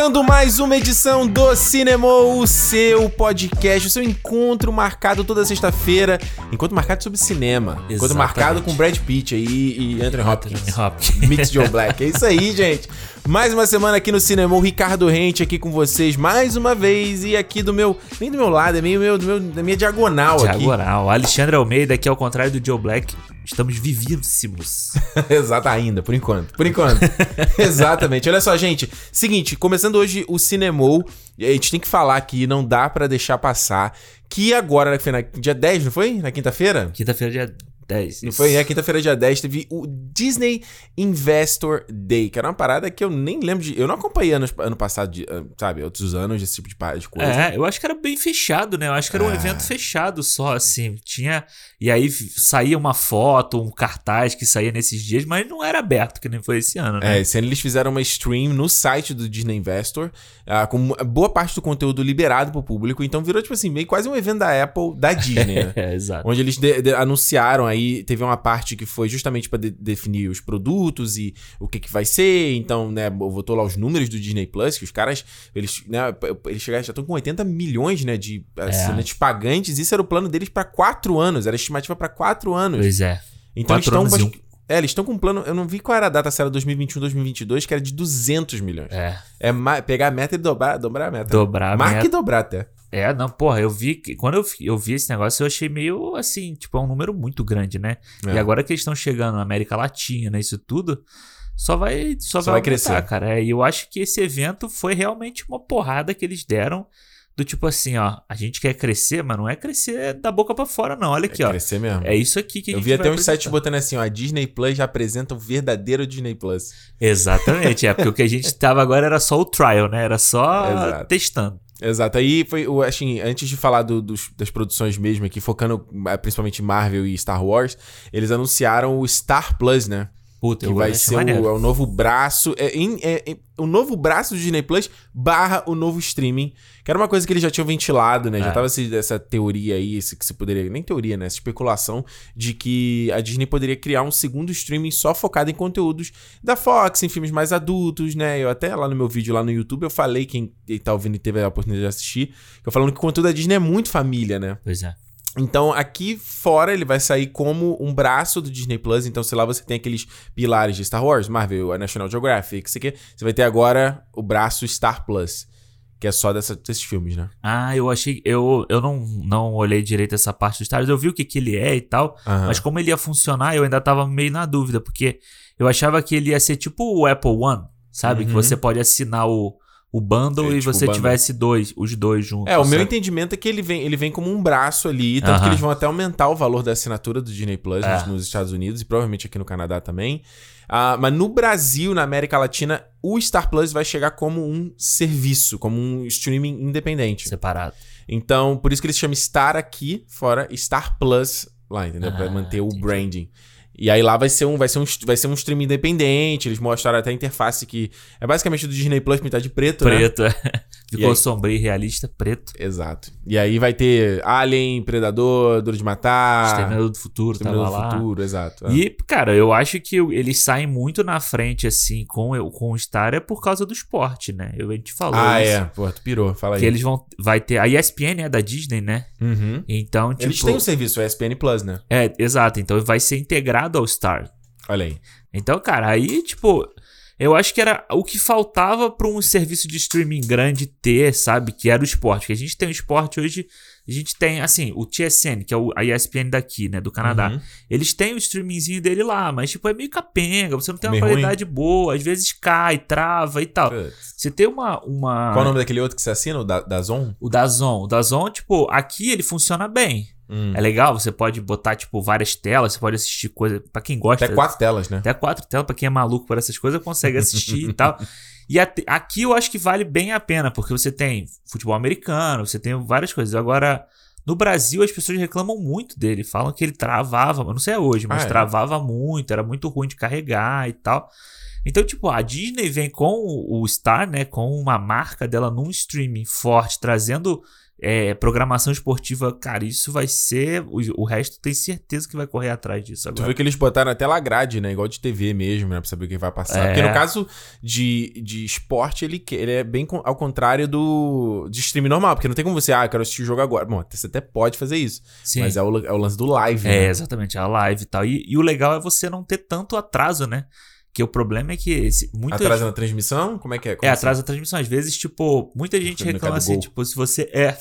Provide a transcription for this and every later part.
Começando mais uma edição do Cinema, o seu podcast, o seu encontro marcado toda sexta-feira. Encontro marcado sobre cinema. Encontro Exatamente. marcado com Brad Pitt aí e Anthony Hopkins. Hopkins. Mix Joe Black. É isso aí, gente. Mais uma semana aqui no Cinema, o Ricardo Rente aqui com vocês mais uma vez. E aqui do meu. Nem do meu lado, é meio, meu, do meu, da minha diagonal aqui. Diagonal. Alexandre Almeida, que ao contrário do Joe Black, estamos vivíssimos. Exato, ainda, por enquanto. Por enquanto. Exatamente. Olha só, gente. Seguinte, começando hoje o Cinemou, a gente tem que falar aqui, não dá pra deixar passar, que agora, foi na, dia 10, não foi? Na quinta-feira? Quinta-feira, dia 10. Não foi? É, quinta-feira, dia 10, teve o Disney Investor Day, que era uma parada que eu nem lembro de. Eu não acompanhei ano, ano passado, de, sabe, outros anos desse tipo de, de coisa. É, eu acho que era bem fechado, né? Eu acho que era um É. evento fechado só, assim. Tinha. E aí saía uma foto, um cartaz que saía nesses dias, mas não era aberto, que nem foi esse ano, né? É, esse ano eles fizeram uma stream no site do Disney Investor, ah, com boa parte do conteúdo liberado pro público, então virou, tipo assim, meio quase um evento da Apple, da Disney, né? É, exato. Onde eles de- de- anunciaram aí, teve uma parte que foi justamente pra de- definir os produtos e o que que vai ser, então, né, botou lá os números do Disney Plus, que os caras, eles, né, eles chegaram, já estão com 80 milhões, né, de assinantes pagantes, isso era o plano deles pra 4 anos, era a estimativa pra 4 anos. Pois é. Então eles Quatro estão... anos e bas- É, eles estão com um plano, eu não vi qual era a data, se era 2021, 2022, que era de 200 milhões. É. É, pegar a meta e dobrar, dobrar a meta. Dobrar a Marca meta. e dobrar até. É, não, porra, eu vi que. Quando eu, eu vi esse negócio, eu achei meio assim, tipo, é um número muito grande, né? É. E agora que eles estão chegando na América Latina, isso tudo, só vai, só Só vai, vai crescer. aumentar, cara. É, E eu acho que esse evento foi realmente uma porrada que eles deram. Do tipo assim, ó, a gente quer crescer, mas não é crescer da boca pra fora, não. Olha aqui, é ó. crescer mesmo. É isso aqui que a Eu gente vi até uns sites apresentar. botando assim, ó, a Disney Plus já apresenta o verdadeiro Disney Plus. Exatamente, é, porque o que a gente tava agora era só o trial, né? Era só Exato. testando. Exato. Aí foi, o- assim, antes de falar do- dos- das produções mesmo aqui, focando eh, principalmente Marvel e Star Wars, eles anunciaram o Star Plus, né? Puta, Que vai ser o, é o novo braço. É, é- é- o novo braço do Disney Plus barra o novo streaming. Que era uma coisa que eles já tinham ventilado, né? Já É. tava esse- essa teoria aí, esse, que se poderia. Nem teoria, né? Essa especulação de que a Disney poderia criar um segundo streaming só focado em conteúdos da Fox, em filmes mais adultos, né? Eu até lá no meu vídeo lá no YouTube eu falei, quem, quem tá ouvindo e teve a oportunidade de assistir, eu falando que o conteúdo da Disney é muito família, né? Pois é. Então, aqui fora, ele vai sair como um braço do Disney Plus. Então, sei lá, você tem aqueles pilares de Star Wars, Marvel, a National Geographic, isso aqui. Você vai ter agora o braço Star Plus, que é só dessa- desses filmes, né? Ah, eu achei. Eu, eu não, não olhei direito essa parte dos Stars. Eu vi o que, que ele é e tal. Aham. Mas como ele ia funcionar, eu ainda tava meio na dúvida. Porque eu achava que ele ia ser tipo o Apple One, sabe? Que Uhum. você pode assinar o, o bundle É, e tipo você o bundle. tivesse dois, os dois juntos. É, o meu entendimento é que ele vem, ele vem como um braço ali, tanto que Aham. eles vão até aumentar o valor da assinatura do Disney Plus É. nos, Estados Unidos e provavelmente aqui no Canadá também. Ah, mas no Brasil, na América Latina, o Star Plus vai chegar como um serviço, como um streaming independente. Separado. Então, por isso que eles chamam Star aqui, fora Star Plus lá, entendeu? Pra Ah, manter o entendi. branding. E aí lá vai ser um, vai ser um, vai ser um stream independente. Eles mostraram até a interface que é basicamente do Disney Plus pintado de preto, né? Preto. Ficou sombrio e realista, preto. Exato. E aí vai ter Alien, Predador, Duro de Matar, Exterminador do futuro, tava Exterminador do lá. Futuro, exato. é. E, cara, eu acho que eles saem muito na frente, assim, com, o- com o Star é por causa do esporte, né? Eu, a gente falou Ah, isso. é. Pô, tu pirou. Fala aí. Que eles vão. Vai ter. A ESPN é da Disney, né? Uhum. Então, tipo. Eles têm o serviço, o ESPN Plus, né? É, exato. Então vai ser integrado ao Star. Olha aí. Então, cara, aí, tipo. Eu acho que era o que faltava pra um serviço de streaming grande ter, sabe? Que era o esporte. Que a gente tem o esporte hoje. A gente tem, assim, o TSN, que é o- a ESPN daqui, né? Do Canadá. Uhum. Eles têm o streamingzinho dele lá, mas, tipo, é meio capenga. Você não tem uma Meio ruim. qualidade boa. Às vezes cai, trava e tal. Putz. Você tem uma. uma... Qual o nome daquele outro que você assina? O da, da Zon? O Dazon. O Dazon, tipo, aqui ele funciona bem. Hum. É legal, você pode botar, tipo, várias telas, você pode assistir coisa. Pra quem gosta. Até quatro telas, né? Até quatro telas, pra quem é maluco por essas coisas, consegue assistir e tal. E aqui eu acho que vale bem a pena, porque você tem futebol americano, você tem várias coisas. Agora, no Brasil, as pessoas reclamam muito dele. Falam que ele travava, não sei hoje, mas Ah, é? travava muito, era muito ruim de carregar e tal. Então, tipo, a Disney vem com o Star, né? Com uma marca dela num streaming forte, trazendo é, programação esportiva, cara, isso vai ser. O, o resto tem certeza que vai correr atrás disso Tu agora. viu que eles botaram até lá grade, né? Igual de TV mesmo, né? Pra saber o que vai passar. É. Porque no caso de, de esporte, ele, ele é bem ao contrário do de stream normal. Porque não tem como você, ah, eu quero assistir o jogo agora. Bom, você até pode fazer isso. Sim. Mas é o, é o lance do live, É, né? exatamente, a live e tal. E, e o legal é você não ter tanto atraso, né? Que o problema é que esse, muitas Atrasa na transmissão? Como é que é? Como É, assim? atrasa a transmissão. Às vezes, tipo, muita gente reclama assim, Gol. tipo, se você é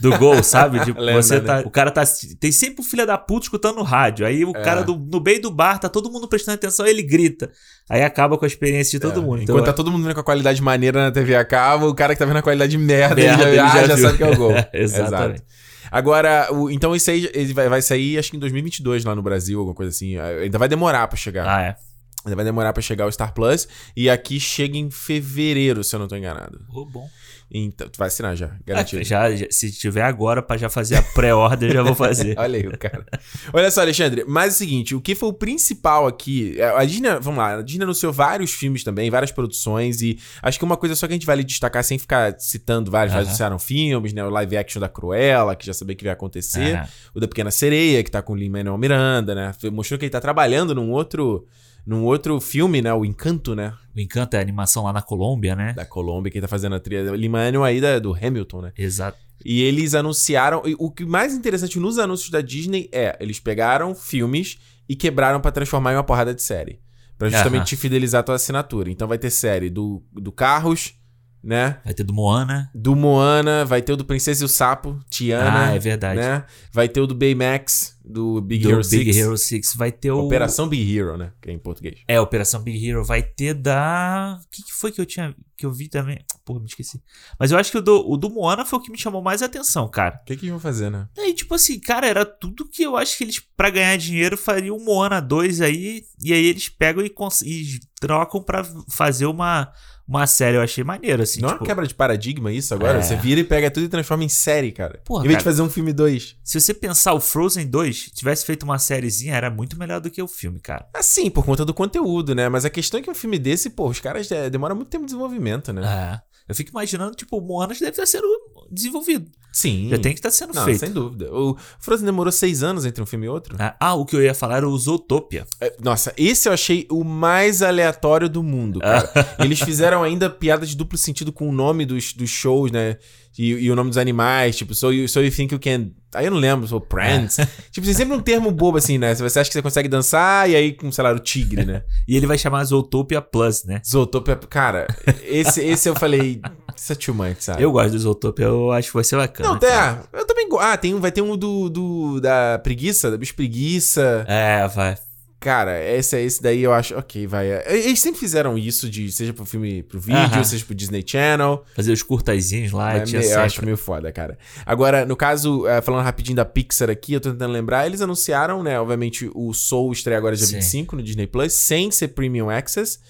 do gol, sabe? Tipo, Lembra, você né? tá. O cara tá. Tem sempre o filho da puta escutando no rádio. Aí o É. cara do, no meio do bar, tá todo mundo prestando atenção, ele grita. Aí acaba com a experiência de todo É, mundo. Então, Enquanto tá todo mundo vendo com a qualidade maneira na TV a cabo, o cara que tá vendo a qualidade merda, Merda, ele já, ele já já sabe que é o gol. Exatamente. Exato. Agora, o- então isso aí ele vai, vai sair acho que em 2022 lá no Brasil, alguma coisa assim. Ainda vai demorar pra chegar. Ah, é. Ainda vai demorar pra chegar o Star Plus. E aqui chega em fevereiro, se eu não tô enganado. Oh, bom. Então, tu vai assinar já, garantido. É, já, já- se tiver agora pra já fazer a pré-order, já vou fazer. Olha aí o cara. Olha só, Alexandre, mas é o seguinte, o que foi o principal aqui? é, A Disney, vamos lá, a Disney anunciou vários filmes também, várias produções, e acho que uma coisa só que a gente vale destacar sem ficar citando vários, vários Aham. anunciaram filmes, né? O live action da Cruella, que já sabia que vai acontecer. É. O da Pequena Sereia, que tá com o Lin-Manuel Miranda, né? Mostrou que ele tá trabalhando num outro, num outro filme, né? O Encanto, né? O Encanto é a animação lá na Colômbia, né? Da Colômbia, que ele tá fazendo a trilha. O Lin-Manuel aí da, do Hamilton, né? Exato. E eles anunciaram. e O que mais interessante nos anúncios da Disney é: eles pegaram filmes e quebraram pra transformar em uma porrada de série. Pra justamente te fidelizar a tua assinatura. Então vai ter série do, do Carros, né? Vai ter do Moana. Do Moana, vai ter o do Princesa e o Sapo, Tiana. Ah, é verdade. Né? Vai ter o do Baymax, do Big do Hero Big 6. Hero 6. Vai ter o. Operação Big Hero, né? Que é em português. É, Operação Big Hero vai ter da. O que, que foi que eu tinha. Que eu vi também? Porra, me esqueci. Mas eu acho que o do, o do Moana foi o que me chamou mais atenção, cara. O que, que vão fazer, né? E tipo assim, cara, era tudo que eu acho que eles, pra ganhar dinheiro, fariam o Moana 2 aí. E aí eles pegam e, e trocam pra fazer uma, uma série. Eu achei maneiro, assim. Não é tipo, uma quebra de paradigma isso agora? É. Você vira e pega tudo e transforma em série, cara. Porra, em vez de cara. fazer um filme 2. Se você pensar o Frozen 2, tivesse feito uma sériezinha, era muito melhor do que o filme, cara. Assim, por conta do conteúdo, né? Mas a questão é que um filme desse, pô, os caras é, demoram muito tempo de desenvolvimento, né? É. Eu fico imaginando, tipo, o Moana já deve estar sendo desenvolvido. Sim. Já tem que estar sendo Não, feito. sem dúvida. O Frozen demorou seis anos entre um filme e outro. Ah, Ah, o que eu ia falar era o Zootopia. É, Nossa, esse eu achei o mais aleatório do mundo, cara. Eles fizeram ainda piada de duplo sentido com o nome dos, dos shows, né? E, e o nome dos animais, tipo, so you, so you think you can. Aí eu não lembro, sou Prance. tipo, tem sempre um termo bobo assim, né? Você acha que você consegue dançar, e aí, com, sei lá, o tigre, né? E ele vai chamar Zootopia Plus, né? Zootopia. Cara, esse, esse eu falei. Isso é too much, sabe? Eu gosto do Zootopia, eu acho que vai ser bacana. Não, cara. tá. Eu também gosto. Ah, tem um, vai ter um do, do. da preguiça, da bicho preguiça. É, vai. Cara, esse, esse daí eu acho. Ok, vai. É, Eles sempre fizeram isso, de seja pro filme, pro vídeo, Aham. seja pro Disney Channel. Fazer os curtazinhos lá, É, tinha eu sempre. acho meio foda, cara. Agora, no caso, é, falando rapidinho da Pixar aqui, eu tô tentando lembrar, eles anunciaram, né? Obviamente, o Soul estreia agora dia Sim. 25 no Disney Plus, sem ser Premium Access.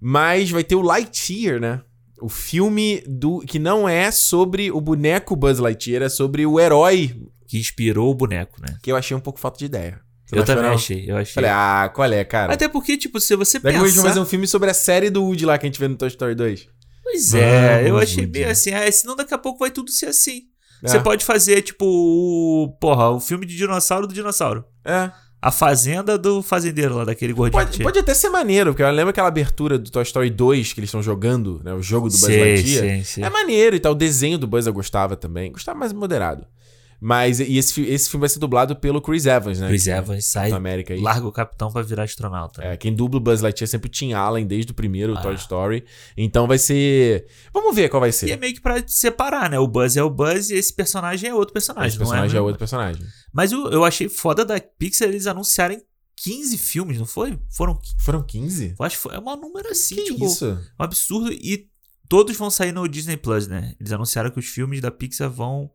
Mas vai ter o Lightyear, né? O filme do que não é sobre o boneco Buzz Lightyear, é sobre o herói, Que inspirou o boneco, né? que eu achei um pouco falta de ideia. Você eu também achei, eu achei. Falei, ah, qual é, cara? Até porque, tipo, se você Daqui a pouco eles vão pensar... fazer um filme sobre a série do Woody lá que a gente vê no Toy Story 2. Pois é, eu achei meio assim, ah, senão daqui a pouco vai tudo ser assim. É. Você pode fazer, tipo, o... Porra, o filme de dinossauro do dinossauro. É. A fazenda do fazendeiro lá, daquele gordinho. Pode, pode até ser maneiro, porque eu lembro aquela abertura do Toy Story 2 que eles estão jogando, né? O jogo do Buzz Lightyear. É maneiro e tal. O desenho do Buzz eu gostava também. Gostava mais moderado. Mas e esse, esse filme vai ser dublado pelo Chris Evans, né? Chris é Evans sai, Capitão América aí. larga o capitão pra virar astronauta. É, quem dubla o Buzz Lightyear é sempre o Tim Allen, desde o primeiro, Ah. Toy Story. Então vai ser... Vamos ver qual vai ser. E é meio que pra separar, né? O Buzz é o Buzz e esse personagem é outro personagem. Esse não personagem é, mesmo? outro personagem. Mas eu, eu achei foda da Pixar eles anunciarem 15 filmes, não foi? Foram. Foram 15? Eu acho que foi é um número assim, que tipo, isso? um absurdo. E todos vão sair no Disney Plus, né? Eles anunciaram que os filmes da Pixar vão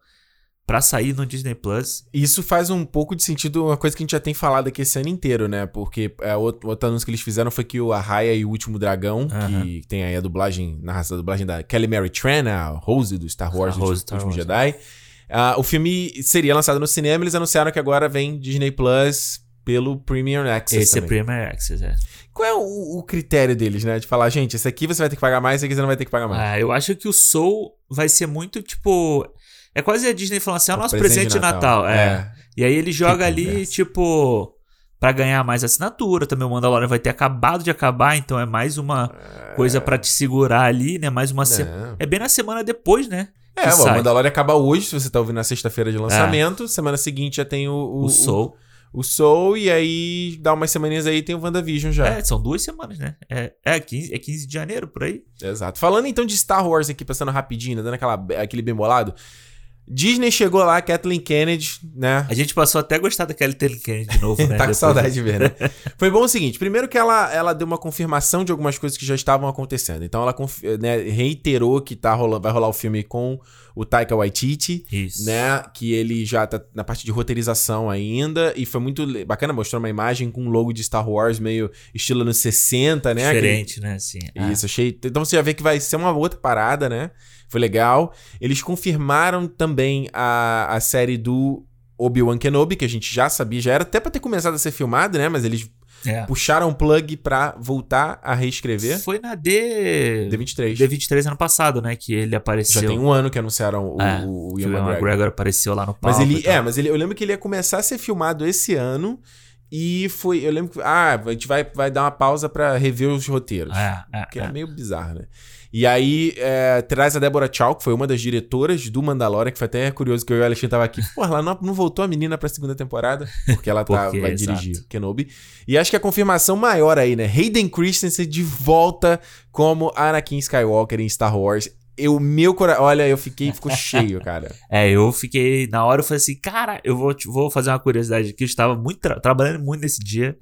pra sair no Disney Plus. Isso faz um pouco de sentido, uma coisa que a gente já tem falado aqui esse ano inteiro, né? Porque é, outro, outro anúncio que eles fizeram foi que o Arraia e o Último Dragão, que tem aí a dublagem, narração da dublagem da Kelly Mary Tran, a Rose do Star Wars, do Rose, Último Wars, Jedi. Ah, o filme seria lançado no cinema, eles anunciaram que agora vem Disney Plus pelo Premium Access Esse é também. Premier Access, é. Qual é o, o critério deles, né? De falar, gente, esse aqui você vai ter que pagar mais, esse aqui você não vai ter que pagar mais. Ah, eu acho que o Soul vai ser muito, tipo... É quase a Disney falando assim: é o nosso presente presente, de Natal. Natal. É. É. E aí ele joga ali, conversa. tipo, pra ganhar mais assinatura. Também o Mandalorian vai ter acabado de acabar, então é mais uma coisa pra te segurar ali, né? Mais uma semana. Não. É bem na semana depois, né? É, que o. Mandalorian acaba hoje, se você tá ouvindo na sexta-feira de lançamento. Semana seguinte já tem o, o, O Soul. O, o Soul, e aí dá umas semaninhas aí tem o WandaVision já. É, são duas semanas, né? É, é, 15, é 15 de janeiro, por aí. Exato. Falando então de Star Wars aqui, passando rapidinho, né, dando aquela, aquele bem bolado. Disney chegou lá, Kathleen Kennedy, né? A gente passou até a gostar daquela Kelly Kennedy de novo, né? tá com saudade de ver, né? Foi bom o seguinte: primeiro que ela, ela deu uma confirmação de algumas coisas que já estavam acontecendo. Então ela né, reiterou que tá rolando, vai rolar o filme com o Taika Waititi. Isso. Né, que ele já tá na parte de roteirização ainda, e foi muito bacana mostrar uma imagem com um logo de Star Wars meio estilo anos 60, né? Diferente, né? Assim, é. Isso, achei. Então você já vê que vai ser uma outra parada, né? Foi legal. Eles confirmaram também a, a série do Obi-Wan Kenobi, que a gente já sabia, já era até pra ter começado a ser filmado, né? Mas eles É. puxaram o plug pra voltar a reescrever. Foi na D... D23. D23 ano passado, né? Que ele apareceu. Já tem um ano que anunciaram o, É, o, o Ian McGregor. McGregor apareceu lá no palco. Mas ele, é, mas ele, eu lembro que ele ia começar a ser filmado esse ano. E foi. Eu lembro que. Ah, a gente vai, vai dar uma pausa pra rever os roteiros. É, é, Que é. é meio bizarro, né? E aí, é, traz a Deborah Chow, que foi uma das diretoras do Mandalorian, que foi até curioso que eu e o Alexandre tava aqui. Pô, ela não, não voltou a menina pra segunda temporada, porque ela tá, Porque, vai exato. dirigir Kenobi. E acho que a confirmação maior aí, né? Hayden Christensen de volta como Anakin Skywalker em Star Wars. Eu, meu coração. Olha, eu fiquei, ficou cheio, cara. É, eu fiquei. Na hora eu falei assim, cara, eu vou, vou fazer uma curiosidade aqui. Eu estava muito tra- trabalhando muito nesse dia.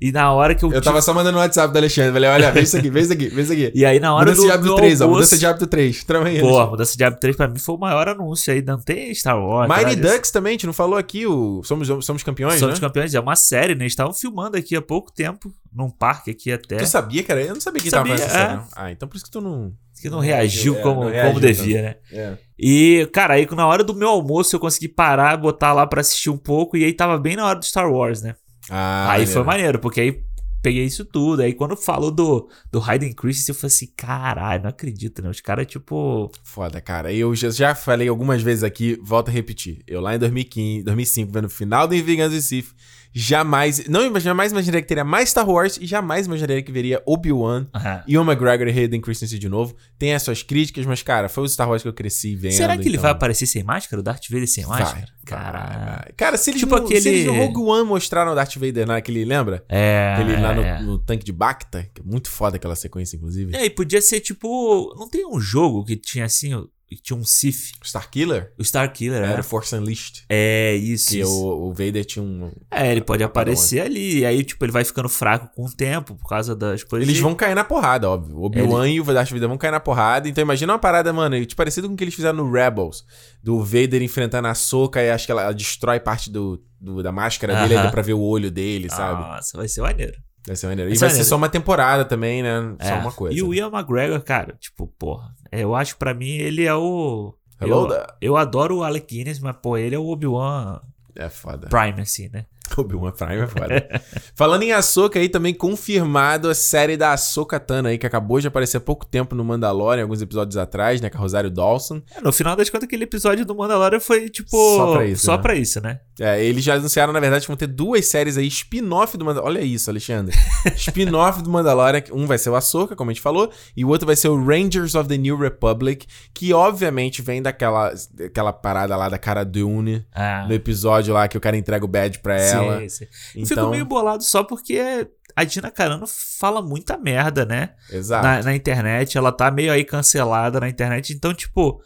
E na hora que eu. Eu tive- tava só mandando no WhatsApp do Alexandre. Falei, olha, vê isso aqui, vê isso aqui, vê isso aqui. E aí na hora Mudança do. de hábito do 3, ó. almoço- Mudança de hábito 3. Trama aí, Pô, a mudança de hábito 3 pra mim foi o maior anúncio aí. Não tem Star Wars. Mighty. Ducks também, a gente não falou aqui, o Somos, Somos Campeões, Somos né? campeões. É uma série, né? Eles estavam filmando aqui há pouco tempo. Num parque aqui até. Tu sabia, cara? Eu não sabia que Sabia, tava fazendo essa é. série, não. Ah, então por isso que tu não... Que não reagiu É, como, não como devia, né? É. E, cara, aí na hora do meu almoço eu consegui parar, botar lá pra assistir um pouco. E aí tava bem na hora do Star Wars, né? Ah, aí maneiro. foi maneiro, porque aí peguei isso tudo. Aí quando falou do, do Hayden Christensen, eu falei assim, caralho, não acredito, né? Os caras, tipo... Foda, cara. Eu já, já falei algumas vezes aqui, volto a repetir. Eu lá em 2015, 2005, vendo o final do Vingança do Sith, jamais... Não, jamais imaginaria que teria mais Star Wars e jamais imaginaria que veria Obi-Wan, ah, Ian McGregor e Hayden Christensen de novo. Tem as suas críticas, mas, cara, foi o Star Wars que eu cresci vendo. Será que ele então- vai aparecer sem máscara? O Darth Vader sem máscara? Caralho. Cara, se eles, Tipo no, aquele- se eles no Rogue One mostraram o Darth Vader naquele, lembra? É, Ele lá no, é. no tanque de Bacta, que é muito foda aquela sequência, inclusive. É, e podia ser tipo... Não tem um jogo que tinha assim... o- tinha um Sith. Starkiller O Star Killer, era era. Force Unleashed. É, isso. Que isso. o, o Vader tinha um. É, ele pode aparecer ali. E aí, tipo, ele vai ficando fraco com o tempo por causa das coisas. Eles vão cair na porrada, óbvio. O Obi-Wan e o Darth Vader vão cair na porrada. Então imagina uma parada, mano, tipo, parecido com o que eles fizeram no Rebels. Do Vader enfrentando a Soca e acho que ela, ela destrói parte do, do- da máscara dele, aí Aham. dá pra ver o olho dele, sabe? Nossa, vai ser maneiro. Vai ser maneiro. E vai ser só uma temporada também, né? Só É. uma coisa. E o Ian McGregor, cara, tipo, porra, eu acho pra mim ele é o. Hello eu, eu adoro o Alec Guinness, mas, pô, ele é o Obi-Wan É foda. Prime, assim, né? Obi-Wan Prime é foda. Falando em Ahsoka aí, também confirmado a série da Ahsoka Tano aí, que acabou de aparecer há pouco tempo no Mandalorian, alguns episódios atrás, né? Com a Rosário Dawson. É, no final das contas, aquele episódio do Mandalorian foi, tipo. Só pra isso, Só né? pra isso, né? É, eles já anunciaram, na verdade, que vão ter duas séries aí, spin-off do Mandalorian. Olha isso, Alexandre. spin-off do Mandalorian. Um vai ser o Ahsoka, como a gente falou, e o outro vai ser o Rangers of the New Republic, que obviamente vem daquela, daquela parada lá da cara Dune, Ah, no episódio lá que o cara entrega o badge pra ela. Sim, sim. Eu fico Então, meio bolado só porque a Dina Carano fala muita merda, né? exato. na, na internet, ela tá meio aí cancelada na internet, então, tipo,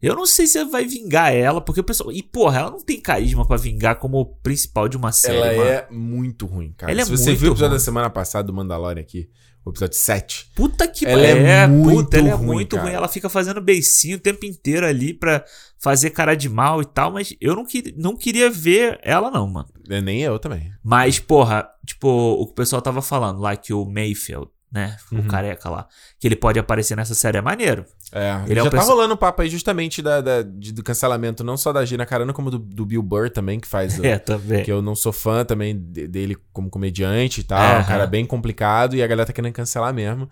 eu não sei se vai vingar ela, porque o pessoal. E, porra, ela não tem carisma pra vingar como principal de uma série. Ela mano. é muito ruim, cara. Ela é Se você muito viu o episódio ruim. da semana passada do Mandalorian aqui, o episódio 7, Puta que Ela é muito puta, ela é ruim, muito cara. ruim. Ela fica fazendo beicinho o tempo inteiro ali pra fazer cara de mal e tal, mas eu não, que, não queria ver ela, não, mano. é nem eu também. Mas, porra, tipo, o que o pessoal tava falando lá, que o Mayfield, né? O Uhum. careca lá, que ele pode aparecer nessa série é maneiro. É, Ele é já um tá perso- rolando o papo aí justamente da, da- de- do cancelamento, não só da Gina Carano, como do, do Bill Burr também, que faz. o- É, também. Que eu não sou fã também de- dele como comediante e tal. Aham. Um cara bem complicado e a galera tá querendo cancelar mesmo.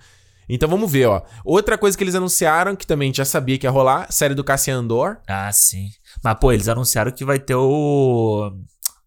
Então vamos ver, ó. Outra coisa que eles anunciaram, que também a gente já sabia que ia rolar, série do Cassian Andor. Ah, sim. Mas, pô, eles anunciaram que vai ter o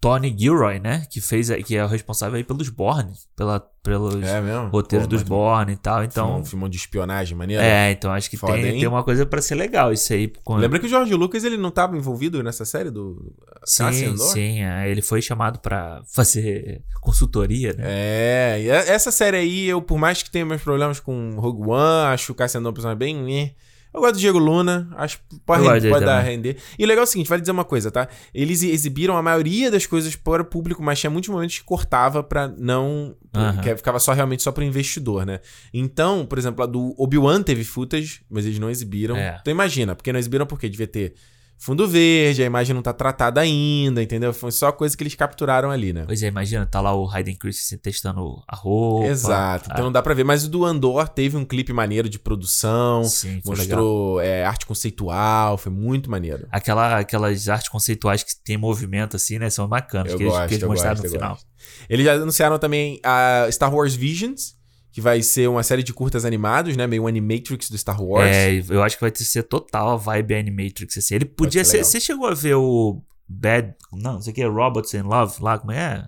Tony Gilroy, né? Que fez, que é o responsável aí pelos Bourne, pela, pelos É roteiros Pô, dos Bourne e tal. Então, Um filme de espionagem, maneiro. é, então acho que Foda, tem, hein? tem uma coisa pra ser legal isso aí. Com... Lembra que o George Lucas ele não estava envolvido nessa série do Sim, sim. é, ele foi chamado pra fazer consultoria, né? É, e essa série aí, eu, por mais que tenha meus problemas com Rogue One, acho o Cassian Andor personagem bem. nhé. Eu gosto do Diego Luna, acho que pode, render, pode dar render. E o legal é o seguinte, vale dizer uma coisa, tá? Eles exibiram a maioria das coisas para o público, mas tinha muitos momentos que cortava pra não. Aham. que ficava só realmente só pro investidor, né? Então, por exemplo, a do Obi-Wan teve footage, mas eles não exibiram. É. Então imagina, porque não exibiram porque devia ter fundo verde, a imagem não tá tratada ainda, entendeu? Foi só coisa que eles capturaram ali, né? Pois é, imagina, tá lá o Hayden Christensen testando a roupa. Exato. Então Ah, não dá pra ver. Mas o do Andor teve um clipe maneiro de produção. sim. Mostrou é, arte conceitual. Foi muito maneiro. Aquela, aquelas artes conceituais que tem movimento assim, né? São bacanas. Eu que, eles, gosto, que eles mostraram gosto, no final. gosto. Eles já anunciaram também a Star Wars Visions, que vai ser uma série de curtas animados, né? Meio Animatrix do Star Wars. É, eu acho que vai ser total a vibe Animatrix. Assim. Ele podia ser. Você chegou a ver o Bad. Não, não sei o que, Robots in Love lá, como é?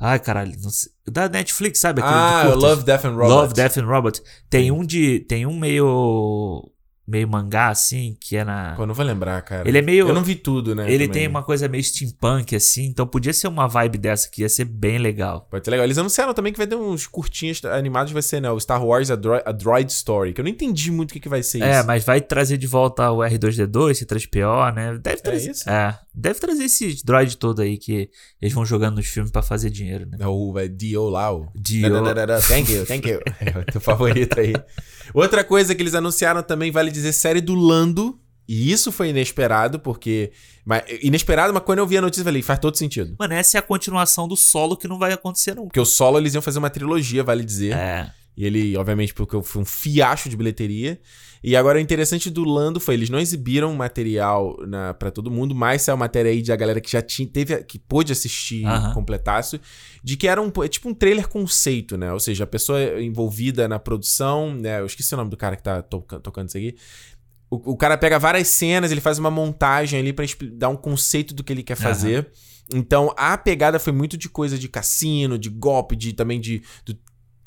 Ai, caralho. Não sei. Da Netflix, sabe? Aquele ah? Love, Death and Robots. Love, Death and Robots. Tem um de. Tem um meio. Meio mangá, assim, que é na. Pô, não vou lembrar, cara. Ele é meio. Eu não vi tudo, né? Ele também. tem uma coisa meio steampunk, assim, então podia ser uma vibe dessa que ia ser bem legal. Pode ser legal. Eles anunciaram também que vai ter uns curtinhos animados, vai ser, né? O Star Wars A, Dro- A Droid Story, que eu não entendi muito o que, que vai ser É, isso. mas vai trazer de volta o R2D2, esse 3PO, né? Deve trazer. isso? É, deve trazer esse droid todo aí que eles vão jogando nos filmes pra fazer dinheiro, né? É o Dio o... Dio. Thank you, thank you. É o teu favorito aí. Outra coisa que eles anunciaram também, vale dizer, série do Lando. E isso foi inesperado, porque... Mas, inesperado, mas quando eu vi a notícia, eu falei, faz todo sentido. Mano, essa é a continuação do solo que não vai acontecer nunca. Porque o solo, eles iam fazer uma trilogia, vale dizer. É. E ele, obviamente, porque foi um fiacho de bilheteria. E agora o interessante do Lando foi, eles não exibiram material na, pra todo mundo, mas saiu matéria aí de a galera que já tinha, teve, que pôde assistir Aham. completaço, de que era um, é tipo um trailer conceito, né? Ou seja, a pessoa envolvida na produção, né? Eu esqueci o nome do cara que tá toca- tocando isso aqui. O, o cara pega várias cenas, ele faz uma montagem ali pra dar um conceito do que ele quer fazer. Então, a pegada foi muito de coisa de cassino, de golpe, de também de, do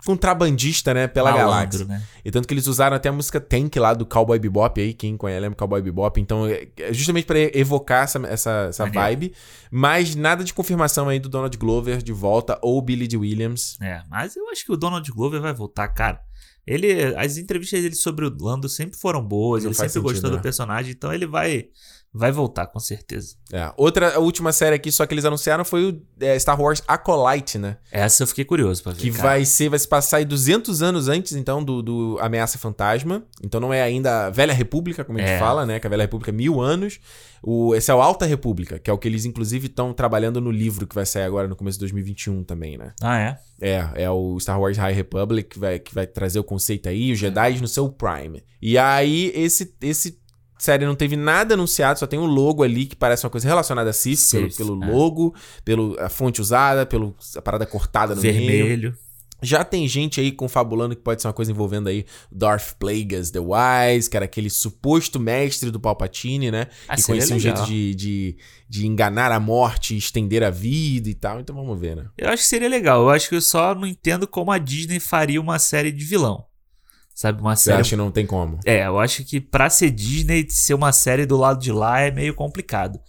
contrabandista, né, pela Malandro, galáxia. né? E tanto que eles usaram até a música Tank lá do Cowboy Bebop aí, quem conhece lembra Cowboy Bebop. Então, é é justamente pra evocar essa, essa, essa vibe. Mas nada de confirmação aí do Donald Glover de volta ou Billy D. Williams. É, mas eu acho que o Donald Glover vai voltar, cara. Ele, as entrevistas dele sobre o Lando sempre foram boas, Não ele sempre sentido, gostou né? do personagem, então ele vai vai voltar com certeza. É. Outra, última série aqui, só que eles anunciaram foi o é, Star Wars Acolyte, né? Essa eu fiquei curioso pra ver. Que cara. vai ser, vai se passar aí 200 anos antes, então, do, do Ameaça Fantasma. Então não é ainda a Velha República, como a gente É. fala, né? Que a Velha República é mil anos. O, esse é o Alta República, que é o que eles, inclusive, estão trabalhando no livro que vai sair agora no começo de 2021 também, né? Ah, é? É, é o Star Wars High Republic que vai, que vai trazer o conceito aí, os Jedi no seu Prime. E aí, esse, esse série não teve nada anunciado, só tem um logo ali que parece uma coisa relacionada a Sith, pelo, Sith, pelo é. logo, pela fonte usada, pela parada cortada no meio. Vermelho. Já tem gente aí confabulando que pode ser uma coisa envolvendo aí Darth Plagueis the Wise, que era aquele suposto mestre do Palpatine, né? Ah, que conhecia um jeito de, de, de enganar a morte, estender a vida e tal. Então vamos ver, né? Eu acho que seria legal. Eu acho que eu só não entendo como a Disney faria uma série de vilão. Sabe, uma Você série. acha que não tem como? É, eu acho que pra ser Disney, ser uma série do lado de lá é meio complicado.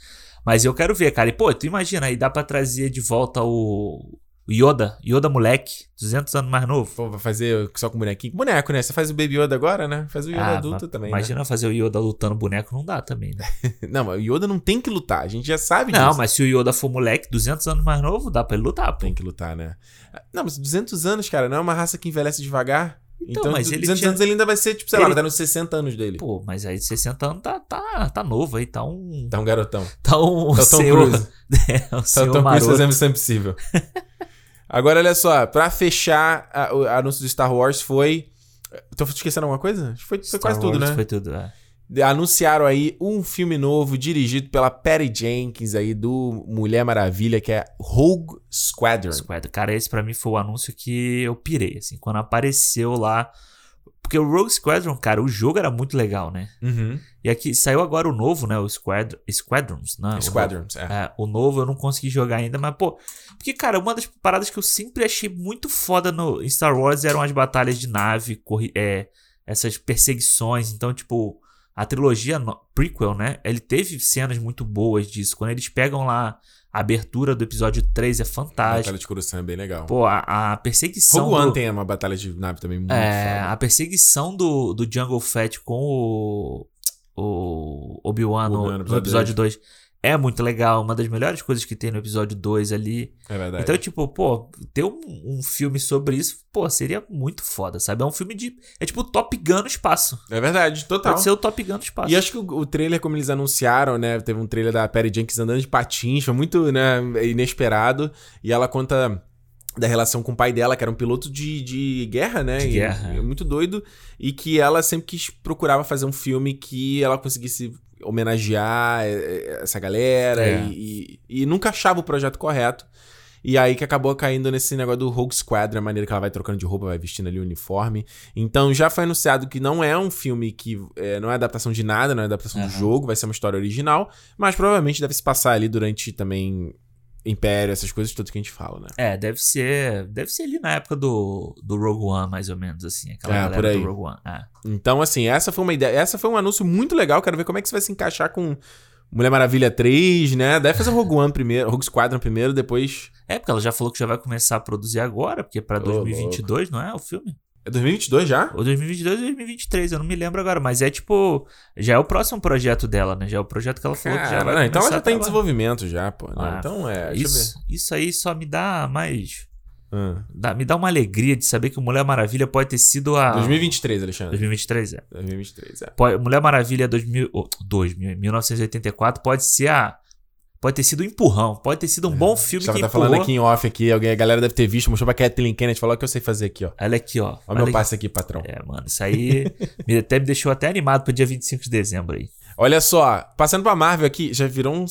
Mas eu quero ver, cara. E, pô, tu imagina aí, dá pra trazer de volta o o Yoda, Yoda moleque, 200 anos mais novo. Pô, vai fazer só com bonequinho. Boneco, né? Você faz o Baby Yoda agora, né? Faz o Yoda Ah, adulto também, né? Imagina fazer o Yoda lutando boneco, não dá também, né? Não, mas o Yoda não tem que lutar. A gente já sabe Não, disso. mas se o Yoda for moleque, 200 anos mais novo, dá pra ele lutar, pô. Tem que lutar, né? Não, mas 200 anos, cara, não é uma raça que envelhece devagar? Então, Então, mas ele 200 tinha- anos ele ainda vai ser, tipo, sei lá, Ele- vai estar nos 60 anos dele. Pô, mas aí 60 anos tá, tá, tá novo aí, tá um. Tá um garotão. Tá um Tá. Cruise. É, um Tá o Tom Cruise fazendo Missão Impossível. Agora, olha só, pra fechar a- o anúncio do Star Wars foi... Tô esquecendo alguma coisa? Acho que Foi, foi quase tudo, Wars né? Foi tudo, é. Anunciaram aí um filme novo dirigido pela Patty Jenkins aí do Mulher Maravilha, que é Rogue Squadron. Squad. Cara, esse pra mim foi o anúncio que eu pirei, assim, quando apareceu lá. Porque o Rogue Squadron, cara, o jogo era muito legal, né? Uhum. E aqui saiu agora o novo, né? O Squad Squadrons, né? O Squadrons, é. novo. É, o novo eu não consegui jogar ainda, mas, pô. Porque, cara, uma das paradas que eu sempre achei muito foda no, em Star Wars eram as batalhas de nave, é, essas perseguições. Então, tipo, a trilogia prequel, né? Ele teve cenas muito boas disso. Quando eles pegam lá a abertura do episódio 3 é A fantástico. batalha de Coruscant é bem legal. Pô, a, a perseguição. Rogue One do- tem uma batalha de nave também muito é, foda. a perseguição do, do Jungle Fett com o, o Obi-Wan no, no no episódio 2 é muito legal. Uma das melhores coisas que tem no episódio 2 ali. É verdade. Então, tipo, pô, ter um, um filme sobre isso, pô, seria muito foda, sabe? É um filme de. É tipo Top Gun no espaço. É verdade, total. Pode ser o Top Gun no espaço. E acho que o, o trailer, como eles anunciaram, né? Teve um trailer da Perry Jenkins andando de patins, foi muito né, inesperado. E ela conta da relação com o pai dela, que era um piloto de, de guerra, né? De E- guerra. e muito doido. E que ela sempre quis procurava fazer um filme que ela conseguisse homenagear eh, eh, essa galera É. e, e- e nunca achava o projeto correto. E aí que acabou caindo nesse negócio do Rogue Squadron, a maneira que ela vai trocando de roupa, vai vestindo ali o uniforme. Então já foi anunciado que não é um filme que é, não é adaptação de nada, não é adaptação do Aham. jogo, vai ser uma história original, mas provavelmente deve se passar ali durante também Império, essas coisas todas que a gente fala, né? É, deve ser. Deve ser ali na época do, do Rogue One, mais ou menos, assim. Aquela É, galera por aí. do Rogue One. É. Então, assim, essa foi uma ideia, essa foi um anúncio muito legal, quero ver como é que isso vai se encaixar com Mulher Maravilha 3, né? Deve fazer o Rogue One primeiro, Rogue Squadron primeiro, depois É, porque ela já falou que já vai começar a produzir agora, porque é pra Ô, 2022, não é o filme? É 2022 já? Ou 2022 ou 2023, eu não me lembro agora, mas é tipo. Já é o próximo projeto dela, né? Já é o projeto que ela falou que já Cara, vai não, então ela já tá em desenvolvimento já, pô. né? Ah, então é, Isso, isso aí só me dá mais. Ah. dá- me dá uma alegria de saber que o Mulher Maravilha pode ter sido a. 2023, Alexandre. 2023, é. 2023, é. Pode- Mulher Maravilha 2000, oh, 2000, 1984 pode ser a. Pode ter sido um empurrão, pode ter sido um bom filme que tá empurrou. falando aqui em off aqui, alguém, a galera deve ter visto, mostrou pra Kathleen Kennedy, falou que eu sei fazer aqui, ó. Olha aqui, ó. Olha Olha meu passe aqui, patrão. É, mano, isso aí me, até me deixou até animado pro dia 25 de dezembro aí. Olha só, passando pra Marvel aqui, já virou um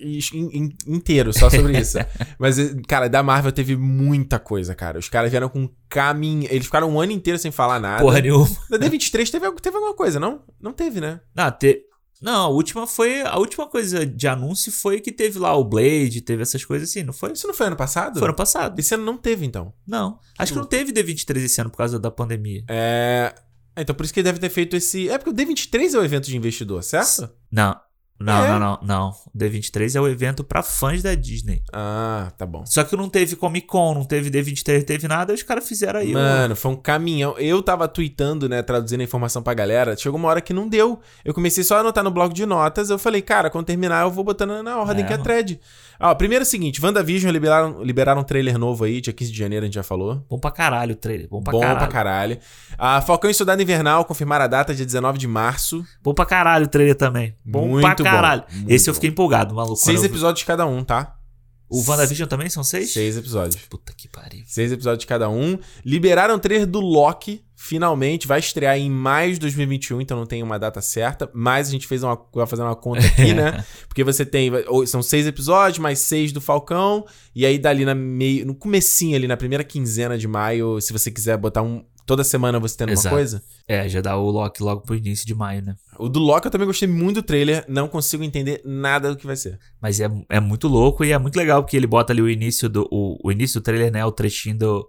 in- inteiro só sobre isso. Mas, cara, da Marvel teve muita coisa, cara. Os caras vieram com caminho. Eles ficaram um ano inteiro sem falar nada. Porra nenhuma. Da D23 teve, teve alguma coisa, não? Não teve, né? Não, te... não, a última foi. A última coisa de anúncio foi que teve lá o Blade, teve essas coisas assim, não foi? Isso não foi ano passado? Foi ano passado. Esse ano não teve, então. Não. Acho que não teve D23 esse ano por causa da pandemia. É. Então por isso que ele deve ter feito esse. É porque o D23 é o evento de investidor, certo? Não. Não, É? não, não, não. O D23 é o evento pra fãs da Disney. Ah, tá bom. Só que não teve Comic Con, não teve D23, não teve nada, os caras fizeram aí. Mano, foi um caminhão. Eu tava tweetando, né, traduzindo a informação pra galera. Chegou uma hora que não deu. Eu comecei só a anotar no bloco de notas. Eu falei, cara, quando terminar eu vou botando na ordem É, que é mano. thread. Ó, primeiro é o seguinte: WandaVision liberaram, liberaram um trailer novo aí, dia 15 de janeiro, a gente já falou. Bom pra caralho o trailer. Bom pra Bom caralho. pra caralho. A Falcão e Soldado Invernal confirmaram a data, dia 19 de março. Bom pra caralho o trailer também. Bom Muito pra caralho. bom, Esse eu bom. fiquei empolgado, maluco. Seis eu episódios cada um, tá? O WandaVision também são seis? Seis episódios. Puta que pariu. Seis episódios de cada um. Liberaram o trailer do Loki. Finalmente. Vai estrear em maio de 2021, então não tem uma data certa. Mas a gente fez uma, vai fazer uma conta aqui, né? Porque você tem. São seis episódios, mais seis do Falcão. E aí, dali na meio. No comecinho ali, na primeira quinzena de maio, se você quiser botar um. Toda semana você tendo uma Exato. coisa. É, já dá o Loki logo pro início de maio, né? O do Loki eu também gostei muito do trailer. Não consigo entender nada do que vai ser. Mas é, é muito louco e é muito legal porque ele bota ali o início do. O, o início do trailer, né? O trechinho do,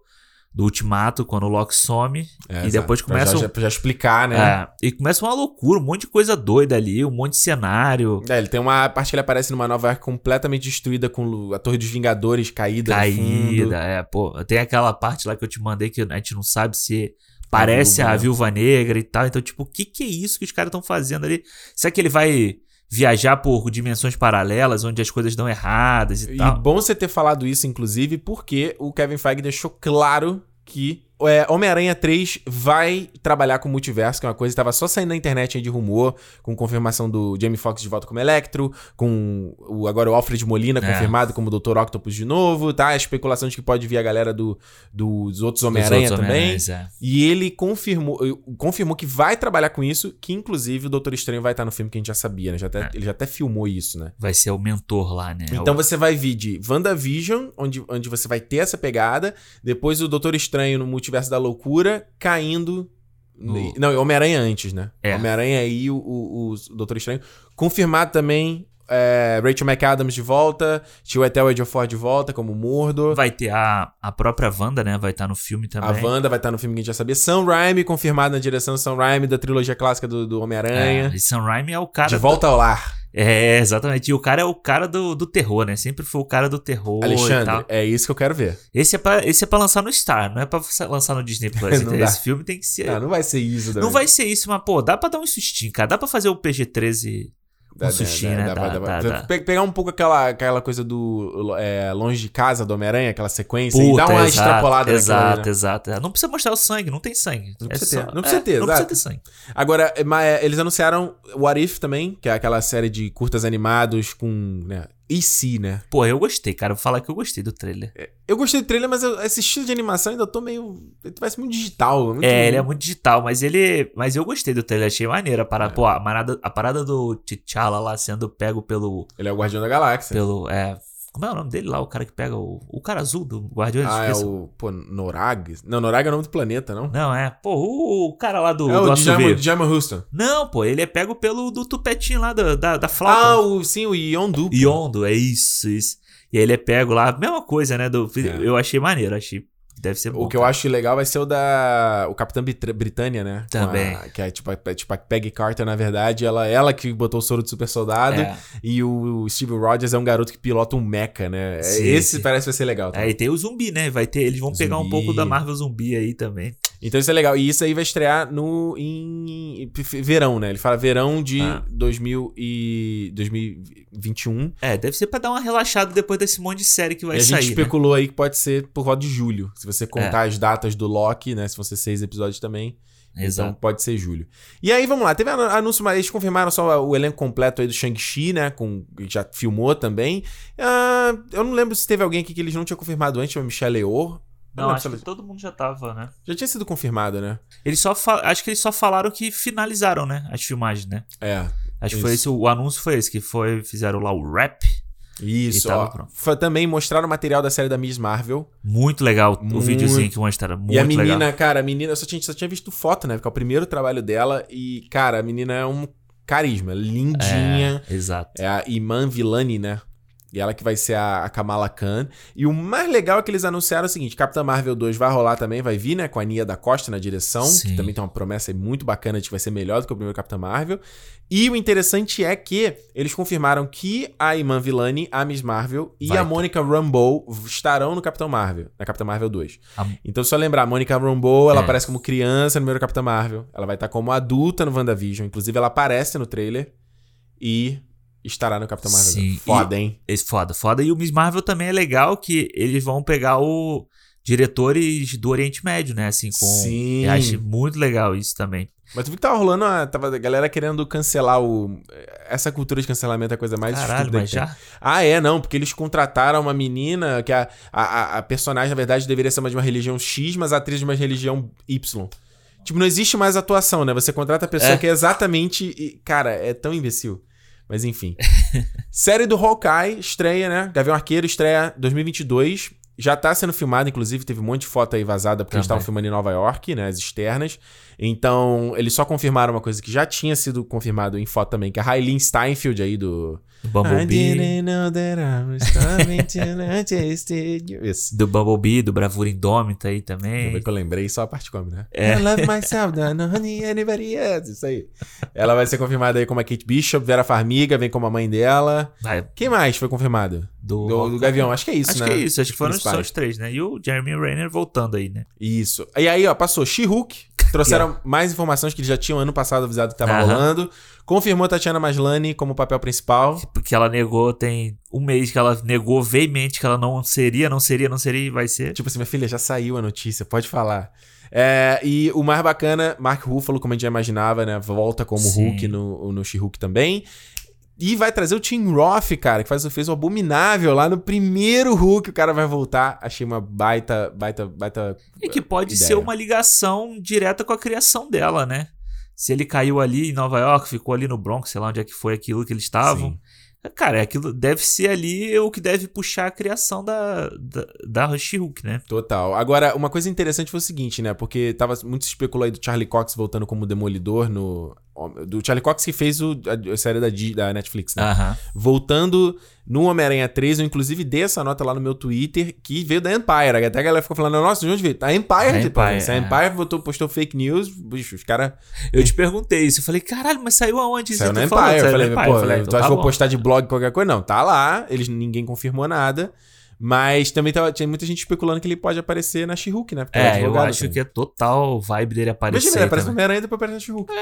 do Ultimato, quando o Loki some. É, E depois Pra começa Já, já, já explicar, né? É, e começa uma loucura, um monte de coisa doida ali, um monte de cenário. É, ele tem uma parte que ele aparece numa Nova York completamente destruída com a Torre dos Vingadores caída. Caída, é, pô. Tem aquela parte lá que eu te mandei que a gente não sabe se parece A a Viúva Viúva Negra e tal. Então, tipo, o que que é isso que os caras estão fazendo ali? Será que ele vai viajar por dimensões paralelas, onde as coisas dão erradas e, E tal? bom você ter falado isso, inclusive, porque o Kevin Feige deixou claro que é, Homem-Aranha 3 vai trabalhar com multiverso, que é uma coisa que estava só saindo na internet aí de rumor, com confirmação do Jamie Foxx de volta como Electro, com o, agora o Alfred Molina É. confirmado como Dr. Octopus de novo, tá? A especulação de que pode vir a galera do, dos outros Homem-Aranha também. Homem-Aranhas, é. E ele confirmou, confirmou que vai trabalhar com isso, que inclusive o Doutor Estranho vai estar no filme que a gente já sabia, né? Já até- É. Ele já até filmou isso, né? Vai ser o mentor lá, né? Então O- você vai vir de WandaVision, onde, onde você vai ter essa pegada, depois o Doutor Estranho no Multiverso da Loucura, caindo No- Não, Homem-Aranha antes, né? É. Homem-Aranha e o, o, o Doutor Estranho. Confirmado também é, Rachel McAdams de volta, Tio Etel Ejiofor de volta como Mordo. Vai ter a, a própria Wanda, né? Vai estar no filme A também. Wanda vai estar no filme que a gente já sabia. Sam Raimi confirmado na direção Sam Raimi da trilogia clássica do, do É, Homem-Aranha. e Sam Raimi é o cara. de do- volta ao lar. É, exatamente. E o cara é o cara do, do terror, né? Sempre foi o cara do terror Alexandre, é isso que eu quero ver. Esse é, pra, esse é pra lançar no Star, não é pra lançar no Disney Plus. Não dá. esse filme tem que ser. Ah, não vai ser isso. não vai ser isso, mas, pô, dá pra dar um sustinho, cara. Dá pra fazer o PG-13 um né? Dá, dá, dá. Pe- Pegar um pouco aquela, aquela coisa do é, Longe de Casa do Homem-Aranha, aquela sequência, e Puta, dar uma exato, extrapolada naquilo Exato, né? exato. É, Não precisa mostrar o sangue, não tem sangue. Não É precisa ter, só- não precisa é, ter, Não precisa ter sangue. Agora, é, mas, é, eles anunciaram o What If também, que é aquela série de curtas animados com, né, e se, né? Pô, eu gostei, cara. Vou falar que eu gostei do trailer. Eu gostei do trailer, mas eu- esse estilo de animação ainda tô meio... Ele parece muito digital. Muito... É, ele é muito digital, mas ele. Mas eu gostei do trailer, achei maneiro. A É. parada, pô, a parada, a parada do T'Challa lá sendo pego pelo. Ele é o Guardião da Galáxia. pelo é, como é o nome dele lá? O cara que pega o. O cara azul do Guardiões Ah, é esqueça. o... Pô, Norag? Não, Norag é o nome do planeta, não? Não, é. Pô, o, o cara lá do, é do o. Djamon Houston. Não, pô, ele é pego pelo do tupetinho lá da, da, da flauta. Ah, o, sim, o Yondu. pô. Yondo, é isso, isso. E aí ele é pego lá, mesma coisa, né? Do, É. Eu achei maneiro, achei. Deve ser bom. O que eu cara. acho legal vai ser o da. O Capitão Brit- Britânia, né? Também. a- que é tipo, a- tipo a Peggy Carter, na verdade. Ela, ela que botou o soro de super soldado. É. E o Steve Rogers é um garoto que pilota um mecha, né? É- Sim, Esse sim. parece que vai ser legal. É, também. e tem o zumbi, né? Vai ter, eles vão pegar um Zumbi. pouco da Marvel zumbi aí também. Então isso é legal. E isso aí vai estrear no em, em verão, né? Ele fala verão de Ah. 2000 e 2021. É, deve ser pra dar uma relaxada depois desse monte de série que vai e a sair. gente né? especulou aí que pode ser por volta de julho. Se você É. contar as datas do Loki, né? Se vão ser seis episódios também. Então Exato. pode ser julho. E aí, vamos lá. Teve anúncio, mas eles confirmaram só o elenco completo aí do Shang-Chi, né? Com, já filmou também. Ah, eu não lembro se teve alguém aqui que eles não tinham confirmado antes, a Michelle Yeoh. Não, acho que ela- todo mundo já tava, né? Já tinha sido confirmada, né? Eles só fa- acho que eles só falaram que finalizaram, né? As filmagens, né? É. Acho que foi esse, o anúncio foi esse, que foi, fizeram lá o rap. Isso, E ó. pronto. Foi também mostraram o material da série da Miss Marvel. Muito legal o Muito. videozinho que mostraram. Muito e a menina, legal. cara, a menina, eu só tinha, só tinha visto foto, né? Porque é o primeiro trabalho dela. E, cara, a menina é um carisma, lindinha. É, exato. É a Iman Villani, né? E ela que vai ser a, a Kamala Khan. E o mais legal é que eles anunciaram o seguinte: Capitã Marvel 2 vai rolar também, vai vir, né? Com a Nia da Costa na direção. Sim. Que também tem uma promessa muito bacana de que vai ser melhor do que o primeiro Capitã Marvel. E o interessante é que eles confirmaram que a Iman Villani, a Miss Marvel e Vai a. Monica Rambeau estarão no Capitão Marvel, na Capitã Marvel 2. A- Então, só lembrar, a Monica Rambeau, ela É. aparece como criança no primeiro Capitã Marvel. Ela vai estar como adulta no WandaVision. Inclusive, ela aparece no trailer e estará no Capitão Marvel. Sim, Foda, hein? Esse foda, foda. E o Miss Marvel também é legal que eles vão pegar o diretores do Oriente Médio, né? Assim, com. Sim. Eu acho muito legal isso também. Mas tu viu que tava rolando, uma, tava a galera querendo cancelar o... Essa cultura de cancelamento é a coisa mais Caralho, mas tem. já. Ah, é, não, porque eles contrataram uma menina que a, a, a- a personagem, na verdade, deveria ser uma de uma religião X, mas a atriz de uma religião Y. Tipo, não existe mais atuação, né? Você contrata a pessoa É. que é exatamente. e, cara, é tão imbecil. Mas enfim. Série do Hawkeye estreia, né? Gavião Arqueiro estreia 2022. Já tá sendo filmado, inclusive, teve um monte de foto aí vazada porque eles Também. estavam filmando em Nova York, né? As externas. Então, eles só confirmaram uma coisa que já tinha sido confirmado em foto também, que é a Raylene Steinfeld aí do. Do Bumblebee. Do Bumblebee, do Bravura Indômita aí Ainda também. bem que eu lembrei só a parte como, né? É. I love myself, don't know anybody else. Isso aí. Ela vai ser confirmada aí como a Kate Bishop, Vera Farmiga vem como a mãe dela. Vai, Quem mais foi confirmado? do, Do, do Gavião, acho que é isso, acho né? que é isso, acho que foram só os três, né? E o Jeremy Renner voltando aí, né? Isso. E aí, ó, passou She-Hulk. Trouxeram mais informações que eles já tinham ano passado avisado que tava Aham. rolando. Confirmou Tatiana Maslany como papel principal. Porque ela negou, tem um mês que ela negou veemente que ela não seria, não seria, não seria e vai ser. Tipo assim, minha filha, já saiu a notícia, pode falar. É, e o mais bacana, Mark Ruffalo, como a gente já imaginava, né? Volta como Sim. Hulk no, no She-Hulk também. E vai trazer o Tim Roth, cara, que faz, fez o Abominável lá no primeiro Hulk. O cara vai voltar. Achei uma baita, baita, baita. E que pode ideia. ser uma ligação direta com a criação dela, né? Se ele caiu ali em Nova York, ficou ali no Bronx, sei lá onde é que foi aquilo que eles estavam. Cara, aquilo deve ser ali o que deve puxar a criação da, da, da She-Hulk, né? Total. Agora, uma coisa interessante foi o seguinte, né? Porque tava muito aí do Charlie Cox voltando como Demolidor no. Do Charlie Cox que fez o, a, a série da, da Netflix, né? Aham. Voltando no Homem-Aranha 3, eu inclusive dei essa nota lá no meu Twitter, que veio da Empire. Até a galera ficou falando, nossa, de onde veio? A Empire, A tipo, Empire, a é. Empire botou, postou fake news, bicho, os caras Eu te perguntei isso. Eu falei, caralho, mas saiu aonde? saiu Você na Empire. falando? Eu Saiu falei, Empire. pô, Eu falei, tu então acha tá que vou postar de blog qualquer coisa? Não, tá lá, eles, ninguém confirmou nada. Mas também tava, tinha muita gente especulando que ele pode aparecer na She-Hulk, né? Porque ele É, eu acho também. que é total vibe dele aparecer. Imagina, ele aparece no. Homem-Aranha e depois aparece na She-Hulk.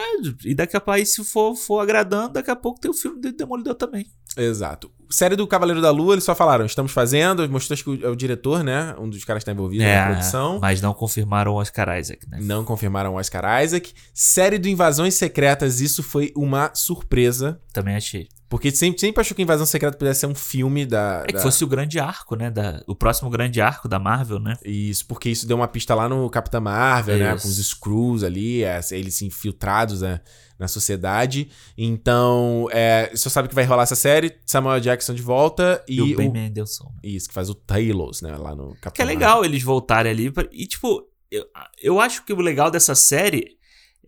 E daqui a pouco, aí, se for, for agradando, daqui a pouco tem o filme do Demolidor também. Exato. Série do Cavaleiro da Lua, eles só falaram, estamos fazendo, mostrou que o, é o diretor, né? Um dos caras que tá envolvido na produção. mas não confirmaram o Oscar Isaac, né? Não confirmaram o Oscar Isaac. Série do Invasões Secretas, isso foi uma surpresa. Também achei. Porque sempre, sempre achou que Invasão Secreta pudesse ser um filme da. É que da- fosse o grande arco, né? Da, o próximo grande arco da Marvel, né? Isso, porque isso deu uma pista lá no Capitã Marvel, né? Isso. Com os Screws ali, é, eles infiltrados né, na sociedade. Então, é, só sabe que vai rolar essa série. Samuel Jackson de volta e, E, o Ben o- Mendelsohn. Isso, que faz o Talos, né? Lá no Capitã Que é legal eles voltarem ali. pra- E, tipo, eu, eu acho que o legal dessa série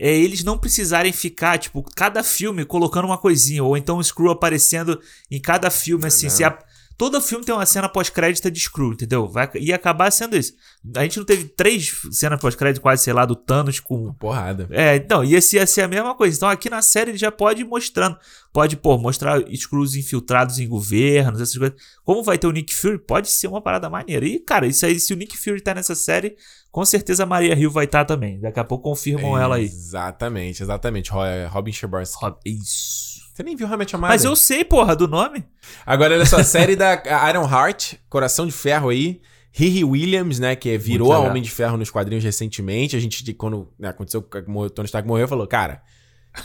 é eles não precisarem ficar, tipo, cada filme colocando uma coisinha. Ou então o Screw aparecendo em cada filme, assim. Não. Se a- todo filme tem uma cena pós-crédito de Screw, entendeu? Vai, ia acabar sendo isso. A gente não teve três cenas pós-crédito, quase, sei lá, do Thanos com Porrada. é, então, ia ser, ia ser a mesma coisa. Então, aqui na série ele já pode ir mostrando. Pode, pô, mostrar Screws infiltrados em governos, essas coisas. Como vai ter o Nick Fury, pode ser uma parada maneira. E, cara, isso aí, se o Nick Fury tá nessa série, com certeza a Maria Hill vai estar também. Daqui a pouco confirmam ela aí. Exatamente, exatamente. Ro- é, Robin Scherbatsky. Rob- Isso. Você nem viu realmente Amada? Mas eu sei, porra, do nome. Agora, olha só, a série da Iron Heart, Coração de Ferro aí. Riri Williams, né, que virou Muito a. Homem de Ferro nos quadrinhos recentemente. A gente, de- quando né, aconteceu que o Tony Stark morreu, falou, cara,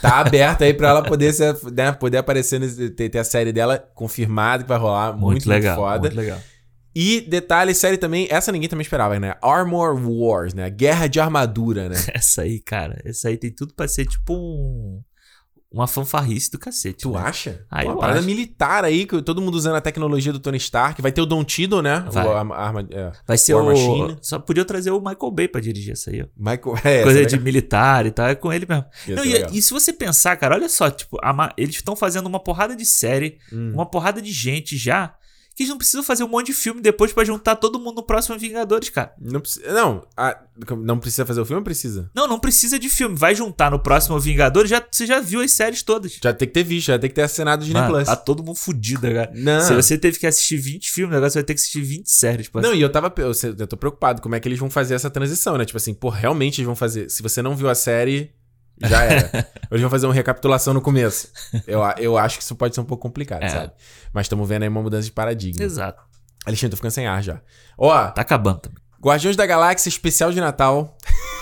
tá aberto aí pra ela poder, ser, né, poder aparecer, nesse- ter, ter a série dela confirmada que vai rolar. Muito, muito, legal. foda. Muito legal. E detalhe, série também, essa ninguém também esperava, né? Armor Wars, né? Guerra de armadura, né? Essa aí, cara, essa aí tem tudo pra ser tipo um. Uma fanfarrice do cacete. Tu né? acha? Ah, Uma parada acho. militar aí, que todo mundo usando a tecnologia do Tony Stark. Vai ter o Don Tiddle, né? Vai. O, a, a é. Vai ser o. Machine. Só podia trazer o Michael Bay pra dirigir essa aí, ó. Michael. É, Coisa essa de militar e tal, é com ele mesmo. Não, ser e, e se você pensar, cara, olha só, tipo, a eles estão fazendo uma porrada de série, Hum. uma porrada de gente já, que eles não precisam fazer um monte de filme depois pra juntar todo mundo no próximo Vingadores, cara. Não, precisa- não, a- não precisa fazer o filme, precisa. Não, não precisa de filme. Vai juntar no próximo Vingadores, já, você já viu as séries todas. Já tem que ter visto, já tem que ter assinado o Disney Plus. tá todo mundo fudido, cara. Não. Se você teve que assistir 20 filmes, agora você vai ter que assistir 20 séries. Não, e eu tava. Eu, eu tô preocupado como é que eles vão fazer essa transição, né? Tipo assim, pô, realmente eles vão fazer. Se você não viu a série, já era. Ou eles vão fazer uma recapitulação no começo. Eu, a- eu acho que isso pode ser um pouco complicado, É. sabe? Mas estamos vendo aí uma mudança de paradigma. Exato. Alexandre, tô ficando sem ar já. Ó, Tá acabando também. Guardiões da Galáxia especial de Natal.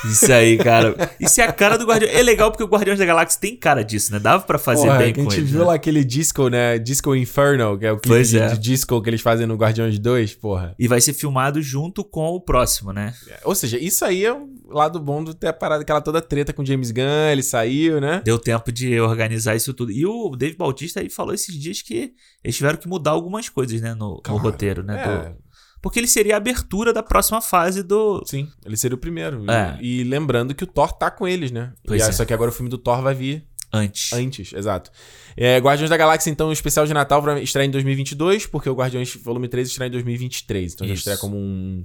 Isso aí, cara. Isso é a cara do Guardião. É legal porque o Guardiões da Galáxia tem cara disso, né? Dava pra fazer Porra, bem que a com gente ele. viu né? lá aquele disco, né? Disco Inferno, que é o clipe Pois de, é. de disco que eles fazem no Guardiões 2, porra. E vai ser filmado junto com o próximo, né? Ou seja, isso aí é o lado bom de ter a parada, aquela toda treta com o James Gunn, ele saiu, né? Deu tempo de organizar isso tudo. E o Dave Bautista aí falou esses dias que eles tiveram que mudar algumas coisas, né? No, no Claro. roteiro, né? É, do- Porque ele seria a abertura da próxima fase do. sim, ele seria o primeiro. É. E, e lembrando que o Thor tá com eles, né? Pois e, é. Só que agora o filme do Thor vai vir Antes. antes, exato. É, Guardiões da Galáxia, então, o especial de Natal vai estrear em 2022, porque o Guardiões Volume 3 estreia em 2023. Então já Isso. estreia como um,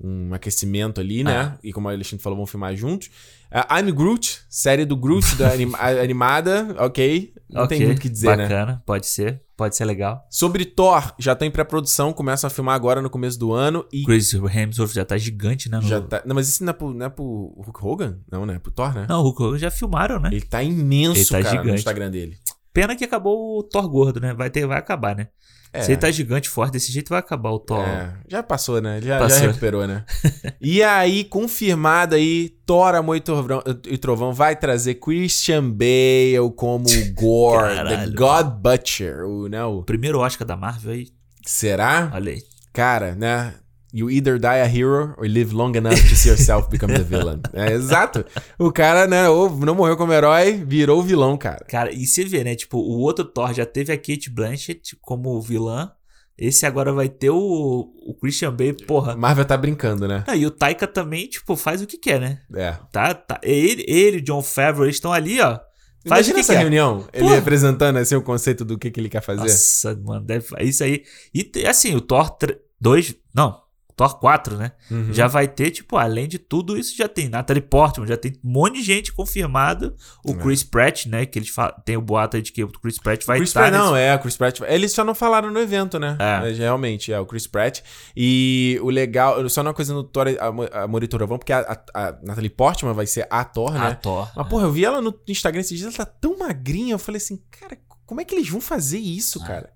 um aquecimento ali, né? Ah. E como a Alexandre falou, vão filmar juntos. Ah, I'm Groot, série do Groot da anim- animada, ok. Não tem Ok, muito o que dizer, né? Bacana, pode ser. Pode ser legal. Sobre Thor, já tá em pré-produção, começam a filmar agora no começo do ano e Chris Hemsworth já tá gigante, né? no- já tá... Não, mas isso não é pro, não é pro Hulk Hogan? Não, né? É pro Thor, né? Não, o Hulk Hogan já filmaram, né? Ele tá imenso, Ele tá cara, no gigante. Instagram dele. Pena que acabou o Thor gordo, né? Vai, ter, vai acabar, né? É. Se ele tá gigante, forte desse jeito, vai acabar o Thor. É, já passou, né? Já, já Passou. recuperou, né? e aí, confirmado aí, Thor, Amor e Trovão, e Trovão vai trazer Christian Bale como o Gore, The Caralho. God Butcher. O, né. O primeiro Oscar da Marvel aí, Será? olha aí. Cara, né? You either die a hero or live long enough to see yourself become the villain. É, exato. O cara, né, ou não morreu como herói, virou vilão, cara. Cara, e você vê, né? Tipo, o outro Thor já teve a Kate Blanchett como vilã. Esse agora vai ter o, o Christian Bale, porra. Marvel tá brincando, né? Ah, e o Taika também, tipo, faz o que quer, né? É. Tá, tá. Ele, ele John Favreau, eles estão ali, ó. Faz Imagina essa quer. reunião, ele Porra. representando assim o conceito do que, que ele quer fazer. Nossa, mano, deve, é isso aí. E assim, o Thor 2, não, Thor 4, né? Uhum. Já vai ter, tipo, além de tudo isso, já tem Natalie Portman, já tem um monte de gente confirmado. O É. Chris Pratt, né? Que eles tem o boato aí de que o Chris Pratt vai Chris estar. Pratt, nesse- não, é, o Chris Pratt. Eles só não falaram no evento, né? É. Mas realmente, é o Chris Pratt. E o legal, só uma coisa no Thor, a, a Moritura Vão, porque a, a, a Natalie Portman vai ser a Thor, A né? Thor. Mas, porra, eu vi ela no Instagram esses dias, ela tá tão magrinha. Eu falei assim, cara, como é que eles vão fazer isso, cara?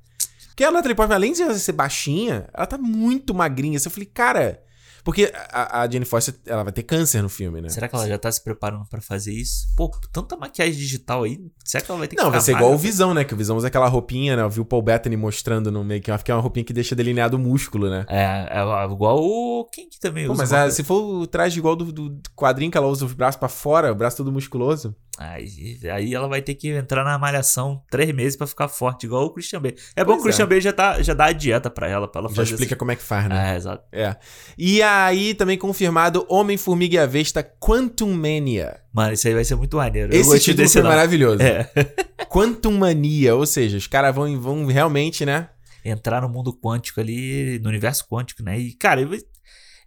Porque a Natalie Portman, além de ser baixinha, ela tá muito magrinha. Assim, Eu falei, cara. Porque a, a Jenny Foster, ela vai ter câncer no filme, né? Será que ela já tá se preparando pra fazer isso? Pô, tanta maquiagem digital aí. Será que ela vai ter que Não, vai ser igual o? Visão, né? Que o Visão usa aquela roupinha, né? Eu vi o Paul Bettany mostrando no off que é uma roupinha que deixa delineado o músculo, né? É, é igual o. Quem que também Pô, usa? mas coisa- se for o traje igual do, do quadrinho que ela usa os braços pra fora, o braço todo musculoso. Aí, aí ela vai ter que entrar na malhação três meses pra ficar forte, igual o Christian Bale. É bom Pois que o Christian é. Bale já, tá, já dá a dieta pra ela, pra ela Já fazer explica como é que faz, né? É, exato. É. E aí, também confirmado, Homem-Formiga e a Vesta Quantum Mania. Mano, isso aí vai ser muito maneiro. Esse título desse foi nome. maravilhoso. É. Quantum Mania, ou seja, os caras vão, vão realmente, né? Entrar no mundo quântico ali, no universo quântico, né? E, cara,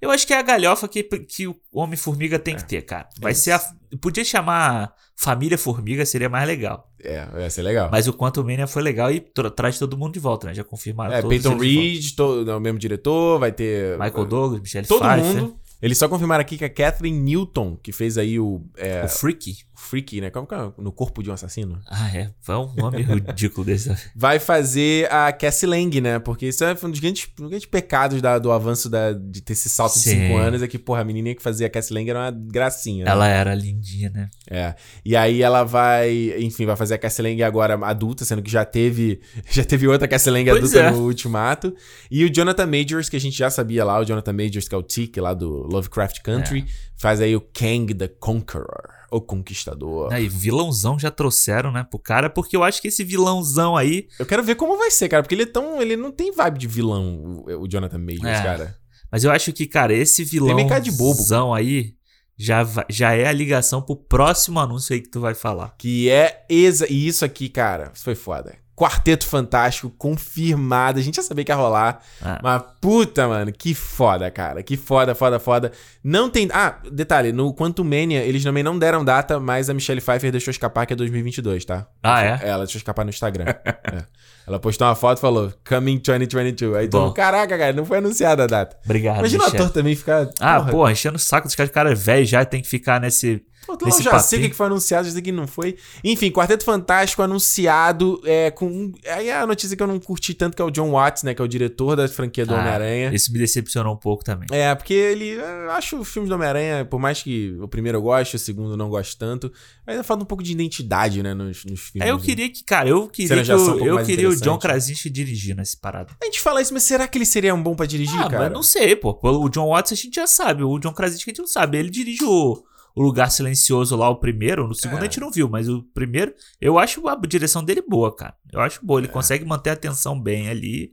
eu, acho que é a galhofa que, que o Homem-Formiga tem que ter, cara. Vai É ser a. Podia chamar Família Formiga, seria mais legal. É, vai ser legal. Mas o Quantum Mania foi legal e tra- traz todo mundo de volta, né? Já confirmaram é, Peyton. Reed, to- é o mesmo diretor, vai ter. Michael Douglas, Michelle Todo Pfeiffer, mundo. Eles só confirmaram aqui que a Catherine Newton, que fez aí o é, o Freaky. Freaky, né? Como que é? No corpo de um assassino. Ah, é. Foi um nome ridículo desse. Vai fazer a Cassie Lang, né? Porque isso é um dos grandes, um dos grandes pecados da- do avanço da- de ter esse salto de Sim. 5 anos. É que, porra, a menininha que fazia a Cassie Lang era uma gracinha. né? Ela era lindinha, né? É. E aí ela vai, enfim, vai fazer a Cassie Lang agora adulta, sendo que já teve, já teve outra Cassie Lang Pois adulta é. no Ultimato. E o Jonathan Majors, que a gente já sabia lá, o Jonathan Majors, que é o Tic lá do Lovecraft Country, É. faz aí o Kang the Conqueror, o Conquistador. Aí, vilãozão já trouxeram, né, pro cara, porque eu acho que esse vilãozão aí. Eu quero ver como vai ser, cara, porque ele é tão, ele não tem vibe de vilão, o, Jonathan Majors, É. cara. Mas eu acho que, cara, esse meio cara de bobo. vilãozão aí já, já é a ligação pro próximo anúncio aí que tu vai falar. Que é exa e isso aqui, cara, isso foi foda. Quarteto Fantástico confirmado. A gente já sabia que ia rolar. Ah. Mas puta, mano, que foda, cara. Que foda, foda, foda. Não tem. Ah, detalhe, no Quantum Mania eles também não deram data, mas a Michelle Pfeiffer deixou escapar que é 2022, tá? Ah, é? Ela deixou escapar no Instagram. É. Ela postou uma foto e falou: Coming 2022. Aí todo caraca, cara, não foi anunciada a data. Obrigado, Imagina o ator também ficar. Ah, porra, pô, enchendo o saco dos caras, cara é velho já tem que ficar nesse. Pô, tu já sei o que foi anunciado, já sei que não foi. Enfim, Quarteto Fantástico anunciado é, com. Aí a notícia que eu não curti tanto, que é o John Watts, né? Que é o diretor da franquia do Ah, Homem-Aranha. Isso me decepcionou um pouco também. É, porque ele. Eu acho os filmes do Homem-Aranha, por mais que o primeiro eu goste, o segundo eu não gosto tanto, ainda falta um pouco de identidade, né? Nos, nos filmes. É, eu queria que, cara, eu queria que ação um eu, eu queria o John. Krasinski dirigindo esse parada. A gente fala isso, mas será que ele seria um bom pra dirigir, Ah, cara? mas não sei, pô. O John Watts a gente já sabe. O John Krasinski a gente não sabe. Ele dirige o, o Lugar Silencioso lá, o primeiro. No segundo É. a gente não viu, mas o primeiro, eu acho a direção dele boa, cara. Eu acho boa. Ele consegue manter a atenção bem ali.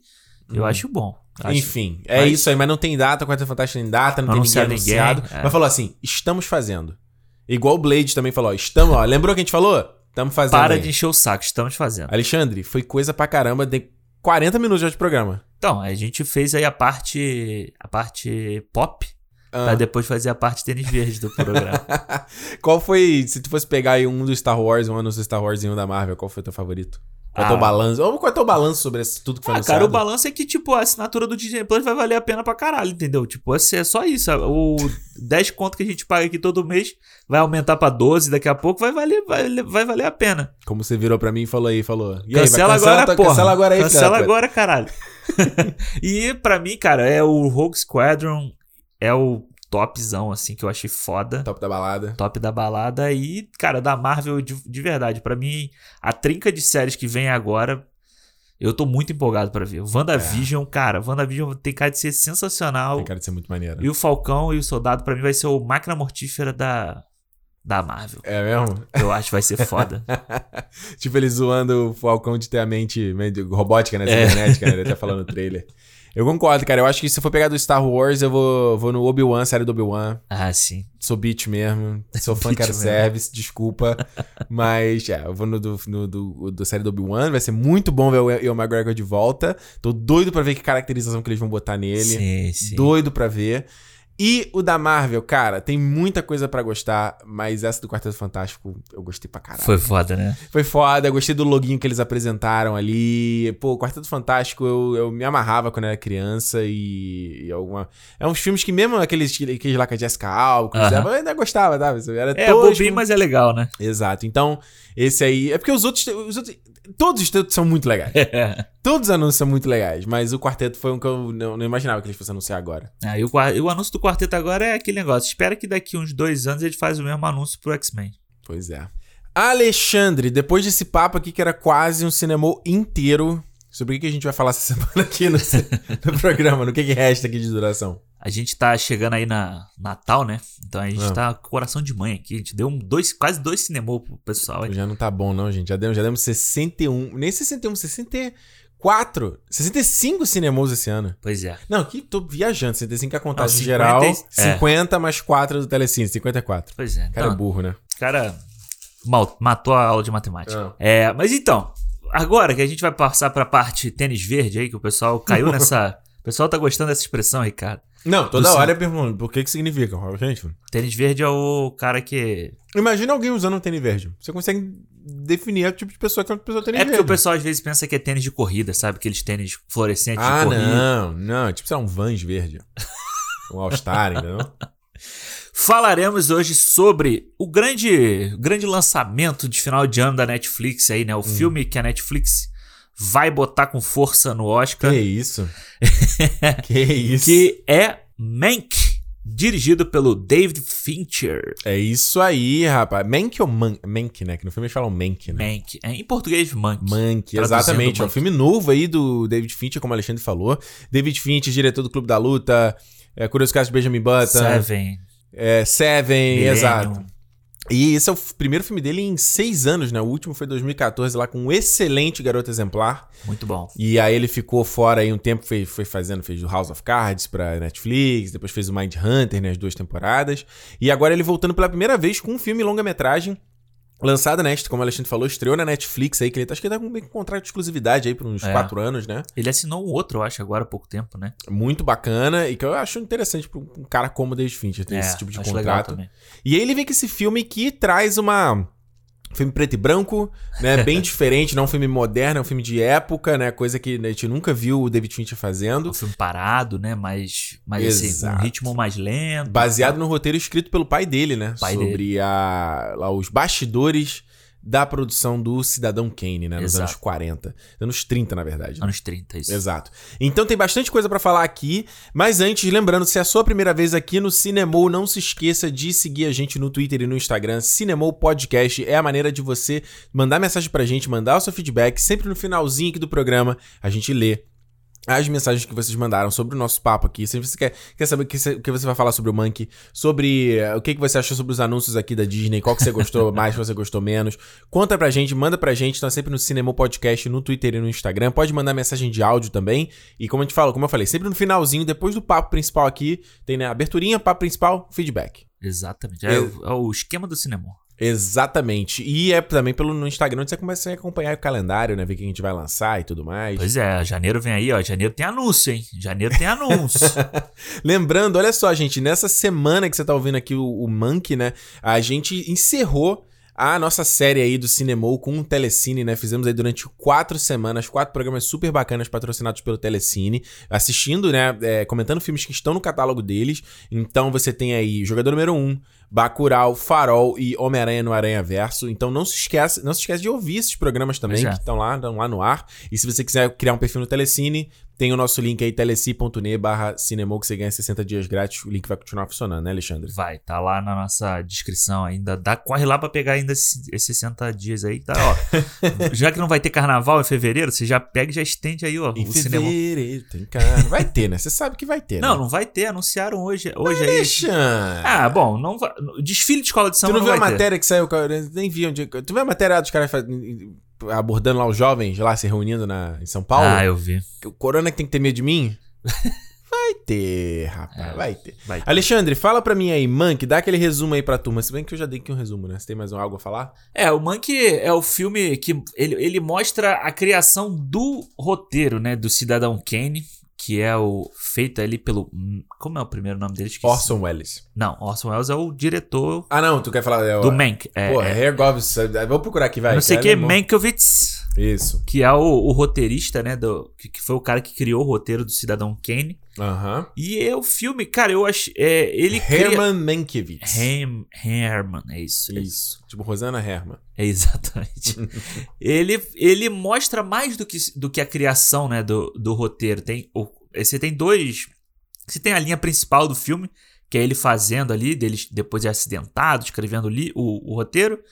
Eu Uhum. acho bom. Acho- Enfim, é Mas- isso aí, mas não tem data, Quarteto Fantástico tem data, não, Não tem ninguém anunciado. é. Mas falou assim: estamos fazendo. Igual o Blade também falou: ó, estamos, ó. Lembrou que a gente falou? Estamos fazendo. Para aí. de encher o saco, estamos fazendo. Alexandre, foi coisa pra caramba, tem 40 minutos já de programa. Então, a gente fez aí a parte. A parte pop. Ah. Pra depois fazer a parte tênis verde do programa. qual foi, se tu fosse pegar aí um do Star Wars, um ano do Star Wars e um da Marvel, qual foi o teu favorito? Qual é o teu Ah. balanço? Ou qual é o teu balanço sobre esse- tudo que foi Ah, anunciado? cara, o balanço é que, tipo, a assinatura do Disney Plus vai valer a pena pra caralho, entendeu? Tipo, assim, é só isso. O 10 conto que a gente paga aqui todo mês vai aumentar pra 12 daqui a pouco, vai valer, vai, vai valer a pena. Como você virou pra mim e falou aí, falou. E aí, vai- cancela agora, tua- porra. Cancela agora aí, Cancela puta. agora, caralho. e pra mim, cara, é o Rogue Squadron, é o topzão, assim, que eu achei foda. Top da balada. Top da balada e, cara, da Marvel de, de verdade. Pra mim, a trinca de séries que vem agora, Eu tô muito empolgado pra ver. WandaVision, é. cara, WandaVision tem cara de ser sensacional. Tem cara de ser muito maneiro. E o Falcão e o Soldado, pra mim, vai ser o máquina mortífera da, da Marvel. É mesmo? Eu acho que vai ser foda. tipo, ele zoando o Falcão de ter a mente robótica, né? Cibernética, é. né? Ele tá falando no trailer. Eu concordo, cara. Eu acho que se for pegar do Star Wars, eu vou, vou no Obi-Wan, série do Obi-Wan. Ah, sim. Sou bitch mesmo. Sou fã, quero service, desculpa. Mas, é, eu vou no do, no, do, do série do Obi-Wan. Vai ser muito bom ver o Ian McGregor de volta. Tô doido pra ver que caracterização que eles vão botar nele. Sim, sim. Doido pra ver. E o da Marvel, cara, tem muita coisa para gostar, mas essa do Quarteto Fantástico eu gostei pra caralho. Foi foda, né? Foi foda, eu gostei do loginho que eles apresentaram ali. Pô, o Quarteto Fantástico eu, eu me amarrava quando era criança e, e alguma. É uns filmes que mesmo aqueles, aqueles lá com a Jessica Alba, uh -huh. eu ainda gostava, tá? Era é, tosco. bobinho, mas é legal, né? Exato. Então, esse aí. É porque os outros. Os outros todos os são muito legais. todos os anúncios são muito legais, mas o quarteto foi um que eu não, não imaginava que eles fossem anunciar agora. Ah, e o, o anúncio do quarteto agora é aquele negócio. Espera que daqui uns dois anos ele faz o mesmo anúncio pro X-Men. Pois é. Alexandre, depois desse papo aqui que era quase um cinema inteiro, sobre o que a gente vai falar essa semana aqui no, no programa, no que, que resta aqui de duração? A gente tá chegando aí na Natal, né? Então a gente ah. tá com coração de mãe aqui. A gente deu um, dois, quase dois cinemô pro pessoal. Aí. Já não tá bom, não, gente. Já demos, já demos 61. Nem 61, 64. 65 cinemas esse ano. Pois é. Não, aqui tô viajando. 65 é a contagem não, 50, geral. É. 50 mais 4 do Telecine, 54. Pois é. Cara então, é burro, né? Cara mal, matou a aula de matemática. Ah. É, mas então, agora que a gente vai passar pra parte tênis verde aí, que o pessoal caiu nessa. O pessoal tá gostando dessa expressão, Ricardo. Não, toda Do hora é pergunta por que que significa, gente. Tênis verde é o cara que. Imagina alguém usando um tênis verde. Você consegue definir o tipo de pessoa que é uma pessoa tênis É porque verde. o pessoal às vezes pensa que é tênis de corrida, sabe? Aqueles tênis fluorescentes ah, de corrida. Não, não. Tipo, sei lá, um Vans verde. um All-Star, entendeu? Falaremos hoje sobre o grande, grande lançamento de final de ano da Netflix aí, né? O hum. filme que a Netflix vai botar com força no Oscar. Que isso? que isso? Que é Mank, dirigido pelo David Fincher. É isso aí, rapaz. Mank ou Man Mank, né? Que no filme eles falam Mank, né? Mank. É, em português, Mank. Mank, exatamente. É um filme novo aí do David Fincher, como o Alexandre falou. David Fincher, diretor do Clube da Luta, é, Curioso Caso de Benjamin Button. Seven. É, Seven, Millennium. exato. E esse é o primeiro filme dele em seis anos, né? O último foi em 2014, lá com um excelente Garoto Exemplar. Muito bom. E aí ele ficou fora aí um tempo, foi, foi fazendo, fez o House of Cards pra Netflix, depois fez o Mind Hunter, né? As duas temporadas. E agora ele voltando pela primeira vez com um filme longa-metragem Lançado, né? Como o Alexandre falou, estreou na Netflix aí, que ele tá, acho que ele tá com um contrato de exclusividade aí por uns é. quatro anos, né? Ele assinou um outro, eu acho, agora há pouco tempo, né? Muito bacana e que eu acho interessante pra um cara como o David Fincher ter é, esse tipo de contrato. E aí ele vem com esse filme que traz uma filme preto e branco, né? Bem diferente, não é um filme moderno, é um filme de época, né? Coisa que a gente nunca viu o David Fincher fazendo. Um filme parado, né? Mas, mas assim, um ritmo mais lento. Baseado no roteiro escrito pelo pai dele, né? Pai Sobre dele. A, lá, os bastidores da produção do Cidadão Kane, né? Nos Exato. anos 40. Anos 30, na verdade. Né? Anos 30, isso. Exato. Então tem bastante coisa para falar aqui, mas antes, lembrando, se é a sua primeira vez aqui no Cinemou, não se esqueça de seguir a gente no Twitter e no Instagram. Cinemou Podcast é a maneira de você mandar mensagem pra gente, mandar o seu feedback. Sempre no finalzinho aqui do programa, a gente lê as mensagens que vocês mandaram sobre o nosso papo aqui. Se você quer, quer saber o que, você, que você vai falar sobre o Monkey, sobre uh, o que, que você achou sobre os anúncios aqui da Disney, qual que você gostou mais, qual você gostou menos. Conta pra gente, manda pra gente. Tá sempre no Cinema Podcast, no Twitter e no Instagram. Pode mandar mensagem de áudio também. E como a gente falou, como eu falei, sempre no finalzinho, depois do papo principal aqui, tem né, aberturinha, papo principal, feedback. Exatamente. É, é, é o esquema do cinema. Exatamente. E é também pelo no Instagram onde você começa a acompanhar o calendário, né? Ver que a gente vai lançar e tudo mais. Pois é, janeiro vem aí, ó. Janeiro tem anúncio, hein? Janeiro tem anúncio. Lembrando, olha só, gente, nessa semana que você tá ouvindo aqui o, o Monkey, né? A gente encerrou a nossa série aí do Cinemou com o Telecine, né? Fizemos aí durante quatro semanas, quatro programas super bacanas patrocinados pelo Telecine, assistindo, né? É, comentando filmes que estão no catálogo deles. Então você tem aí Jogador Número 1, um, Bacurau, Farol e Homem-Aranha no Aranha Verso. Então não se esquece, não se esquece de ouvir esses programas também é. que estão lá, estão lá no ar. E se você quiser criar um perfil no Telecine, tem o nosso link aí, teleci.ne barra cinema, que você ganha 60 dias grátis. O link vai continuar funcionando, né, Alexandre? Vai, tá lá na nossa descrição ainda. Dá, corre lá pra pegar ainda esses esses 60 dias aí. Tá, ó. já que não vai ter carnaval em fevereiro, você já pega e já estende aí, ó. Em o cinema. fevereiro, tem cara. Vai ter, né? Você sabe que vai ter, Não, né? não vai ter. Anunciaram hoje, hoje aí. Alexandre! Ah, bom, não vai. Desfile de escola de Tu samba não não viu a vai ter. matéria que saiu? Nem vi onde. Tu viu a matéria lá dos caras abordando lá os jovens lá se reunindo na, em São Paulo? Ah, eu vi. O Corona que tem que ter medo de mim? vai ter, rapaz, vai ter. Vai ter. Alexandre, fala pra mim aí, Mank, dá aquele resumo aí pra turma. Se bem que eu já dei aqui um resumo, né? Você tem mais algo a falar? É, o Monkey é o filme que ele, ele mostra a criação do roteiro, né, do Cidadão Kane, que é o feito ali pelo hum, como é o primeiro nome dele? Esqueci. Orson Welles. Não, Orson Welles é o diretor Ah, não, tu quer falar. É, o- do Mank. É, Pô, é, Hergovs. Vou procurar aqui, vai. não sei o é que, alemão. Mankiewicz, Isso. que é o, o roteirista, né, do, que, foi o cara que criou o roteiro do Cidadão Kane. Aham. E é o filme, cara, eu acho, é, ele cria... Herman Mankiewicz. Herm, Herman, é isso, é isso. Isso. Tipo Rosana Herman. É exatamente. ele, ele mostra mais do que, do que a criação né, do, do roteiro. Tem, o, você tem dois. Você tem a linha principal do filme, que é ele fazendo ali, dele, depois de acidentado, escrevendo li, o, o roteiro.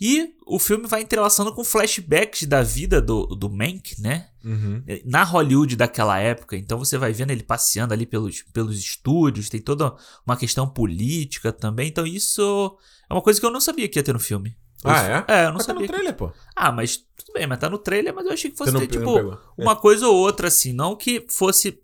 E o filme vai entrelaçando com flashbacks da vida do, do Mank, né? Uhum. Na Hollywood daquela época. Então você vai vendo ele passeando ali pelos, pelos estúdios, tem toda uma questão política também. Então isso é uma coisa que eu não sabia que ia ter no filme. Ah, é? É, eu não Mas tá sabia. no que- trailer, pô. Ah, mas tudo bem, mas tá no trailer, mas eu achei que fosse não- ter, tipo, pegou. uma coisa ou outra, assim, não que fosse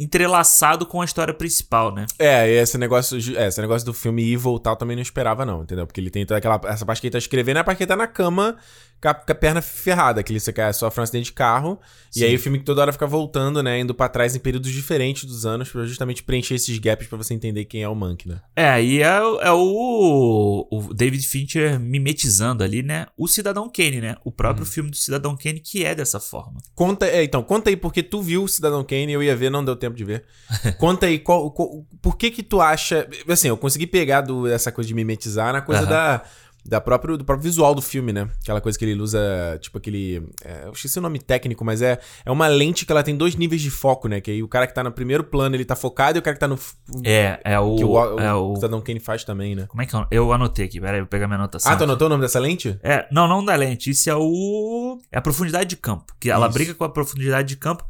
entrelaçado com a história principal, né? É, esse negócio, é, esse negócio do filme ir e voltar eu também não esperava, não, entendeu? Porque ele tem toda aquela. Essa parte que ele tá escrevendo é a parte que ele tá na cama com a, com a perna ferrada, que ele sofre um acidente de carro. Sim. E aí o filme que toda hora fica voltando, né? Indo pra trás em períodos diferentes dos anos, pra justamente preencher esses gaps pra você entender quem é o Monk, né? É, aí é, o- é o, o David Fincher mimetizando ali, né? O Cidadão Kane, né? O próprio Uhum. filme do Cidadão Kane que é dessa forma. Conta, é, então, conta aí, porque tu viu o Cidadão Kane, eu ia ver, não deu tempo de ver. Conta aí, qual, qual- por que que tu acha... Assim, eu consegui pegar do, essa coisa de mimetizar na coisa Aham. da... Da próprio, do próprio visual do filme, né? Aquela coisa que ele usa, tipo aquele. é, eu esqueci o nome técnico, mas é, é uma lente que ela tem dois níveis de foco, né? Que aí o cara que tá no primeiro plano ele tá focado e o cara que tá no. É, é o. que o, o, é o Cidadão Kane faz também, né? como é que é? o- Eu anotei aqui, peraí, eu vou pegar minha anotação. Ah, tu anotou o nome dessa lente? É, não, não da lente. Isso é o. É a profundidade de campo. Que ela Isso. briga com a profundidade de campo.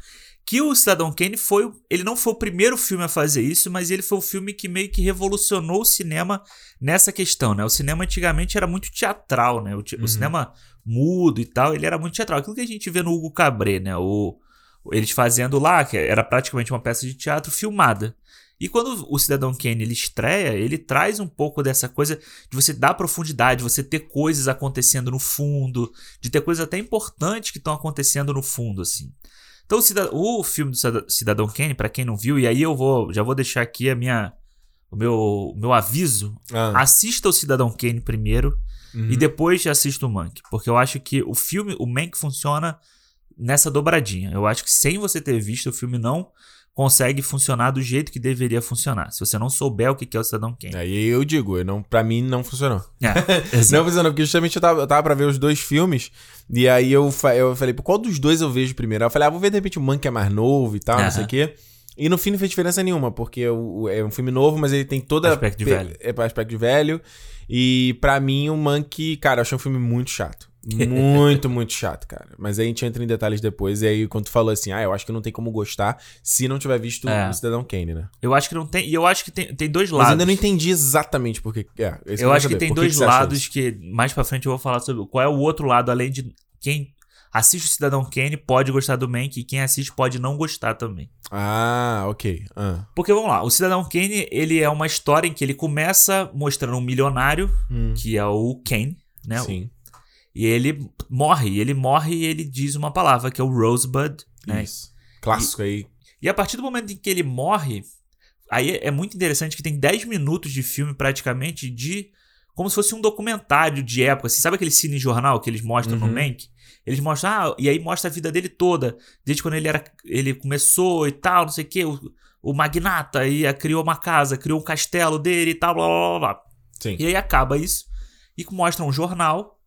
Que o Cidadão Kane foi. Ele não foi o primeiro filme a fazer isso, mas ele foi o filme que meio que revolucionou o cinema nessa questão, né? O cinema antigamente era muito teatral, né? O, ti- o Uhum. cinema mudo e tal, ele era muito teatral. Aquilo que a gente vê no Hugo Cabré, né? O, eles fazendo lá, que era praticamente uma peça de teatro filmada. E quando o Cidadão Kane ele estreia, ele traz um pouco dessa coisa de você dar profundidade, você ter coisas acontecendo no fundo, de ter coisas até importantes que estão acontecendo no fundo, assim. Então o, filme do Cida- Cidadão Kane, pra quem não viu, e aí eu vou, já vou deixar aqui a minha, o meu, o meu aviso, Ah, assista o Cidadão Kane primeiro uhum. e depois assista o Mank, porque eu acho que o filme, o Mank funciona nessa dobradinha. Eu acho que sem você ter visto o filme não consegue funcionar do jeito que deveria funcionar. Se você não souber o que é o Cidadão Kane. Aí eu digo, eu não, pra mim não funcionou. É. Não funcionou, porque justamente eu tava, eu tava pra ver os dois filmes, e aí eu, eu falei, qual dos dois eu vejo primeiro? Aí eu falei, ah, vou ver de repente o Man que é mais novo e tal, não sei o quê. E no fim não fez diferença nenhuma, porque é um filme novo, mas ele tem toda. Aspecto de velho. É aspecto de velho. E pra mim, o Monkey, cara, eu achei um filme muito chato. Muito, muito chato, cara. Mas aí a gente entra em detalhes depois. E aí, quando tu falou assim, ah, eu acho que não tem como gostar se não tiver visto É. o Cidadão Kane, né? Eu acho que não tem. E eu acho que tem, tem dois Mas lados. ainda não entendi exatamente por que. É, esse Eu acho que tem Por dois acha lados que mais pra frente eu vou falar sobre qual é o outro lado, além de quem assiste o Cidadão Kane pode gostar do Mank e quem assiste pode não gostar também. Ah, ok. Ah. Porque vamos lá, o Cidadão Kane, ele é uma história em que ele começa mostrando um milionário, Hum. que é o Kane, né? Sim. E ele morre, e ele morre e ele diz uma palavra, que é o Rosebud, né? Isso. Clássico aí. E a partir do momento em que ele morre, aí é muito interessante que tem 10 minutos de filme praticamente de como se fosse um documentário de época. Assim, sabe aquele cine jornal que eles mostram no Uhum. Mank? Eles mostram, ah, e aí mostra a vida dele toda, desde quando ele era ele começou e tal, não sei o quê, o, o magnata aí criou uma casa, criou um castelo dele e tal, blá blá blá blá. Sim. E aí acaba isso e mostra um jornal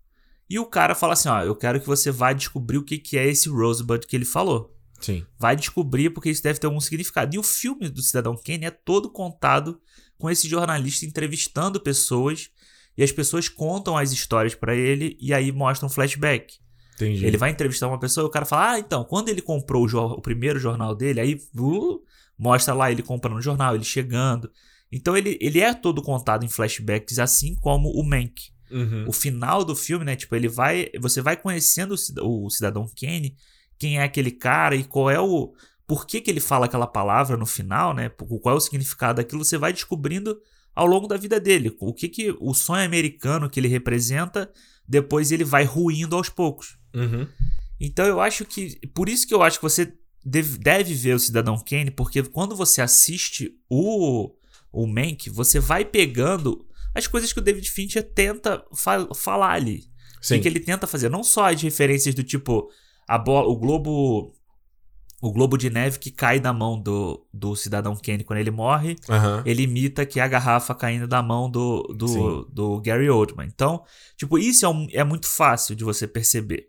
e o cara fala assim, ó, eu quero que você vá descobrir o que, que é esse Rosebud que ele falou. Sim. Vai descobrir porque isso deve ter algum significado. E o filme do Cidadão Kane é todo contado com esse jornalista entrevistando pessoas e as pessoas contam as histórias pra ele e aí mostram um flashback. Entendi. Ele vai entrevistar uma pessoa e o cara fala: Ah, então, quando ele comprou o, o primeiro jornal dele, aí uh, mostra lá ele comprando o jornal, ele chegando. Então ele, ele é todo contado em flashbacks, assim como o Mank. Uhum. O final do filme, né? Tipo, ele vai. Você vai conhecendo o, cida- o cidadão Kane, quem é aquele cara e qual é o. Por que, que ele fala aquela palavra no final, né? Qual é o significado daquilo, você vai descobrindo ao longo da vida dele. O que que o sonho americano que ele representa, depois ele vai ruindo aos poucos. Uhum. Então eu acho que. Por isso que eu acho que você deve, deve ver o Cidadão Kane, porque quando você assiste o, o Mank, você vai pegando as coisas que o David Fincher tenta fa- falar ali. O Sim. que, que ele tenta fazer. Não só as referências do tipo. A bola, o globo. O globo de neve que cai da mão do, do Cidadão Kane quando ele morre Aham. ele imita que é a garrafa caindo da mão do, do, do Gary Oldman. Então, tipo, isso é, um- é muito fácil de você perceber.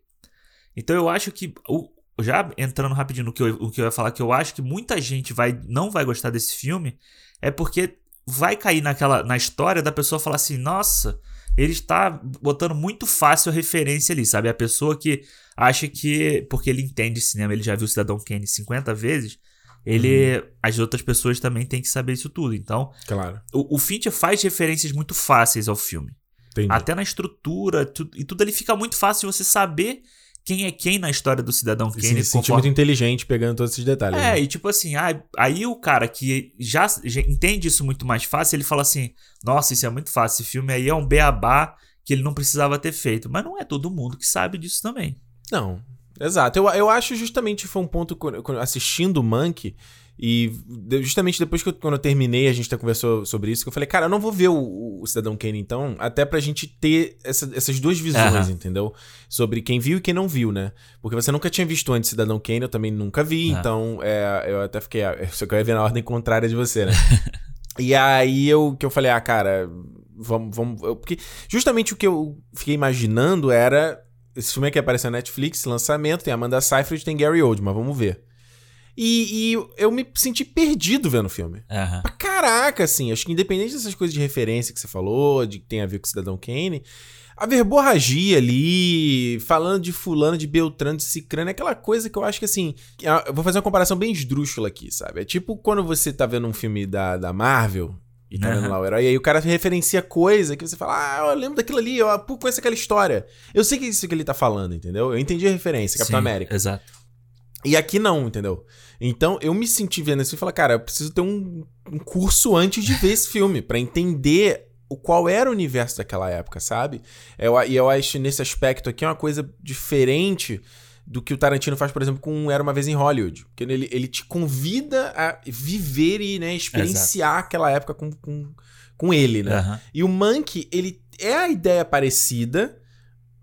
Então eu acho que. o- já entrando rapidinho no que, eu, o que eu ia falar, que eu acho que muita gente vai, não vai gostar desse filme, é porque vai cair naquela na história da pessoa falar assim, nossa, ele está botando muito fácil a referência ali, sabe? A pessoa que acha que, porque ele entende cinema, ele já viu Cidadão Kane 50 vezes, ele, as outras pessoas também têm que saber isso tudo. Então, Claro. o, o Fincher faz referências muito fáceis ao filme. Entendi. Até na estrutura, tu- e tudo ali fica muito fácil de você saber quem é quem na história do Cidadão Kane. se sentir conforme- muito inteligente pegando todos esses detalhes. É, né? e tipo assim, ah, aí o cara que já, já entende isso muito mais fácil, ele fala assim: Nossa, isso é muito fácil, esse filme aí é um beabá que ele não precisava ter feito. Mas não é todo mundo que sabe disso também. Não. Exato. Eu, eu acho justamente foi um ponto assistindo o Monkey. E justamente depois que eu, quando eu terminei, a gente até conversou sobre isso, que eu falei, cara, eu não vou ver o, o Cidadão Kane, então, até pra gente ter essa- essas duas visões, Aham. entendeu? Sobre quem viu e quem não viu, né? Porque você nunca tinha visto antes Cidadão Kane, eu também nunca vi, Ah. então é, eu até fiquei. ah, Só que eu ia ver na ordem contrária de você, né? e aí eu que eu falei, ah, cara, vamos. vamos eu- porque justamente o que eu fiquei imaginando era. Esse filme aqui apareceu na Netflix, lançamento, tem Amanda Seyfried, tem Gary Oldman, vamos ver. E, e eu me senti perdido vendo o filme. Pra caraca, assim. Acho que independente dessas coisas de referência que você falou, de que tem a ver com o Cidadão Kane, a verborragia ali, falando de fulano, de Beltrano, de Cicrano, é aquela coisa que eu acho que, assim... ah, Eu vou fazer uma comparação bem esdrúxula aqui, sabe? É tipo quando você tá vendo um filme da, da Marvel... E tá vendo Aham. lá o herói, e aí o cara referencia coisa que você fala, ah, eu lembro daquilo ali, eu conheço aquela história. Eu sei que é isso que ele tá falando, entendeu? Eu entendi a referência, Capitão Sim, América. Exato. E aqui não, entendeu? Então eu me senti vendo assim e falei, cara, eu preciso ter um, um curso antes de ver esse filme, pra entender o qual era o universo daquela época, sabe? Eu, e eu acho nesse aspecto aqui uma coisa diferente do que o Tarantino faz, por exemplo, com Era Uma Vez em Hollywood. Porque ele, ele te convida a viver e né, experienciar aquela época com, com, com ele, né? Aham. E o Monkey, ele é a ideia parecida,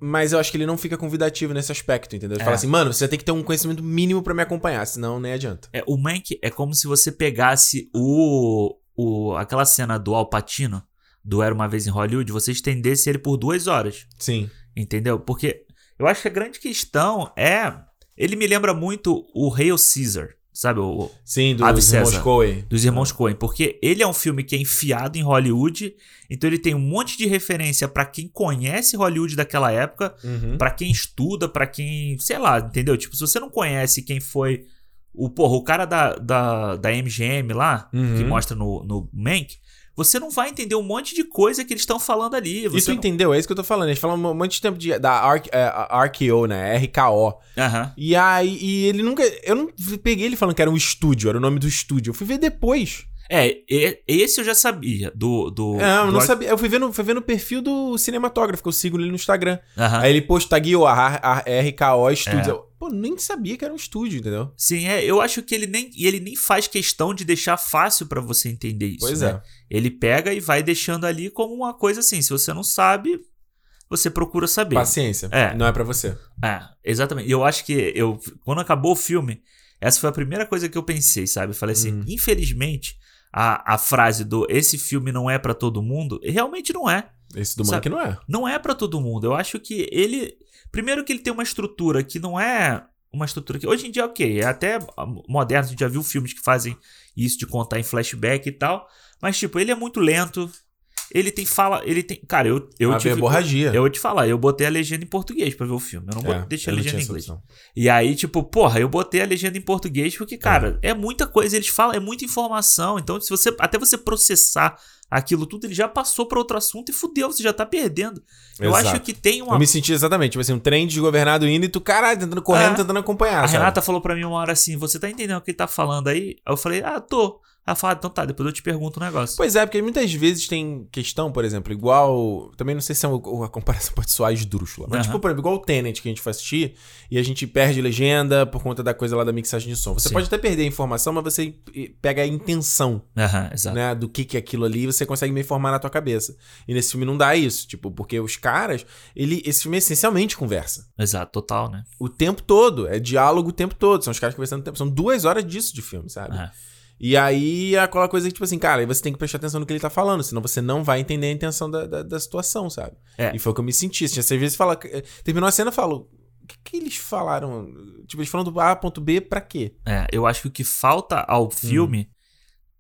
mas eu acho que ele não fica convidativo nesse aspecto, entendeu? Ele É. fala assim, mano, você tem que ter um conhecimento mínimo pra me acompanhar, senão nem adianta. É, o Mank é como se você pegasse o, o aquela cena do Al Pacino, do Era Uma Vez em Hollywood, você estendesse ele por duas horas. Sim. Entendeu? Porque eu acho que a grande questão é. Ele me lembra muito o Hail Caesar, sabe? O, Sim, do dos irmãos. Coen. dos irmãos Coen. Porque ele é um filme que é enfiado em Hollywood, então ele tem um monte de referência pra quem conhece Hollywood daquela época, Uhum. Pra quem estuda, pra quem. Sei lá, entendeu? Tipo, se você não conhece quem foi. O, porra, o cara da, da, da MGM lá, Uhum. que mostra no, no Mank, você não vai entender um monte de coisa que eles estão falando ali. E Você tu não... entendeu? É isso que eu tô falando. Eles falam um monte de tempo de, da é, a RKO, né? RKO. Aham. E aí, e ele nunca. Eu não peguei ele falando que era um estúdio, era o nome do estúdio. Eu fui ver depois. É, esse eu já sabia. Do. do É, eu do não sabia. Eu fui ver, no, fui ver no perfil do cinematógrafo, que eu sigo ele no Instagram. Aí ele posta tagueou a, RKO Studios. É. Eu, Pô, nem sabia que era um estúdio, entendeu? Sim, é, eu acho que ele nem, ele nem faz questão de deixar fácil pra você entender isso. Pois né? é. Ele pega e vai deixando ali como uma coisa assim. Se você não sabe, você procura saber. Paciência. É. Não é pra você. É, exatamente. E eu acho que eu, quando acabou o filme, essa foi a primeira coisa que eu pensei, sabe? Eu falei assim, Uhum. infelizmente, a, a frase do esse filme não é pra todo mundo, realmente não é. Esse do Monk não é. Não é pra todo mundo. Eu acho que ele. Primeiro que ele tem uma estrutura que não é uma estrutura que. Hoje em dia, ok, é até moderno, a gente já viu filmes que fazem isso de contar em flashback e tal. Mas, tipo, ele é muito lento. Ele tem fala. Ele tem. Cara, eu, eu tive. verborragia. Eu vou te falar, eu botei a legenda em português pra ver o filme. Eu não É, deixei eu a legenda em inglês. E aí, tipo, porra, eu botei a legenda em português porque, cara, é, muita coisa. Eles falam, é muita informação. Então, se você. Até você processar aquilo tudo, ele já passou pra outro assunto e fudeu, você já tá perdendo. Eu Exato. acho que tem uma. Eu me senti exatamente, tipo assim, um trem desgovernado indo e tu, caralho, tentando correndo, É. tentando acompanhar. A sabe? Renata falou pra mim uma hora assim: você tá entendendo o que ele tá falando aí? Aí eu falei, ah, tô. Ela falou, ah, então tá, depois eu te pergunto um negócio. Pois é, porque muitas vezes tem questão, por exemplo, igual. Também não sei se é uma- a comparação pode soar esdrúxula. Mas, Aham. tipo, por exemplo, igual o Tenet que a gente foi assistir e a gente perde legenda por conta da coisa lá da mixagem de som. Você Sim. pode até perder a informação, mas você eh, pega a intenção, exato. né, do que que é aquilo ali e você consegue meio formar na tua cabeça. E nesse filme não dá isso, tipo, porque os caras, ele, esse filme essencialmente conversa. Exato, total, né? O tempo todo, é diálogo o tempo todo. São os caras conversando o tempo. São duas horas disso de filme, sabe? É. E aí é aquela coisa que, tipo assim, cara, aí você tem que prestar atenção no que ele tá falando, senão você não vai entender a intenção da, da, da situação, sabe? É. E foi o que eu me senti. Assim, às vezes fala. Terminou a cena e falo. O que, que eles falaram? Tipo, eles falam do A ponto B pra quê? É, eu acho que o que falta ao Hum. filme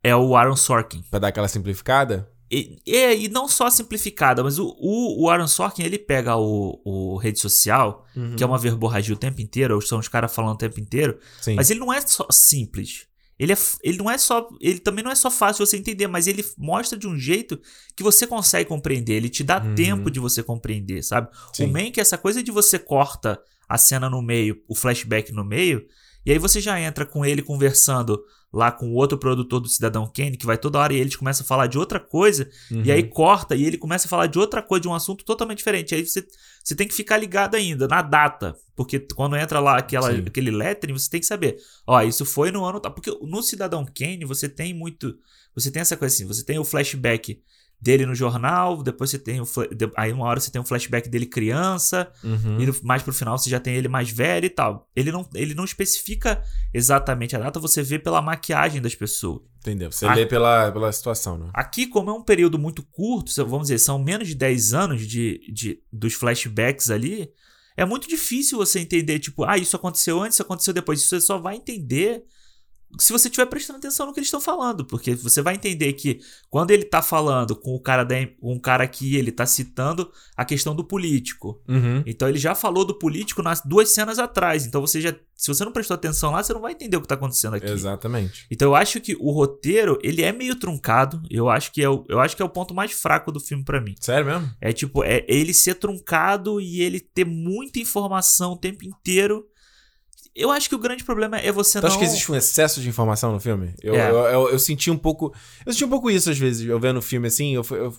é o Aaron Sorkin. Pra dar aquela simplificada? E, é, e não só simplificada, mas o, o, o Aaron Sorkin, ele pega o, o rede social, Uhum. que é uma verborragia o tempo inteiro, ou são os caras falando o tempo inteiro, Sim. mas ele não é só simples. Ele, é, ele não é só. Ele também não é só fácil você entender, mas ele mostra de um jeito que você consegue compreender. Ele te dá Uhum. tempo de você compreender, sabe? Sim. O Mank, essa coisa de você corta a cena no meio, o flashback no meio, e aí você já entra com ele conversando lá com o outro produtor do Cidadão Kane, que vai toda hora e eles começam a falar de outra coisa, Uhum. e aí corta e ele começa a falar de outra coisa, de um assunto totalmente diferente. Aí você, você tem que ficar ligado ainda na data, porque quando entra lá aquela, Sim. aquele lettering, você tem que saber, ó, isso foi no ano. Porque no Cidadão Kane você tem muito. Você tem essa coisa assim, você tem o flashback dele no jornal, depois você tem o. Aí uma hora você tem um flashback dele criança, Uhum. e mais pro final você já tem ele mais velho e tal. Ele não, ele não especifica exatamente a data, você vê pela maquiagem das pessoas. Entendeu? Você Ah. lê pela, pela situação, né? Aqui, como é um período muito curto, vamos dizer, são menos de 10 anos de, de, dos flashbacks ali, é muito difícil você entender, tipo, ah, isso aconteceu antes, isso aconteceu depois. Isso você só vai entender se você estiver prestando atenção no que eles estão falando. Porque você vai entender que quando ele tá falando com o cara da, um cara aqui, ele tá citando a questão do político. Uhum. Então ele já falou do político nas duas cenas atrás. Então você já. Se você não prestou atenção lá, você não vai entender o que tá acontecendo aqui. Exatamente. Então eu acho que o roteiro, ele é meio truncado. Eu acho que é o, eu acho que é o ponto mais fraco do filme pra mim. Sério mesmo? É tipo, é ele ser truncado e ele ter muita informação o tempo inteiro. Eu acho que o grande problema é você Tu não acha que existe um excesso de informação no filme? Eu, É. eu, eu, eu senti um pouco. Eu senti um pouco isso às vezes, eu vendo o filme assim. Eu, eu-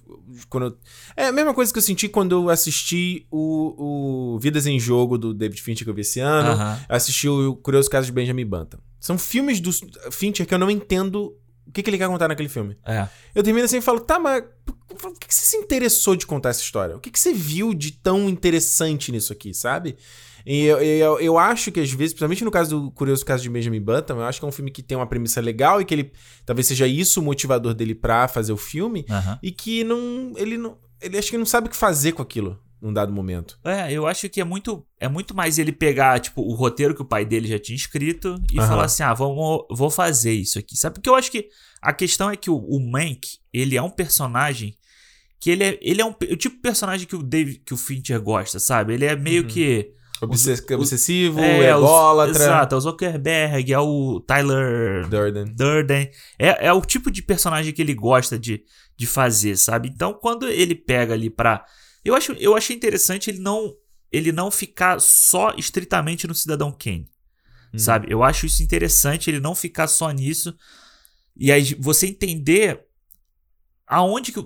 quando eu- é a mesma coisa que eu senti quando eu assisti o, o Vidas em Jogo do David Fincher que eu vi esse ano. Aham. Eu assisti o Curioso Caso de Benjamin Button. São filmes do Fincher que eu não entendo o que, que ele quer contar naquele filme. É. Eu termino assim e falo, tá, mas por que, que você se interessou de contar essa história? O que, que você viu de tão interessante nisso aqui, sabe? E eu, eu, eu acho que às vezes, principalmente no caso do Curioso Caso de Benjamin Button, eu acho que é um filme que tem uma premissa legal e que ele talvez seja isso o motivador dele pra fazer o filme aham. e que não ele não ele acho que não sabe o que fazer com aquilo num dado momento. É, eu acho que é muito, é muito mais ele pegar, tipo, o roteiro que o pai dele já tinha escrito e Aham. falar assim, ah, vamos, vou fazer isso aqui. Sabe? Porque eu acho que a questão é que o, o Mank, ele é um personagem que ele é, ele é um, o tipo de personagem que o David, que o Fincher gosta, sabe? Ele é meio Uhum. que... Obsess- o- obsessivo, é, os- ególatra. Exato, é o Zuckerberg, é o Tyler Durden. Durden. É, é o tipo de personagem que ele gosta de, de fazer, sabe? Então, quando ele pega ali pra. Eu, acho, eu achei interessante ele não, ele não ficar só estritamente no Cidadão Kane, Uhum. sabe? Eu acho isso interessante, ele não ficar só nisso. E aí você entender aonde que,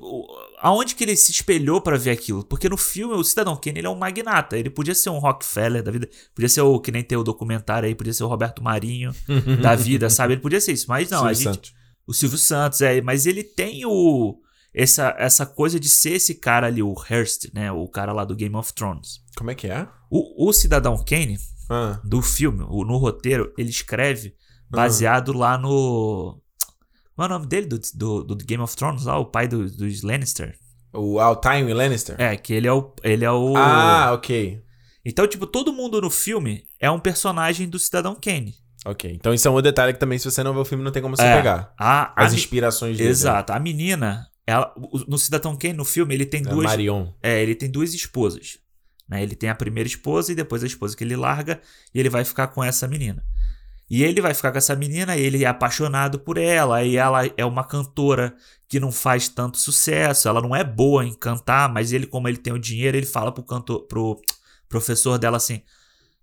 aonde que ele se espelhou pra ver aquilo. Porque no filme, o Cidadão Kane ele é um magnata. Ele podia ser um Rockefeller da vida. Podia ser o que nem tem o documentário aí, podia ser o Roberto Marinho da vida, sabe? Ele podia ser isso. Mas não, a Silvio gente, Santos. o Silvio Santos, é, mas ele tem o essa, essa coisa de ser esse cara ali, o Hearst, né? O cara lá do Game of Thrones. Como é que é? O, o Cidadão Kane, Ah, do filme, o- no roteiro, ele escreve baseado lá no. Qual é o nome dele? Do, do, do Game of Thrones lá, o pai do- dos Lannister. O Al Tywin Lannister? É, que ele é o. Ele é o. Ah, ok. Então, tipo, todo mundo no filme é um personagem do Cidadão Kane. Ok. Então isso é um detalhe que também, se você não ver o filme, não tem como você É. pegar. A, a As mi- inspirações dele. Exato. A menina, ela, no Cidadão Kane, no filme, ele tem né? duas. Marion. É, ele tem duas esposas. Né? Ele tem a primeira esposa e depois a esposa que ele larga e ele vai ficar com essa menina. E ele vai ficar com essa menina, ele é apaixonado por ela, e ela é uma cantora que não faz tanto sucesso, ela não é boa em cantar, mas ele, como ele tem o dinheiro, ele fala pro, cantor, pro professor dela assim.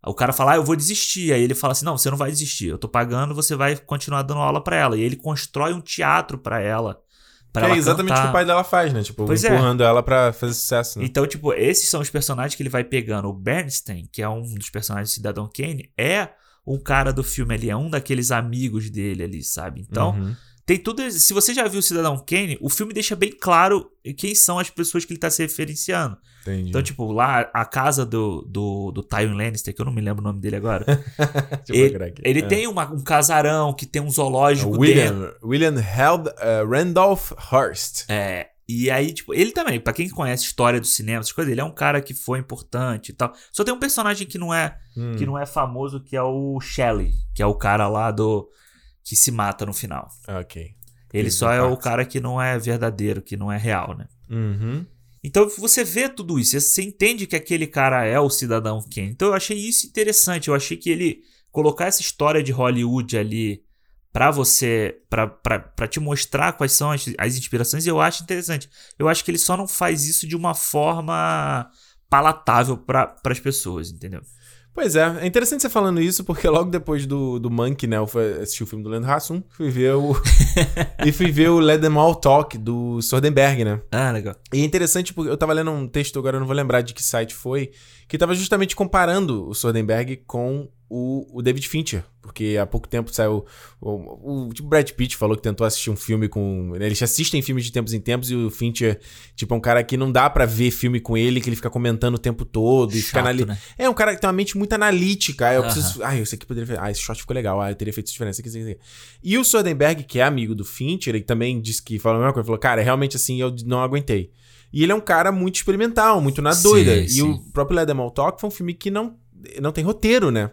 O cara fala, ah, eu vou desistir. Aí ele fala assim: não, você não vai desistir, eu tô pagando, você vai continuar dando aula pra ela. E ele constrói um teatro pra ela. Que é exatamente o que o pai dela faz, né? Tipo, Pois é. empurrando ela pra fazer sucesso, né? Então, tipo, esses são os personagens que ele vai pegando. O Bernstein, que é um dos personagens do Cidadão Kane, é um cara do filme ali, é um daqueles amigos dele ali, sabe? Então, Uhum. tem tudo. Se você já viu o Cidadão Kane, o filme deixa bem claro quem são as pessoas que ele tá se referenciando. Entendi. Então, tipo, lá a casa do, do, do Tywin Lannister, que eu não me lembro o nome dele agora. Ele ele É. tem uma- um casarão que tem um zoológico dentro. William, William Held, uh, Randolph Hearst. É, e aí, tipo, ele também, pra quem conhece história do cinema, essas coisas, ele é um cara que foi importante e tal. Só tem um personagem que não é, Hum. que não é famoso, que é o Shelley, que é o cara lá do que se mata no final. Ok. Ele só é o cara que não é verdadeiro, que não é real, né? Uhum. Então você vê tudo isso, você entende que aquele cara é o cidadão Kane. Então eu achei isso interessante, eu achei que ele colocar essa história de Hollywood ali pra você, pra te mostrar quais são as, as inspirações, eu acho interessante. Eu acho que ele só não faz isso de uma forma palatável para as pessoas, entendeu? Pois é, é interessante você falando isso, porque logo depois do, do Monkey, né, eu fui assistir o filme do Leandro Hassum, fui ver o... e fui ver o Let Them All Talk, do Sordenberg, né? Ah, legal. E é interessante porque eu tava lendo um texto, agora eu não vou lembrar de que site foi, que tava justamente comparando o Soderbergh com o, o David Fincher. Porque há pouco tempo saiu. O, o tipo Brad Pitt falou que tentou assistir um filme com. né, Eles assistem filmes de tempos em tempos e o Fincher, tipo, é um cara que não dá pra ver filme com ele, que ele fica comentando o tempo todo e fica Chato, anali- né? É um cara que tem uma mente muito analítica. Ah, eu Aham. preciso. Ah, isso aqui poderia. Ah, esse shot ficou legal. Ah, eu teria feito diferença. Isso aqui, isso aqui. E o Soderbergh, que é amigo do Fincher, ele também disse que falou a mesma coisa. Falou, cara, realmente assim, eu não aguentei. E ele é um cara muito experimental, muito na Sim, doida. E sim. o próprio All Talk foi um filme que não, não tem roteiro, né?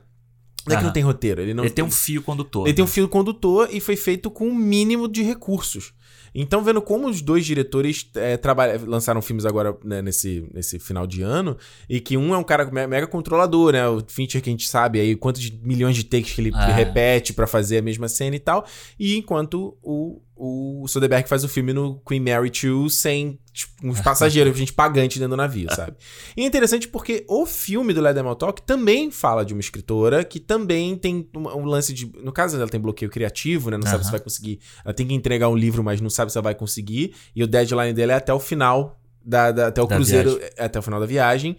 Não é que não tem roteiro. Ele, não ele tem um fio condutor. ele tem um né? fio condutor e foi feito com o mínimo de recursos. Então, vendo como os dois diretores é, lançaram filmes agora né, nesse, nesse final de ano, e que um é um cara me- mega controlador, né? O Fincher que a gente sabe aí quantos milhões de takes que ele É. repete pra fazer a mesma cena e tal. E enquanto o, o Soderbergh faz o filme no Queen Mary 2 sem tipo, uns passageiros, gente pagante dentro do navio, sabe? E é interessante porque o filme do All Talk também fala de uma escritora que também tem um, um lance de. No caso, ela tem bloqueio criativo, né? Não sabe Aham. se vai conseguir. Ela tem que entregar um livro, mas não sabe se ela vai conseguir. E o deadline dela é até o final. Da, da- até o Da cruzeiro, viagem. é até o final da viagem.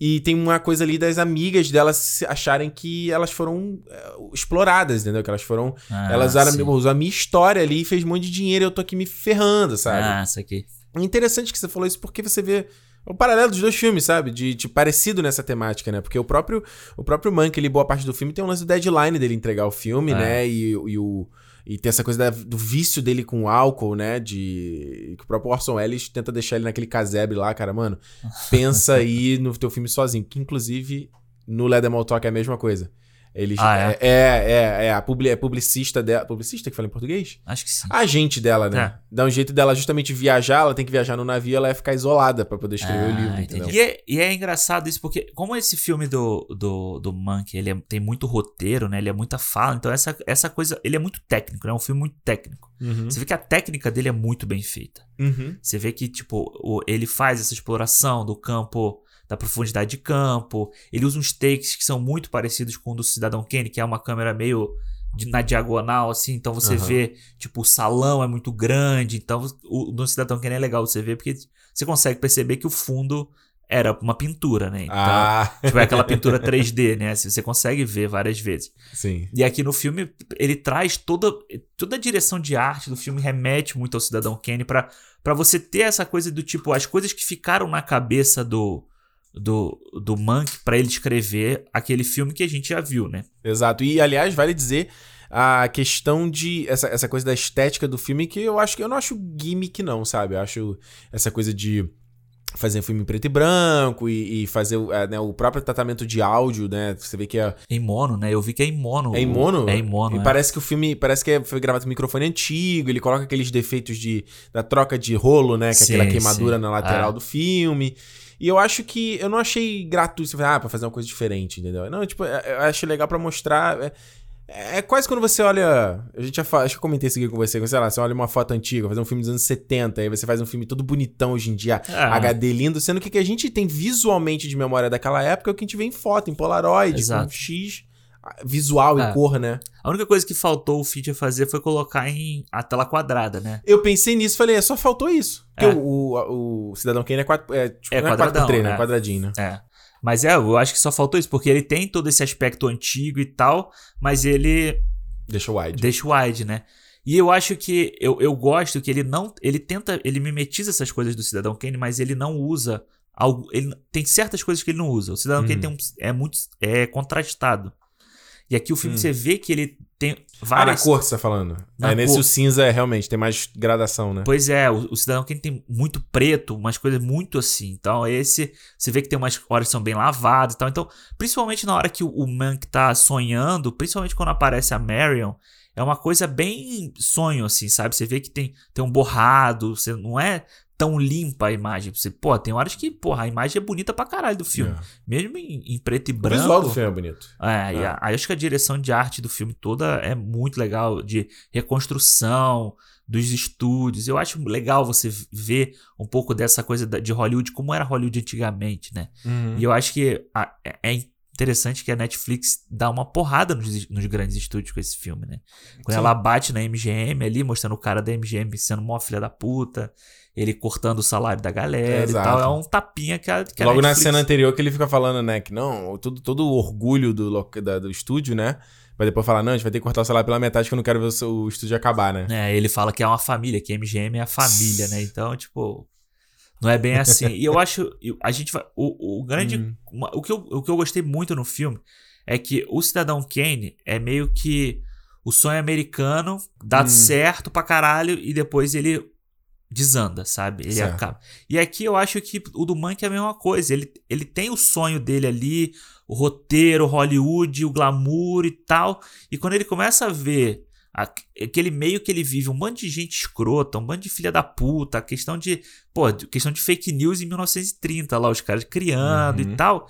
E tem uma coisa ali das amigas delas acharem que elas foram é, exploradas, entendeu? Que elas foram. Ah, elas usaram, sim. usou a minha história ali e fez um monte de dinheiro e eu tô aqui me ferrando, sabe? Ah, isso aqui. É interessante que você falou isso porque você vê o paralelo dos dois filmes, sabe? De, de parecido nessa temática, né? Porque o próprio o próprio Mank, ele, boa parte do filme, tem um lance do deadline dele entregar o filme, É. né? E, e o. E tem essa coisa da- do vício dele com o álcool, né? De. Que o próprio Orson Welles tenta deixar ele naquele casebre lá, cara, mano. Pensa aí no teu filme sozinho. Que inclusive no All Talk é a mesma coisa. Ele Ah, é? É, é, é, a publi, é publicista dela. Publicista que fala em português? Acho que sim. A agente dela, né? É. Dá um jeito dela justamente viajar, ela tem que viajar no navio, ela vai ficar isolada pra poder escrever o Ah, livro, entendi. entendeu? E é, e é engraçado isso, porque como esse filme do, do, do Monk, ele é- tem muito roteiro, né? Ele é muita fala, então essa, essa coisa, ele é muito técnico, né? É um filme muito técnico. Uhum. Você vê que a técnica dele é muito bem feita. Uhum. Você vê que, tipo, o- ele faz essa exploração do campo, da profundidade de campo. Ele usa uns takes que são muito parecidos com o do Cidadão Kane, que é uma câmera meio de- na diagonal, assim. Então você Aham. vê, tipo, o salão é muito grande. Então o no Cidadão Kane é legal você ver, porque você consegue perceber que o fundo era uma pintura, né? Então, Ah, tipo, é aquela pintura 3D, né? Assim, Você consegue ver várias vezes. sim. E aqui no filme, ele traz toda, toda a direção de arte do filme, remete muito ao Cidadão Kane pra você ter essa coisa do tipo, as coisas que ficaram na cabeça do, do, do Monk pra ele escrever aquele filme que a gente já viu, né? Exato. E, aliás, vale dizer, a questão de. Essa, essa coisa da estética do filme, que eu acho que eu não acho gimmick, não, sabe? Eu acho essa coisa de fazer um filme em preto e branco e, e fazer é, né, o próprio tratamento de áudio, né? Você vê que é. Em mono, né? Eu vi que é em mono. É em mono? É em mono. E é. parece que o filme. Parece que é, foi gravado com microfone antigo, ele coloca aqueles defeitos de, da troca de rolo, né? Que é Sim, aquela queimadura sim. na lateral É. do filme. E eu acho que. Eu não achei gratuito. Ah, pra fazer uma coisa diferente, entendeu? Não, tipo, é- eu acho legal pra mostrar. É, é quase quando você olha. A gente já fala, acho que eu comentei isso aqui com você. Sei lá, você olha uma foto antiga, fazer um filme dos anos 70, aí você faz um filme todo bonitão hoje em dia, Ah. HD lindo, sendo que o que a gente tem visualmente de memória daquela época é o que a gente vê em foto, em Polaroid, com Exato. X ah, visual e É. cor, né? A única coisa que faltou o Fincher fazer foi colocar em a tela quadrada, né? Eu pensei nisso, falei, é, só faltou isso. Porque É. o, o, o Cidadão Kane é, quatro, é, tipo, É não é quadradão, 4x3, né? É quadradinho, né? É. Mas é, eu acho que só faltou isso, porque ele tem todo esse aspecto antigo e tal, mas ele Deixa wide. deixa o wide, né? E eu acho que eu, eu gosto que ele não. Ele tenta. Ele mimetiza essas coisas do Cidadão Kane, mas ele não usa. Algo, ele, tem certas coisas que ele não usa. O Cidadão Uhum. Kane tem um, é muito. É contrastado. E aqui o filme Hum. você vê que ele tem Ah, na várias. cor você tá falando. Na é, nesse cor. o cinza é realmente, tem mais gradação, né? Pois é, o, o Cidadão Kane tem muito preto, umas coisas muito assim. Então, esse, você vê que tem umas horas que são bem lavadas e tal. Então, principalmente na hora que o, o Mank tá sonhando, principalmente quando aparece a Marion, é uma coisa bem sonho, assim, sabe? Você vê que tem, tem um borrado, você não é tão limpa a imagem. Você, pô, tem horas que, porra, a imagem é bonita pra caralho do filme. É. Mesmo em, em preto e O branco. visual do filme é bonito. É, É. a- aí acho que a direção de arte do filme toda é muito legal, de reconstrução dos estúdios. Eu acho legal você ver um pouco dessa coisa de Hollywood, como era Hollywood antigamente, né? Uhum. E eu acho que a- é- é interessante que a Netflix dá uma porrada nos, nos grandes estúdios com esse filme, né? Quando Sim. ela bate na MGM ali, mostrando o cara da MGM sendo mó filha da puta, ele cortando o salário da galera Exato. e tal. É um tapinha que a, que a Logo na Netflix- cena anterior que ele fica falando, né, que não, todo, todo o orgulho do, da- do estúdio, né? Vai depois falar, não, a gente vai ter que cortar o salário pela metade que eu não quero ver o, seu- o estúdio acabar, né? É, ele fala que é uma família, que MGM é a família, né? Então, tipo, não é bem assim. E eu acho, a gente vai, o, o grande, Hum. o, que eu, o que eu gostei muito no filme é que o Cidadão Kane é meio que o sonho americano dá Hum. certo pra caralho e depois ele desanda, sabe? Ele Certo. acaba. E aqui eu acho que o do Mank é a mesma coisa. Ele, ele tem o sonho dele ali, o roteiro, Hollywood, o glamour e tal. E quando ele começa a ver aquele meio que ele vive, um monte de gente escrota, um monte de filha da puta, a questão de, pô, questão de fake news em 1930, lá os caras criando Uhum. e tal.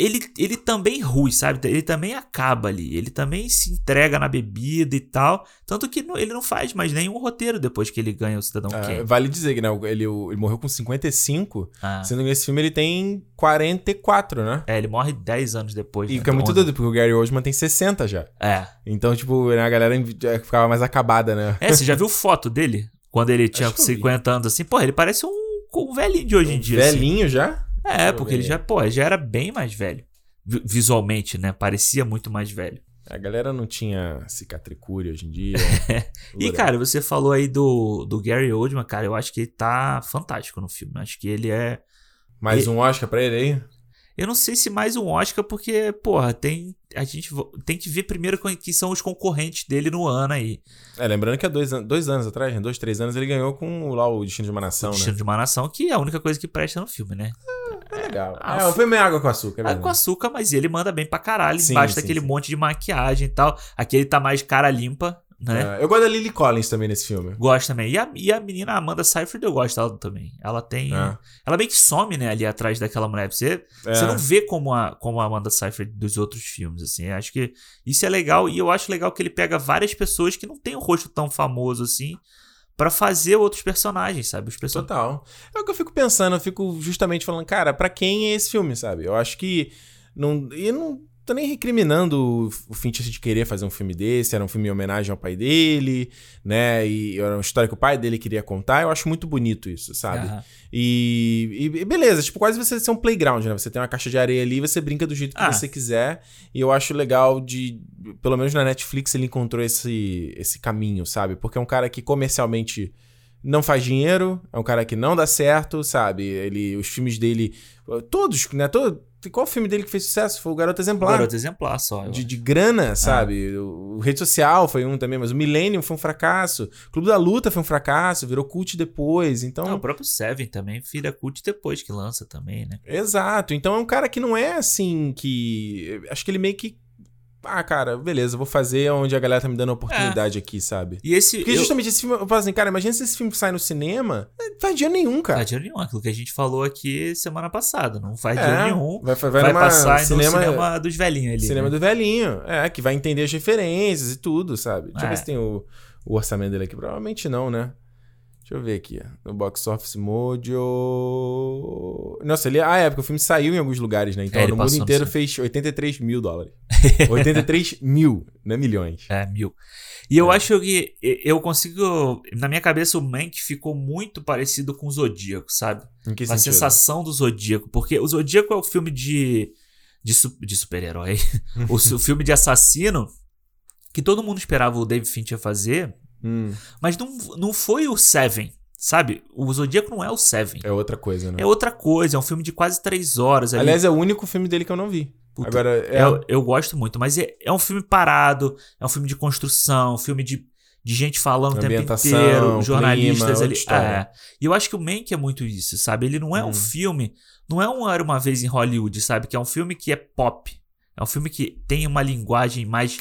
Ele, ele também rui, sabe? Ele também acaba ali. Ele também se entrega na bebida e tal. Tanto que ele não faz mais nenhum roteiro depois que ele ganha o Cidadão É, Kane. vale dizer que né, ele, ele morreu com 55, Ah. sendo que nesse filme ele tem 44, né? É, ele morre 10 anos depois. E né? que é muito Onze. doido, porque o Gary Oldman tem 60 já. É. Então, tipo, né, a galera já ficava mais acabada, né? É, você já viu foto dele? Quando ele tinha Acho que eu vi. 50 anos assim? Pô, ele parece um, um velhinho de hoje em dia. assim. Velhinho já? É, eu porque ele já, pô, já era bem mais velho. Vi- Visualmente, né? Parecia muito mais velho. A galera não tinha cicatricúria hoje em dia. E, cara, você falou aí do, do Gary Oldman, cara, eu acho que ele tá fantástico no filme. Acho que ele é. Mais e- um Oscar pra ele aí? Eu não sei se mais um Oscar, porque, porra, tem. A gente tem que ver primeiro quem são os concorrentes dele no ano aí. É, lembrando que há dois, an- dois anos atrás, né, dois, três anos, ele ganhou com lá o Destino de uma Nação, Destino né? de uma Nação, que é a única coisa que presta no filme, né? É legal. Ah, é, o foi meio água com açúcar, é verdade. com açúcar, mas ele manda bem pra caralho, Sim, embaixo sim, daquele sim. monte de maquiagem e tal. Aqui ele tá mais cara limpa, né? É, eu gosto da Lily Collins também nesse filme. Gosto também. E a, e a menina Amanda Seyfried, eu gosto dela também. Ela tem. É. Ela meio que some, né, ali atrás daquela mulher. Você, É. você não vê como a, como a Amanda Seyfried dos outros filmes, assim. Eu acho que isso é legal. E eu acho legal que ele pega várias pessoas que não têm um rosto tão famoso assim pra fazer outros personagens, sabe? Os personagens. Total. É o que eu fico pensando, eu fico justamente falando, cara, pra quem é esse filme, sabe? Eu acho que. Não, e não tô nem recriminando o Fincher de querer fazer um filme desse, era um filme em homenagem ao pai dele, né? E era uma história que o pai dele queria contar. Eu acho muito bonito isso, sabe? Aham. E, e beleza, tipo, quase você ser um playground, né? Você tem uma caixa de areia ali você brinca do jeito que Ah. você quiser. E eu acho legal de. Pelo menos na Netflix ele encontrou esse, esse caminho, sabe? Porque é um cara que comercialmente não faz dinheiro, é um cara que não dá certo, sabe? Ele, os filmes dele, todos, né? Todo, qual filme dele que fez sucesso? Foi o Garoto Exemplar. Garoto Exemplar só. De, de grana, sabe? O, o Rede Social foi um também, mas o Millennium foi um fracasso. O Clube da Luta foi um fracasso, virou cult depois. Então. Não, o próprio Seven também vira cult depois que lança também, né? Exato. Então é um cara que não é assim que. Acho que ele meio que ah, cara, beleza, vou fazer onde a galera tá me dando a oportunidade é. aqui, sabe? E esse. Porque justamente eu... esse filme, eu falo assim, cara, imagina se esse filme sai no cinema, não faz dinheiro nenhum, cara. Não faz dinheiro nenhum, aquilo que a gente falou aqui semana passada, não faz é, dinheiro nenhum. Vai, vai, vai passar cinema, no cinema dos velhinhos ali. Cinema né? do velhinho, é, que vai entender as referências e tudo, sabe? Deixa eu ver é. se tem o, o orçamento dele aqui. Provavelmente não, né? Deixa eu ver aqui, no Box Office Mojo. Nossa, ele, ah, é, porque o filme saiu em alguns lugares, né? Então, é, no mundo inteiro no fez 83 mil dólares. 83 mil, não é milhões. É, mil. E eu é. acho que eu consigo. Na minha cabeça, o Mank ficou muito parecido com o Zodíaco, sabe? Em que A sentido? sensação do Zodíaco. Porque o Zodíaco é o filme de. de, de super-herói. o, o filme de assassino que todo mundo esperava o David Fincher fazer. Hum. Mas não, não foi o Seven, sabe? O Zodíaco não é o Seven. É outra coisa, né? É outra coisa, é um filme de quase três horas. Ali. Aliás, é o único filme dele que eu não vi. Puta, Agora, é... eu, eu gosto muito, mas é, é um filme parado, é um filme de construção, um filme de, de gente falando o tempo inteiro, jornalistas clima, ali. É. E eu acho que o Mank é muito isso, sabe? Ele não é hum. um filme, não é um Era Uma Vez em Hollywood, sabe? Que é um filme que é pop. É um filme que tem uma linguagem mais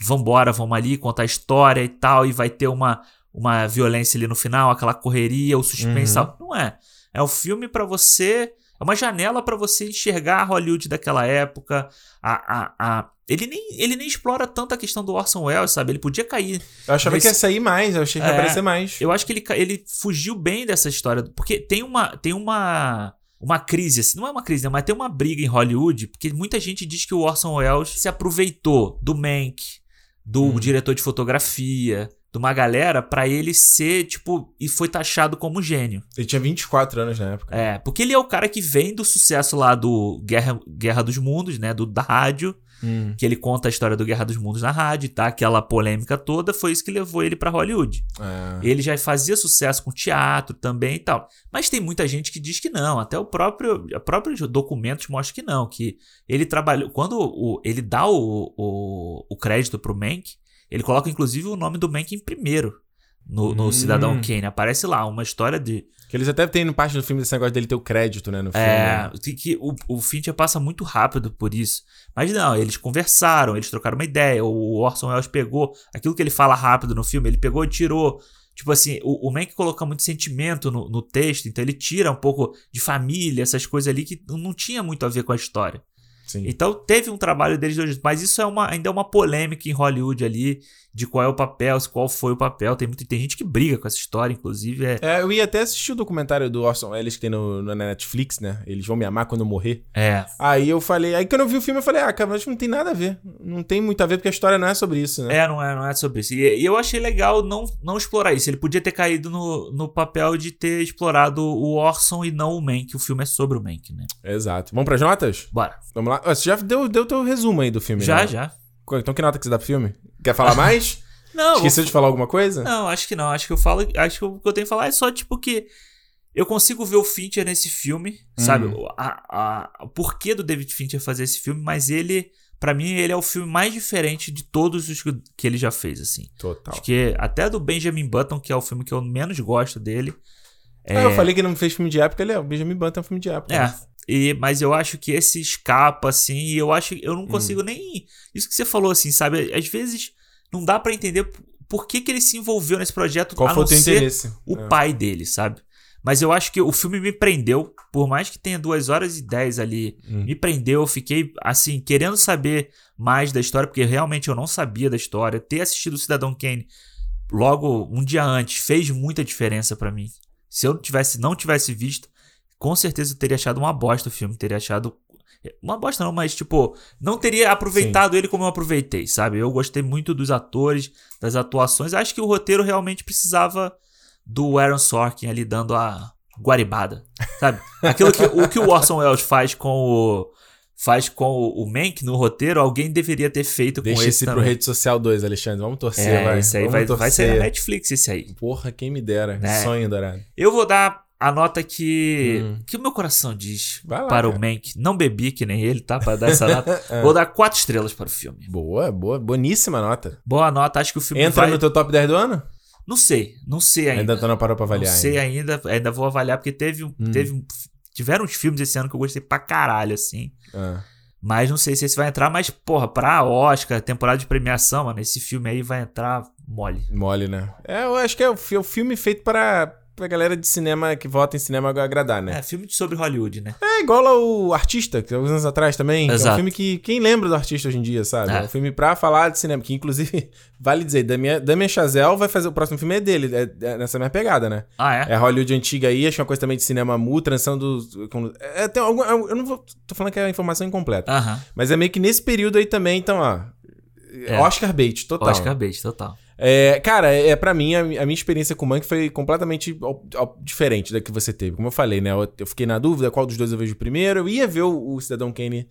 vambora, vamos ali contar a história e tal, e vai ter uma, uma violência ali no final, aquela correria, o suspense uhum. Não é. É um filme para você. É uma janela para você enxergar a Hollywood daquela época. A, a, a, ele, nem, ele nem explora tanto a questão do Orson Welles, sabe? Ele podia cair. Eu achava nesse... que ia sair mais, eu achei que ia é, aparecer mais. Eu acho que ele, ele fugiu bem dessa história. Porque tem uma. Tem uma uma crise, assim, não é uma crise, né, mas tem uma briga em Hollywood, porque muita gente diz que o Orson Welles se aproveitou do Mank, do hum. diretor de fotografia, de uma galera para ele ser, tipo, e foi taxado como gênio. Ele tinha 24 anos na época. É, porque ele é o cara que vem do sucesso lá do Guerra, Guerra dos Mundos, né, do, da rádio, hum. que ele conta a história do Guerra dos Mundos na rádio, tá? Aquela polêmica toda, foi isso que levou ele para Hollywood. É. Ele já fazia sucesso com teatro também e tal. Mas tem muita gente que diz que não, até o próprio, o próprio documentos mostra que não, que ele trabalhou, quando o, ele dá o, o, o crédito pro Mank, ele coloca inclusive o nome do Mank em primeiro no, no hum. Cidadão Kane. Aparece lá uma história de. Que eles até têm no parte do filme desse negócio dele ter o crédito, né? No filme. É, que, que o, o Fincher passa muito rápido por isso. Mas não, eles conversaram, eles trocaram uma ideia. O Orson Welles pegou aquilo que ele fala rápido no filme, ele pegou e tirou. Tipo assim, o, o Mank coloca muito sentimento no, no texto, então ele tira um pouco de família, essas coisas ali que não tinha muito a ver com a história. Sim. Então teve um trabalho deles dois, mas isso é uma, ainda é uma polêmica em Hollywood ali de qual é o papel, qual foi o papel. Tem, muito, tem gente que briga com essa história, inclusive. É... é eu ia até assistir o documentário do Orson Welles que tem no, na Netflix, né? Eles vão me amar quando eu morrer. É. Aí eu falei, aí quando eu vi o filme, eu falei, ah, cara, mas não tem nada a ver. Não tem muito a ver, porque a história não é sobre isso, né? É, não é, não é sobre isso. E, e eu achei legal não, não explorar isso. Ele podia ter caído no, no papel de ter explorado o Orson e não o Mank. O filme é sobre o Mank, né? Exato. Vamos pras notas? Bora. Vamos lá. Você já deu, deu teu resumo aí do filme, já, né? Já, já. Então que nota que você dá pro filme? Quer falar mais? Não. Esqueceu de falar alguma coisa? Não, acho que não. Acho que eu falo. Acho que o que eu tenho que falar é só, tipo, que eu consigo ver o Fincher nesse filme, Uhum. sabe? A, a, o porquê do David Fincher fazer esse filme, mas ele, Pra mim, ele é o filme mais diferente de todos os que- ele já fez, assim. Total. Acho que até do Benjamin Button, que é o filme que eu menos gosto dele. É, Ah, eu falei que ele não fez filme de época, ele é. O Benjamin Button é um filme de época. É. E, mas eu acho que esse escapa, assim, e eu acho eu não consigo nem. Isso que você falou, assim, sabe? Às vezes não dá pra entender por que, que ele se envolveu nesse projeto Qual a foi não o teu ser interesse? o É. pai dele, sabe? Mas eu acho que o filme me prendeu, por mais que tenha duas horas e dez ali, Hum. me prendeu, eu fiquei, assim, querendo saber mais da história, porque realmente eu não sabia da história. Ter assistido o Cidadão Kane logo um dia antes fez muita diferença pra mim. Se eu tivesse, não tivesse visto, com certeza eu teria achado uma bosta o filme, teria achado uma bosta não, mas tipo, não teria aproveitado ele como eu aproveitei, sabe? Eu gostei muito dos atores, das atuações. Acho que o roteiro realmente precisava do Aaron Sorkin ali dando a guaribada, sabe? Aquilo que o que o Orson Welles faz com o faz com o, o Mank no roteiro, alguém deveria ter feito com Deixa esse esse pro. Rede Social 2, Alexandre. Vamos torcer, É, vai. esse aí Vamos vai, torcer. vai sair na Netflix, esse aí. Porra, quem me dera. É. Sonho dourado. Eu vou dar a nota que, Hum. que o meu coração diz lá, para o. Mank. Não bebi que nem ele, tá? Para dar essa nota. Vou dar quatro estrelas para o filme. Boa, boa. Boníssima nota. Boa nota, acho que o filme Entra vai... no teu top 10 do ano? Não sei, não sei ainda. Ainda tu não parou pra avaliar não sei ainda. ainda, ainda vou avaliar, porque teve, um- Hum. teve tiveram uns filmes esse ano que eu gostei pra caralho, assim. Ah. Mas não sei se esse vai entrar, mas, porra, pra Oscar, temporada de premiação, mano, esse filme aí vai entrar mole. Mole, né? É, eu acho que é o filme feito para pra galera de cinema que vota em cinema agradar, né? É, filme sobre Hollywood, né? É igual ao Artista, que alguns anos atrás também. que é um Exato. filme que quem lembra do Artista hoje em dia, sabe? É, É. um filme pra falar de cinema, que inclusive, vale dizer, Damien, Damien Chazelle vai fazer, o próximo filme é dele, é, é nessa minha pegada, né? Ah, é? É Hollywood antiga aí, acho que é uma coisa também de cinema mu, transição do... com- é, tem algum, eu não vou, tô falando que é informação incompleta, Aham. mas é meio que nesse período aí também, então, ó... É. Oscar bait, total. Oscar bait, total. É, cara, é para mim a, a minha experiência com o Monk foi completamente diferente da que você teve. Como eu falei, né? Eu, eu fiquei na dúvida qual dos dois eu vejo primeiro. Eu ia ver o, o Cidadão Kane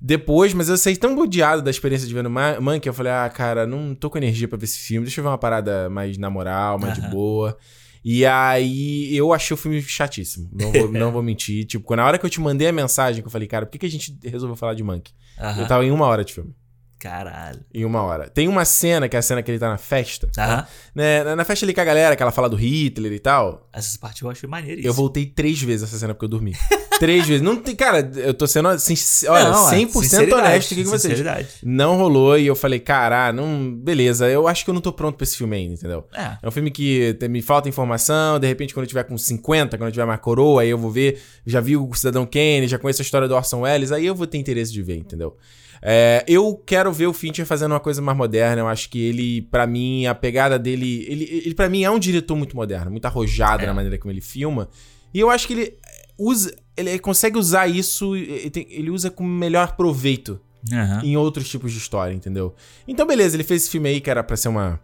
depois, mas eu saí tão odiado da experiência de ver no Ma- Monk que eu falei, ah, cara, não tô com energia pra ver esse filme. Deixa eu ver uma parada mais na moral, mais de Aham. boa. E aí eu achei o filme chatíssimo. Não vou, não vou mentir. Tipo, na hora que eu te mandei a mensagem, que eu falei, cara, por que, que a gente resolveu falar de Monk? Eu Aham. tava em uma hora de filme. Caralho. Em uma hora. Tem uma cena, que é a cena que ele tá na festa. Aham. né, na- na festa ali com a galera, que ela fala do Hitler e tal. Essa parte eu achei maneiríssima. Eu voltei três vezes essa cena porque eu dormi. três vezes. Não tem, cara, eu tô sendo assim, olha, Não, é, 100% sinceridade, honesto aqui com vocês. Sinceridade. Não rolou e eu falei, cara, não, beleza, eu acho que eu não tô pronto pra esse filme ainda, entendeu? É. É um filme que me falta informação, de repente quando eu tiver com 50, quando eu tiver mais coroa, aí eu vou ver, já vi o Cidadão Kane, já conheço a história do Orson Welles, aí eu vou ter interesse de ver, entendeu? É, eu quero ver o Fincher fazendo uma coisa mais moderna, eu acho que ele, pra mim, a pegada dele, ele, ele para mim é um diretor muito moderno, muito arrojado É. na maneira como ele filma, e eu acho que ele usa, ele consegue usar isso, ele usa com melhor proveito Aham. em outros tipos de história, entendeu? Então, beleza, ele fez esse filme aí que era pra ser uma.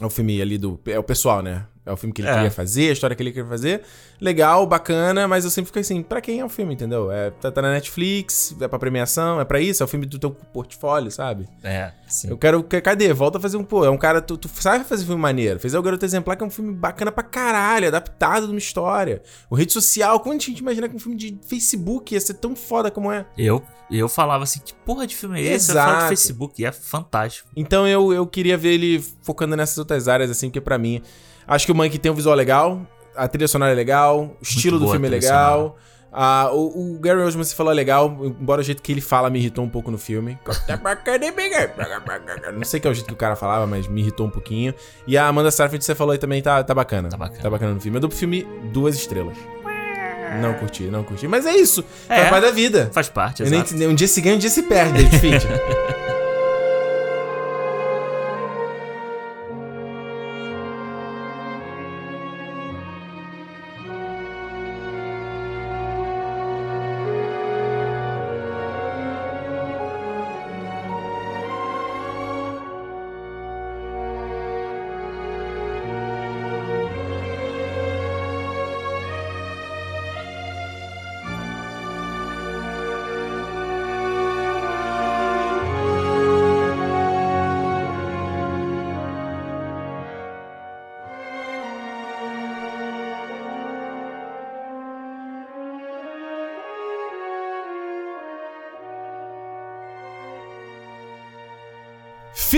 É o filme ali do. É o pessoal, né? É o filme que ele É. queria fazer, a história que ele queria fazer. Legal, bacana, mas eu sempre fico assim, pra quem é o filme, entendeu? É, tá, tá na Netflix, é pra premiação, é pra isso, é o filme do teu portfólio, sabe? É, sim. Eu quero. que- Cadê? Volta a fazer um. Pô, é um cara. Tu, tu sabe fazer filme maneiro. Fez o Garoto Exemplar, que é um filme bacana pra caralho, adaptado de uma história. O rede social, como a gente imagina que um filme de Facebook ia ser tão foda como é? Eu, eu falava assim, que porra de filme é esse? Eu Exato. falo de Facebook, e é fantástico. Então eu, eu queria ver ele focando nessas outras áreas, assim, porque pra mim. Acho que o Monkey tem um visual legal, a trilha sonora é legal, o estilo do filme é legal. Ah, o, o Gary Oldman, você falou, é legal, embora o jeito que ele fala me irritou um pouco no filme. Não sei que é o jeito que o cara falava, mas me irritou um pouquinho. E a Amanda Seyfried, você falou aí também, tá, tá bacana. Tá bacana. Tá bacana no filme. Eu dou pro filme duas estrelas. Não curti, não curti. Mas é isso. É. Faz parte da vida. Faz parte, exato. um dia se ganha, um dia se perde, David Fincher.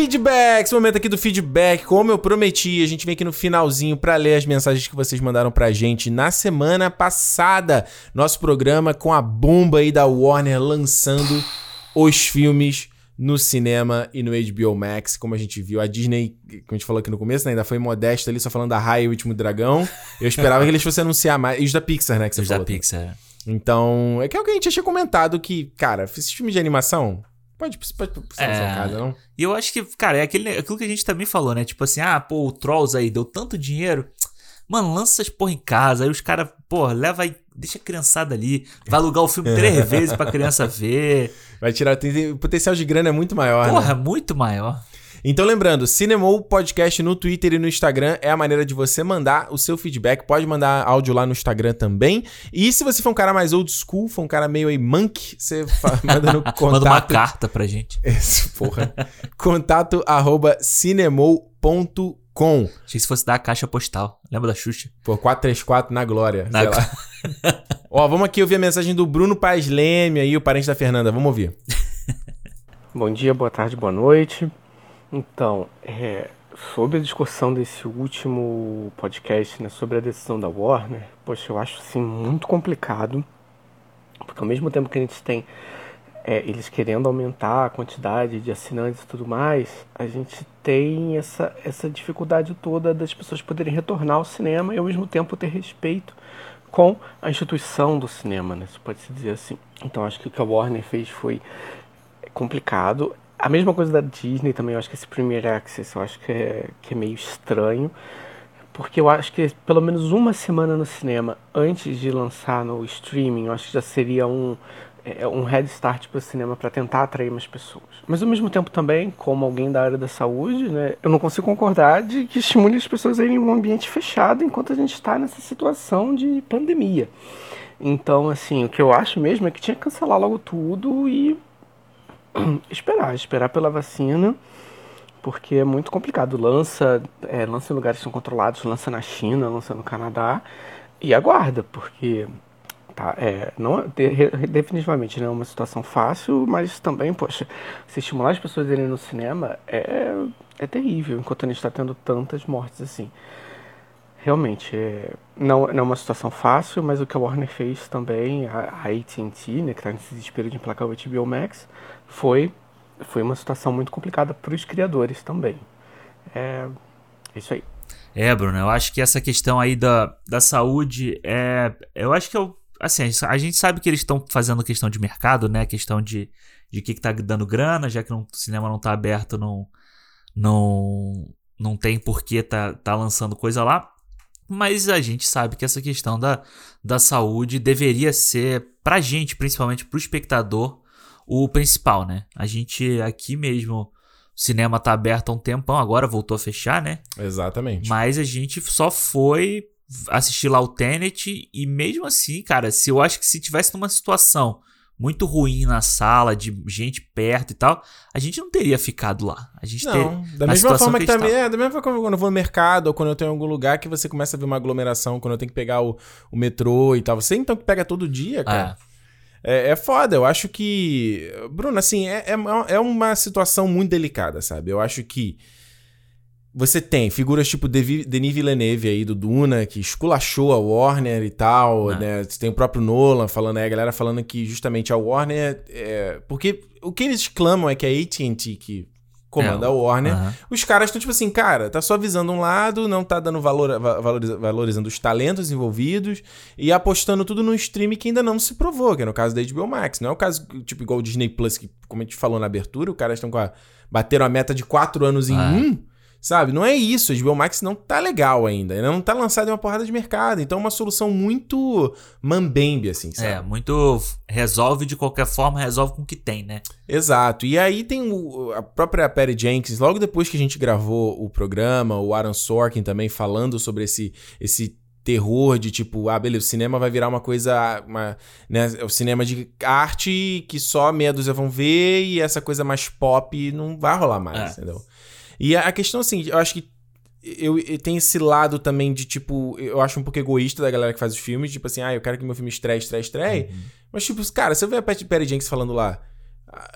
Feedback, esse momento aqui do feedback, como eu prometi, a gente vem aqui no finalzinho pra ler as mensagens que vocês mandaram pra gente na semana passada. Nosso programa com a bomba aí da Warner lançando os filmes no cinema e no HBO Max, como a gente viu. A Disney, como a gente falou aqui no começo, né, ainda foi modesta ali, só falando da Raia e o Último Dragão. Eu esperava que eles fossem anunciar mais. E os da Pixar, né, que você Os da falou. também. Pixar. Então, é que é o que a gente tinha comentado que, cara, esses filmes de animação, pode, pode na sua É. casa, não? E eu acho que, cara, é aquele, aquilo que a gente também falou, né? Tipo assim, ah, pô, o Trolls aí deu tanto dinheiro. Mano, lança essas porra em casa. Aí os caras, pô, leva aí, deixa a criançada ali. Vai alugar o filme três vezes pra criança ver. Vai tirar. Tem- o potencial de grana é muito maior, Porra, né? muito maior. Então, lembrando, Cinemou Podcast no Twitter e no Instagram é a maneira de você mandar o seu feedback. Pode mandar áudio lá no Instagram também. E se você for um cara mais old school, for um cara meio aí monk, você manda no contato. Manda uma carta pra gente. Esse, porra. contato arroba cinemou.com com. Achei que se fosse dar a caixa postal. Lembra da Xuxa? Por 434 na glória. Na sei lá. Ó, vamos aqui ouvir a mensagem do Bruno Paz Leme aí, o parente da Fernanda. Vamos ouvir. Bom dia, boa tarde, boa noite. Então, é, sobre a discussão desse último podcast, né, sobre a decisão da Warner, poxa, eu acho assim muito complicado, porque ao mesmo tempo que a gente tem é, eles querendo aumentar a quantidade de assinantes e tudo mais, a gente tem essa, essa dificuldade toda das pessoas poderem retornar ao cinema e ao mesmo tempo ter respeito com a instituição do cinema, né? Se pode se dizer assim. Então acho que o que a Warner fez foi complicado. A mesma coisa da Disney também, eu acho que esse Premier Access eu acho que é, que é meio estranho. Porque eu acho que pelo menos uma semana no cinema antes de lançar no streaming, eu acho que já seria um, é, um head start para o cinema para tentar atrair mais pessoas. Mas ao mesmo tempo também, como alguém da área da saúde, né, eu não consigo concordar de que estimule as pessoas a irem em um ambiente fechado enquanto a gente está nessa situação de pandemia. Então, assim, o que eu acho mesmo é que tinha que cancelar logo tudo e esperar, esperar pela vacina, porque é muito complicado. Lança, é, lança em lugares que são controlados, lança na China, lança no Canadá e aguarda, porque tá? É, não, de, definitivamente não é uma situação fácil, mas também, poxa, se estimular as pessoas a irem no cinema é, é terrível, enquanto a gente está tendo tantas mortes assim. Realmente, é, não, não é uma situação fácil, mas o que a Warner fez também, a, a AT&T, né, que está nesse desespero de emplacar o HBO Max, foi, foi uma situação muito complicada para os criadores também. É, é isso aí. É, Bruno, eu acho que essa questão aí da, da saúde é. Eu acho que é o assim, a gente sabe que eles estão fazendo questão de mercado, né? Questão de, de que, que tá dando grana, já que não, o cinema não tá aberto, não, não, não tem por que tá, tá lançando coisa lá. Mas a gente sabe que essa questão da, da saúde deveria ser, pra gente, principalmente pro espectador, o principal, né? A gente aqui mesmo, o cinema tá aberto há um tempão, agora voltou a fechar, né? Exatamente. Mas a gente só foi assistir lá o Tenet e mesmo assim, cara, se eu acho que se tivesse numa situação muito ruim na sala, de gente perto e tal, a gente não teria ficado lá. A gente não, ter, da mesma forma que, que também, é, da mesma forma quando eu vou no mercado ou quando eu tenho algum lugar que você começa a ver uma aglomeração, quando eu tenho que pegar o, o metrô e tal. Você então que pega todo dia, cara. É. é. É, foda, eu acho que. Bruno, assim, é, é, é uma situação muito delicada, sabe? Eu acho que você tem figuras tipo Denis Villeneuve aí do Duna, que esculachou a Warner e tal, ah. né? Você tem o próprio Nolan falando aí, a galera falando que justamente a Warner. É... Porque o que eles clamam é que a AT&T que comanda é, a Warner, uh -huh. os caras estão tipo assim, cara, tá só visando um lado, não tá dando valor, valoriza, valorizando os talentos envolvidos e apostando tudo no stream que ainda não se provou, que é no caso da HBO Max. Não é o caso, tipo, igual o Disney Plus, que, como a gente falou na abertura, os caras estão com a. bateram a meta de quatro anos em -huh. um. Sabe? Não é isso. A HBO Max não tá legal ainda. Ainda não tá lançado em uma porrada de mercado. Então é uma solução muito mambembe, assim, sabe? É, muito. Resolve de qualquer forma, resolve com o que tem, né? Exato. E aí tem o, a própria Perry Jenkins, logo depois que a gente gravou o programa, o Aaron Sorkin também falando sobre esse, esse terror de tipo, ah, beleza, o cinema vai virar uma coisa, uma, né, o cinema de arte que só meia dúzia vão ver e essa coisa mais pop não vai rolar mais, é. entendeu? E a questão, assim, eu acho que eu, eu tenho esse lado também de, tipo, eu acho um pouco egoísta da galera que faz os filmes, tipo assim, ah, eu quero que meu filme estreie, estreie, estreie. Uhum. Mas, tipo, cara, se eu ver a Patty Perry Jenkins falando lá,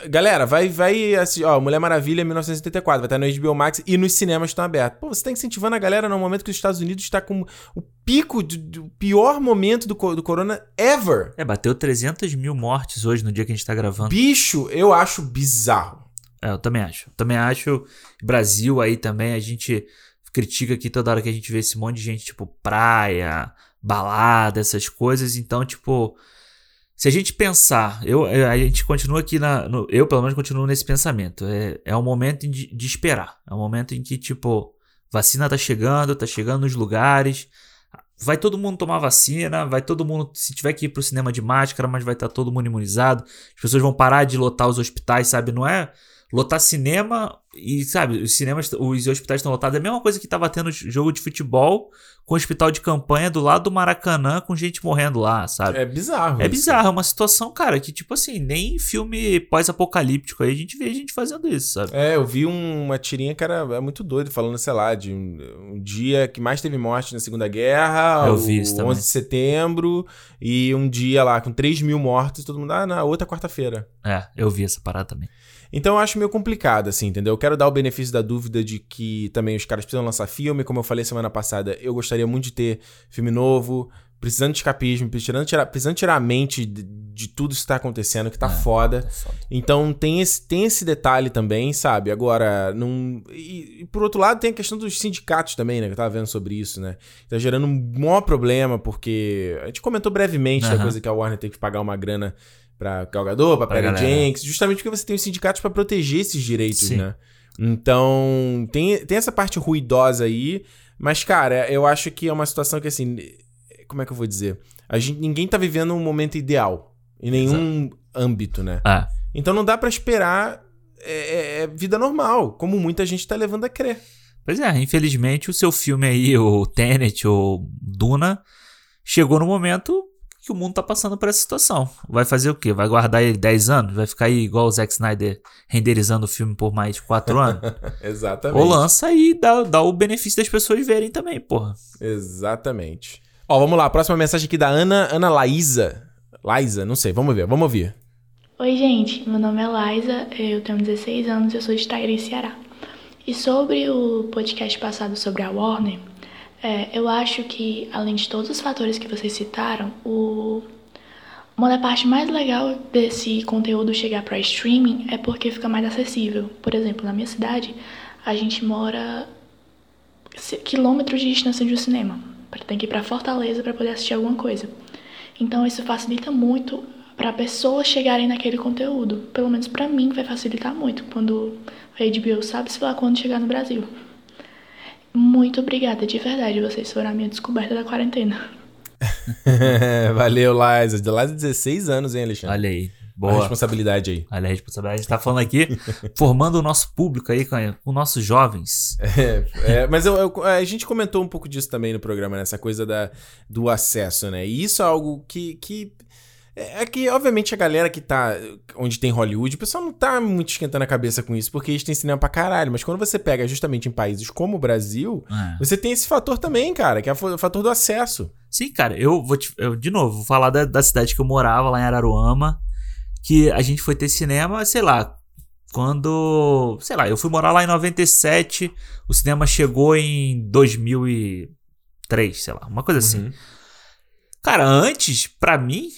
Galera, vai, vai assistir, ó, Mulher Maravilha 1984, vai estar no HBO Max e nos cinemas estão abertos. Pô, você tá incentivando a galera no momento que os Estados Unidos está com o pico do, do, pior momento do, do corona ever. É, bateu 300 mil mortes hoje no dia que a gente tá gravando. Bicho, eu acho bizarro. É, eu também acho. Também acho. Brasil aí também, a gente critica aqui toda hora que a gente vê esse monte de gente, tipo, praia, balada, essas coisas. Então, tipo, se a gente pensar, eu, a gente continua aqui na. No, eu, pelo menos, continuo nesse pensamento. É, é um momento de, de esperar. É um momento em que, tipo, vacina tá chegando, tá chegando nos lugares. Vai todo mundo tomar vacina, vai todo mundo, se tiver que ir pro cinema de máscara, mas vai estar tá todo mundo imunizado. As pessoas vão parar de lotar os hospitais, sabe? Não é Lotar cinema E, sabe, os cinemas, os hospitais estão lotados. É a mesma coisa que tava tendo jogo de futebol com hospital de campanha do lado do Maracanã com gente morrendo lá, sabe? É bizarro. É isso. bizarro, é uma situação, cara, que, tipo assim, nem em filme pós-apocalíptico aí a gente vê gente fazendo isso, sabe? É, eu vi um- uma tirinha que era é muito doido, falando, sei lá, de um, um dia que mais teve morte na Segunda Guerra, Eu o vi isso também. 11 de setembro, e um dia lá com 3 mil mortos, todo mundo, ah, na outra quarta-feira. É, eu vi essa parada também. Então eu acho meio complicado, assim, entendeu? Eu quero dar o benefício da dúvida de que também os caras precisam lançar filme, como eu falei semana passada, eu gostaria muito de ter filme novo, precisando de escapismo, precisando tirar, precisando tirar a mente de, de tudo isso que tá acontecendo, que tá É. foda. Então tem esse, tem esse detalhe também, sabe? Agora, não. E, e por outro lado, tem a questão dos sindicatos também, né? Que eu tava vendo sobre isso, né? Tá gerando um maior problema, porque. A gente comentou brevemente da Aham. coisa que a Warner tem que pagar uma grana pra Galgador, pra Pra Perry. Jenks, justamente porque você tem os sindicatos pra proteger esses direitos, Sim. né? Então, tem, tem essa parte ruidosa aí, mas, cara, eu acho que é uma situação que, assim. Como é que eu vou dizer? A gente, ninguém tá vivendo um momento ideal. Em nenhum âmbito, né? É. Então não dá pra esperar é, é, é vida normal, como muita gente tá levando a crer. Pois é, infelizmente o seu filme aí, o Tenet ou Duna, chegou no momento que o mundo tá passando por essa situação. Vai fazer o quê? Vai guardar ele 10 anos? Vai ficar aí igual o Zack Snyder renderizando o filme por mais 4 anos? Exatamente. Ou lança e dá, dá o benefício das pessoas verem também, porra. Exatamente. Ó, vamos lá, próxima mensagem aqui da Ana, Ana Laísa. Laísa, não sei, vamos ver, vamos ouvir. Oi, gente. Meu nome é Laisa, eu tenho 16 anos eu sou de Trairi, Ceará. E sobre o podcast passado sobre a Warner, é, eu acho que, além de todos os fatores que vocês citaram, o... uma da parte mais legal desse conteúdo chegar para streaming é porque fica mais acessível. Por exemplo, na minha cidade, a gente mora quilômetros de distância de um cinema. Tem que ir para Fortaleza para poder assistir alguma coisa. Então isso facilita muito para pessoas chegarem naquele conteúdo. Pelo menos para mim vai facilitar muito quando a HBO sabe se lá quando chegar no Brasil. Muito obrigada, de verdade, vocês foram a minha descoberta da quarentena. Valeu. De Laísa, 16 anos, hein, Alexandre? Olha aí. Boa Boa. responsabilidade aí. Olha a responsabilidade. A gente tá falando aqui, formando o nosso público aí com, com nossos jovens. É, é, mas eu- eu- a gente comentou um pouco disso também no programa, né? Essa coisa da, do acesso, né? E isso é algo que. que é que, obviamente, a galera que tá onde tem Hollywood, o pessoal não tá muito esquentando a cabeça com isso, porque eles têm cinema pra caralho. Mas quando você pega justamente em países como o Brasil, É. você tem esse fator também, cara, que é o fator do acesso. Sim, cara, eu vou te, eu, de novo, vou falar da, da cidade que eu morava, lá em Araruama, que a gente foi ter cinema, sei lá, quando, sei lá, eu fui morar lá em 97, o cinema chegou em 2003, sei lá, uma coisa assim. Uhum. Cara, antes, pra mim,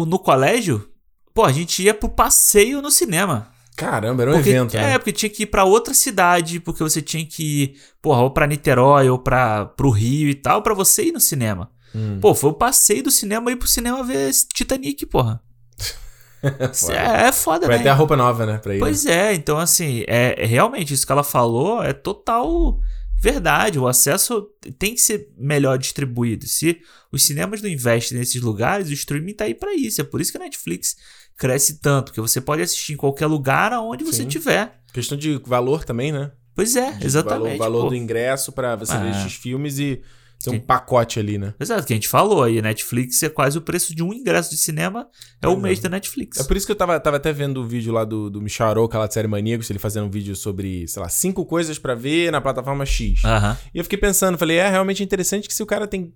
o, no colégio, pô, a gente ia pro passeio no cinema. Caramba, era um Porque- evento, é, né? porque tinha que ir pra outra cidade, porque você tinha que ir, porra, ou pra Niterói, ou pra, pro Rio e tal, pra você ir no cinema. Hum. Pô, foi o passeio do cinema ir pro cinema ver Titanic, porra. Foda. é, é foda, Vai né? até a roupa nova, né? Pra ir. né? Pois é, então assim, é, é realmente isso que ela falou é total verdade. O acesso tem que ser melhor distribuído. Se os cinemas não investem nesses lugares, o streaming tá aí pra isso. É por isso que a Netflix cresce tanto, porque você pode assistir em qualquer lugar aonde você Sim. tiver. Questão de valor também, né? Pois é, exatamente. Valor, valor pô. do ingresso pra você ver É. esses filmes e ter um pacote ali, né? Exato, que a gente falou aí, Netflix é quase o preço de um ingresso de cinema, é o Pois é. mês da Netflix. É por isso que eu tava, tava até vendo o vídeo lá do, do Michel Aroca, lá de série Maníacos, ele fazendo um vídeo sobre, sei lá, cinco coisas pra ver na plataforma X. Aham. E eu fiquei pensando, falei, é realmente interessante que se o cara tem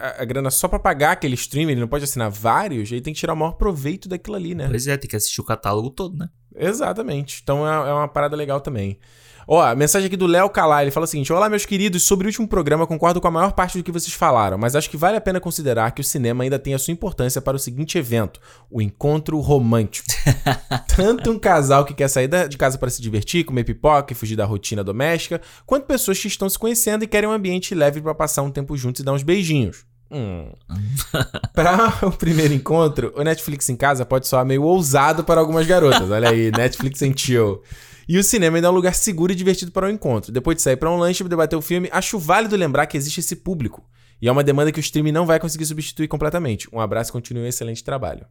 a, a grana só pra pagar aquele stream, ele não pode assinar vários, ele tem que tirar o maior proveito daquilo ali, né? Pois é, tem que assistir o catálogo todo, né? Exatamente. Então é, é uma parada legal também. Ó, a mensagem aqui do Léo Calai, ele fala o seguinte: Olá, meus queridos, sobre o último programa, concordo com a maior parte do que vocês falaram, mas acho que vale a pena considerar que o cinema ainda tem a sua importância para o seguinte evento: o encontro romântico. Tanto um casal que quer sair de casa para se divertir, comer pipoca e fugir da rotina doméstica, quanto pessoas que estão se conhecendo e querem um ambiente leve para passar um tempo juntos e dar uns beijinhos. Hum. Para o primeiro encontro, o Netflix em casa pode soar meio ousado para algumas garotas. Olha aí, Netflix and chill. E o cinema ainda é um lugar seguro e divertido para o encontro. Depois de sair para um lanche e debater o filme, acho válido lembrar que existe esse público. E é uma demanda que o streaming não vai conseguir substituir completamente. Um abraço e continue um excelente trabalho.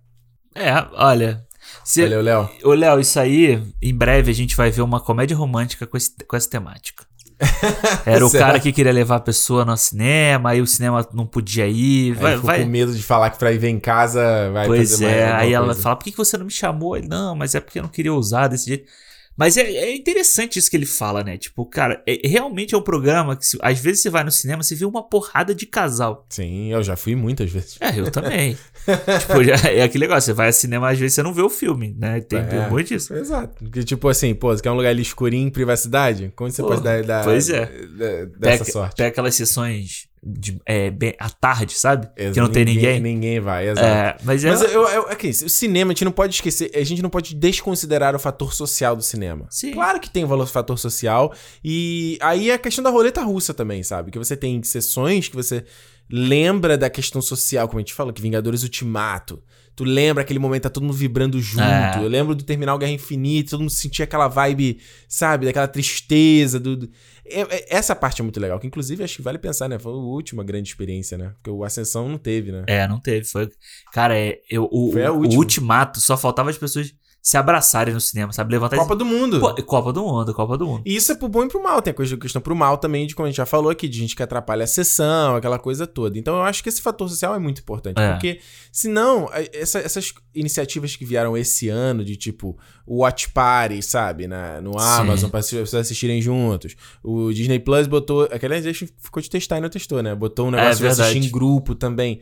É, olha. Cê- Valeu, Léo. Ô, Léo, isso aí, em breve a gente vai ver uma comédia romântica com, esse- com essa temática. Era o cara que queria levar a pessoa no cinema, aí o cinema não podia ir. Vai, ficou vai. com medo de falar que pra ir ver em casa vai Pois é, aí ela coisa. fala, por que que você não me chamou? Ele, não, mas é porque eu não queria usar desse jeito. Mas é, é interessante isso que ele fala, né? Tipo, cara, é- realmente é um programa que se- às vezes você vai no cinema, você vê uma porrada de casal. Sim, eu já fui muitas vezes. É, eu também. tipo, já, é aquele negócio, você vai ao cinema, às vezes você não vê o filme, né? Tem, É. muito disso. Exato. Porque, tipo assim, pô, você quer um lugar ali escurinho, privacidade? Como você Pô, pode dar, dar- pois é. da- dessa Pega, sorte? pega aquelas sessões de, é, bem, à tarde, sabe? Ex- que não tem ninguém. Ninguém vai, exato. É, mas é. Mas eu, eu, aqui, o cinema, a gente não pode esquecer, a gente não pode desconsiderar o fator social do cinema. Sim. Claro que tem o valor fator social. E aí é a questão da roleta russa também, sabe? Que você tem sessões que você lembra da questão social, como a gente fala, que Vingadores Ultimato. Tu lembra aquele momento, tá todo mundo vibrando junto. É. Eu lembro do Terminal Guerra Infinita, todo mundo sentia aquela vibe, sabe? Daquela tristeza. Do, do- É- é- Essa parte é muito legal, que inclusive acho que vale pensar, né? Foi a última grande experiência, né? Porque o Ascensão não teve, né? É, não teve. Foi. Cara, é, eu, o, Foi o- ultimato só faltava as pessoas se abraçarem no cinema, sabe? Levantar Copa do Mundo. Pô, Copa do Mundo, Copa do Mundo. E isso é pro bom e pro mal. Tem a coisa- questão pro mal também, de como a gente já falou aqui, de gente que atrapalha a sessão, aquela coisa toda. Então eu acho que esse fator social é muito importante. É. Porque, senão, a- essa- essas iniciativas que vieram esse ano, de tipo, o Watch Party, sabe? Na, no Amazon, pra as pessoas assistirem juntos. O Disney Plus botou. Aquela gente ficou de testar e não testou, né? Botou um negócio de É verdade. assistir em grupo também.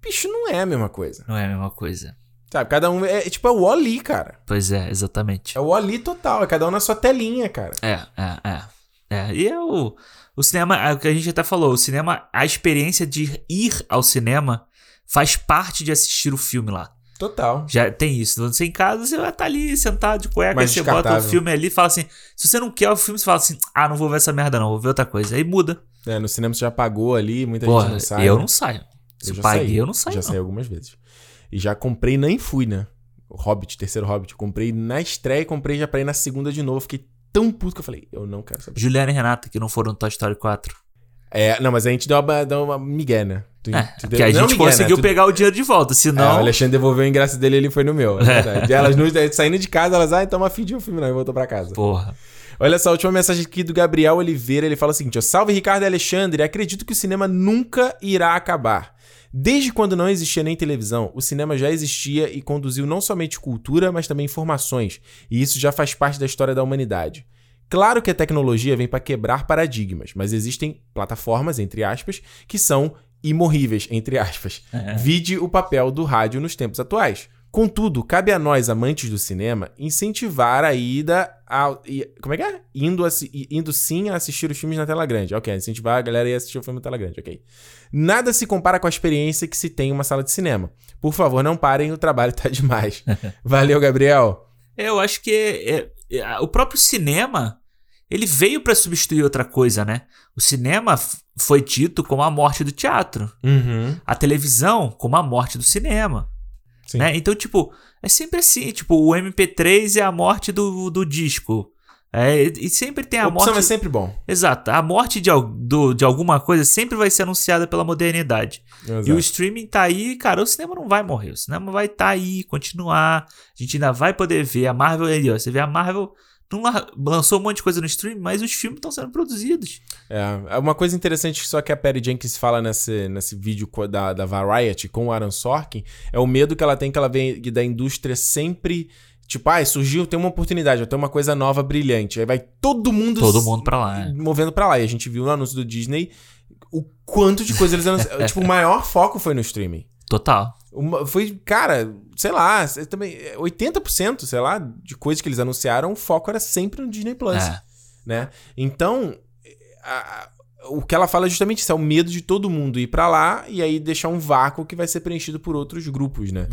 Bicho, não é a mesma coisa. Não é a mesma coisa. Sabe? Cada um. É, é tipo, é o Wall-E, cara. Pois é, exatamente. É o Wall-E total. É cada um na sua telinha, cara. É, é, é. É, e é o, o cinema, é o que a gente até falou, o cinema, a experiência de ir ao cinema faz parte de assistir o filme lá. Total. Já tem isso. Você em casa, você vai estar ali sentado de cueca, Mais você bota o filme ali e fala assim: se você não quer o filme, você fala assim: ah, não vou ver essa merda, não, vou ver outra coisa. Aí muda. É, no cinema você já pagou ali, muita gente Porra, não sai. eu né? não saio. Se Eu já paguei, saí. eu não saio. Já não. saí algumas vezes. E já comprei, nem fui, né? O Hobbit, terceiro Hobbit. Eu comprei na estreia e comprei já pra ir na segunda de novo. Fiquei tão puto que eu falei, eu não quero saber. Juliana e Renata, que não foram no Toy Story 4. É, não, mas a gente deu uma, deu uma migué, né? Tu, É, tu deu- a não gente migué, né? conseguiu Tu- pegar o dinheiro de volta, É, senão. o Alexandre devolveu o ingresso dele ele foi no meu. É verdade. elas no, saindo de casa, elas, ah, então afim de um filme não, e voltou pra casa. Porra. Olha só, a última mensagem aqui do Gabriel Oliveira. Ele fala o seguinte: ó, Salve Ricardo e Alexandre. Acredito que o cinema nunca irá acabar. Desde quando não existia nem televisão, o cinema já existia e conduziu não somente cultura, mas também informações. E isso já faz parte da história da humanidade. Claro que a tecnologia vem para quebrar paradigmas, mas existem plataformas, entre aspas, que são imorríveis, entre aspas. Vide o papel do rádio nos tempos atuais. Contudo, cabe a nós, amantes do cinema, incentivar a ida a. e- Como é que é? Indo, indo sim a assistir os filmes na tela grande. Ok, incentivar a galera a ir assistir o filme na tela grande, ok. Nada se compara com a experiência que se tem em uma sala de cinema. Por favor, não parem, o trabalho tá demais. Valeu, Gabriel. Eu acho que é- é- o próprio cinema ele veio pra substituir outra coisa, né? O cinema foi dito como a morte do teatro, Uhum. a televisão como a morte do cinema. Né? Então, tipo, é sempre assim, tipo, o MP3 é a morte do, do disco. É, e sempre tem a A morte. é sempre bom. Exato, a morte de, do- de alguma coisa sempre vai ser anunciada pela modernidade. E o Exato. streaming tá aí, cara, o cinema não vai morrer. O cinema vai estar aí, continuar. A gente ainda vai poder ver. A Marvel aí, ó. Você vê a Marvel não la- lançou um monte de coisa no streaming, mas os filmes estão sendo produzidos. É, uma coisa interessante só que a Perry Jenkins fala nesse, nesse vídeo da, da Variety com o Aaron Sorkin é o medo que ela tem que ela vem da indústria sempre. Tipo, ah, surgiu, tem uma oportunidade, tem uma coisa nova, brilhante. Aí vai todo mundo. Todo mundo pra lá. né? Movendo pra lá. E a gente viu no anúncio do Disney o quanto de coisa eles anunciaram. tipo, o maior foco foi no streaming. Total. Uma- foi, cara, sei lá, é também é, 80%, sei lá, de coisas que eles anunciaram, o foco era sempre no Disney Plus É. né? Então, a- o que ela fala é justamente isso, é o medo de todo mundo ir pra lá e aí deixar um vácuo que vai ser preenchido por outros grupos, né?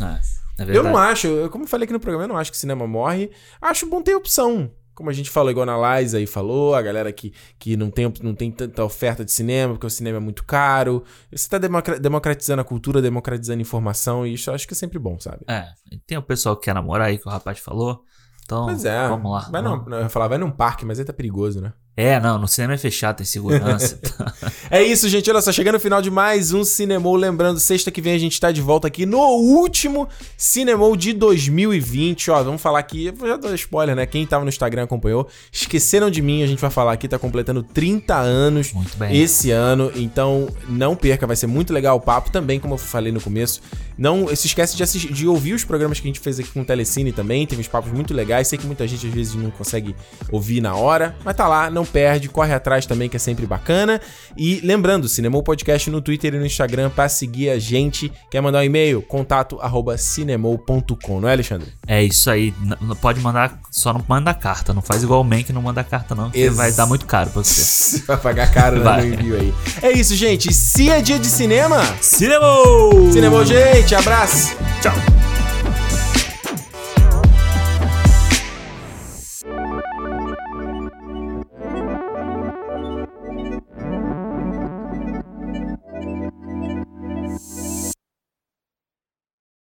É, é Eu não acho, eu, como eu falei aqui no programa, eu não acho que o cinema morre. Acho bom ter opção. Como a gente falou, igual na Liza aí falou, a galera que, que não, tem, não tem tanta oferta de cinema, porque o cinema é muito caro. Você tá democra- democratizando a cultura, democratizando a informação, e isso eu acho que é sempre bom, sabe? É, tem o pessoal que quer namorar aí, que o rapaz falou. Então, Pois é. vamos lá. Vai vamos. num, eu ia falar, vai num parque, mas aí tá perigoso, né? É, não, no cinema é fechado, tem segurança. É isso, gente. Olha só, chegando no final de mais um Cinemou. Lembrando, sexta que vem a gente tá de volta aqui no último Cinemou de 2020. Ó, vamos falar aqui, já dou spoiler, né? Quem tava no Instagram acompanhou. Esqueceram de mim, a gente vai falar aqui, tá completando 30 anos esse ano. Então, não perca, vai ser muito legal o papo também, como eu falei no começo. Não se esquece de, assistir, de ouvir os programas que a gente fez aqui com o Telecine também. Teve uns papos muito legais. Sei que muita gente às vezes não consegue ouvir na hora, mas tá lá, não perde, corre atrás também, que é sempre bacana. E lembrando, Cinemou Podcast no Twitter e no Instagram pra seguir a gente. Quer mandar um e-mail? Contato arroba cinemou.com, não é, Alexandre? É isso aí. N- não pode mandar, só não manda carta. Não faz igual o Man que não manda carta, não. Porque Ex- vai dar muito caro pra você. Vai pagar caro né, no envio aí. É isso, gente. Se é dia de cinema, Cinema! Cinemou, gente. Abraço. Tchau!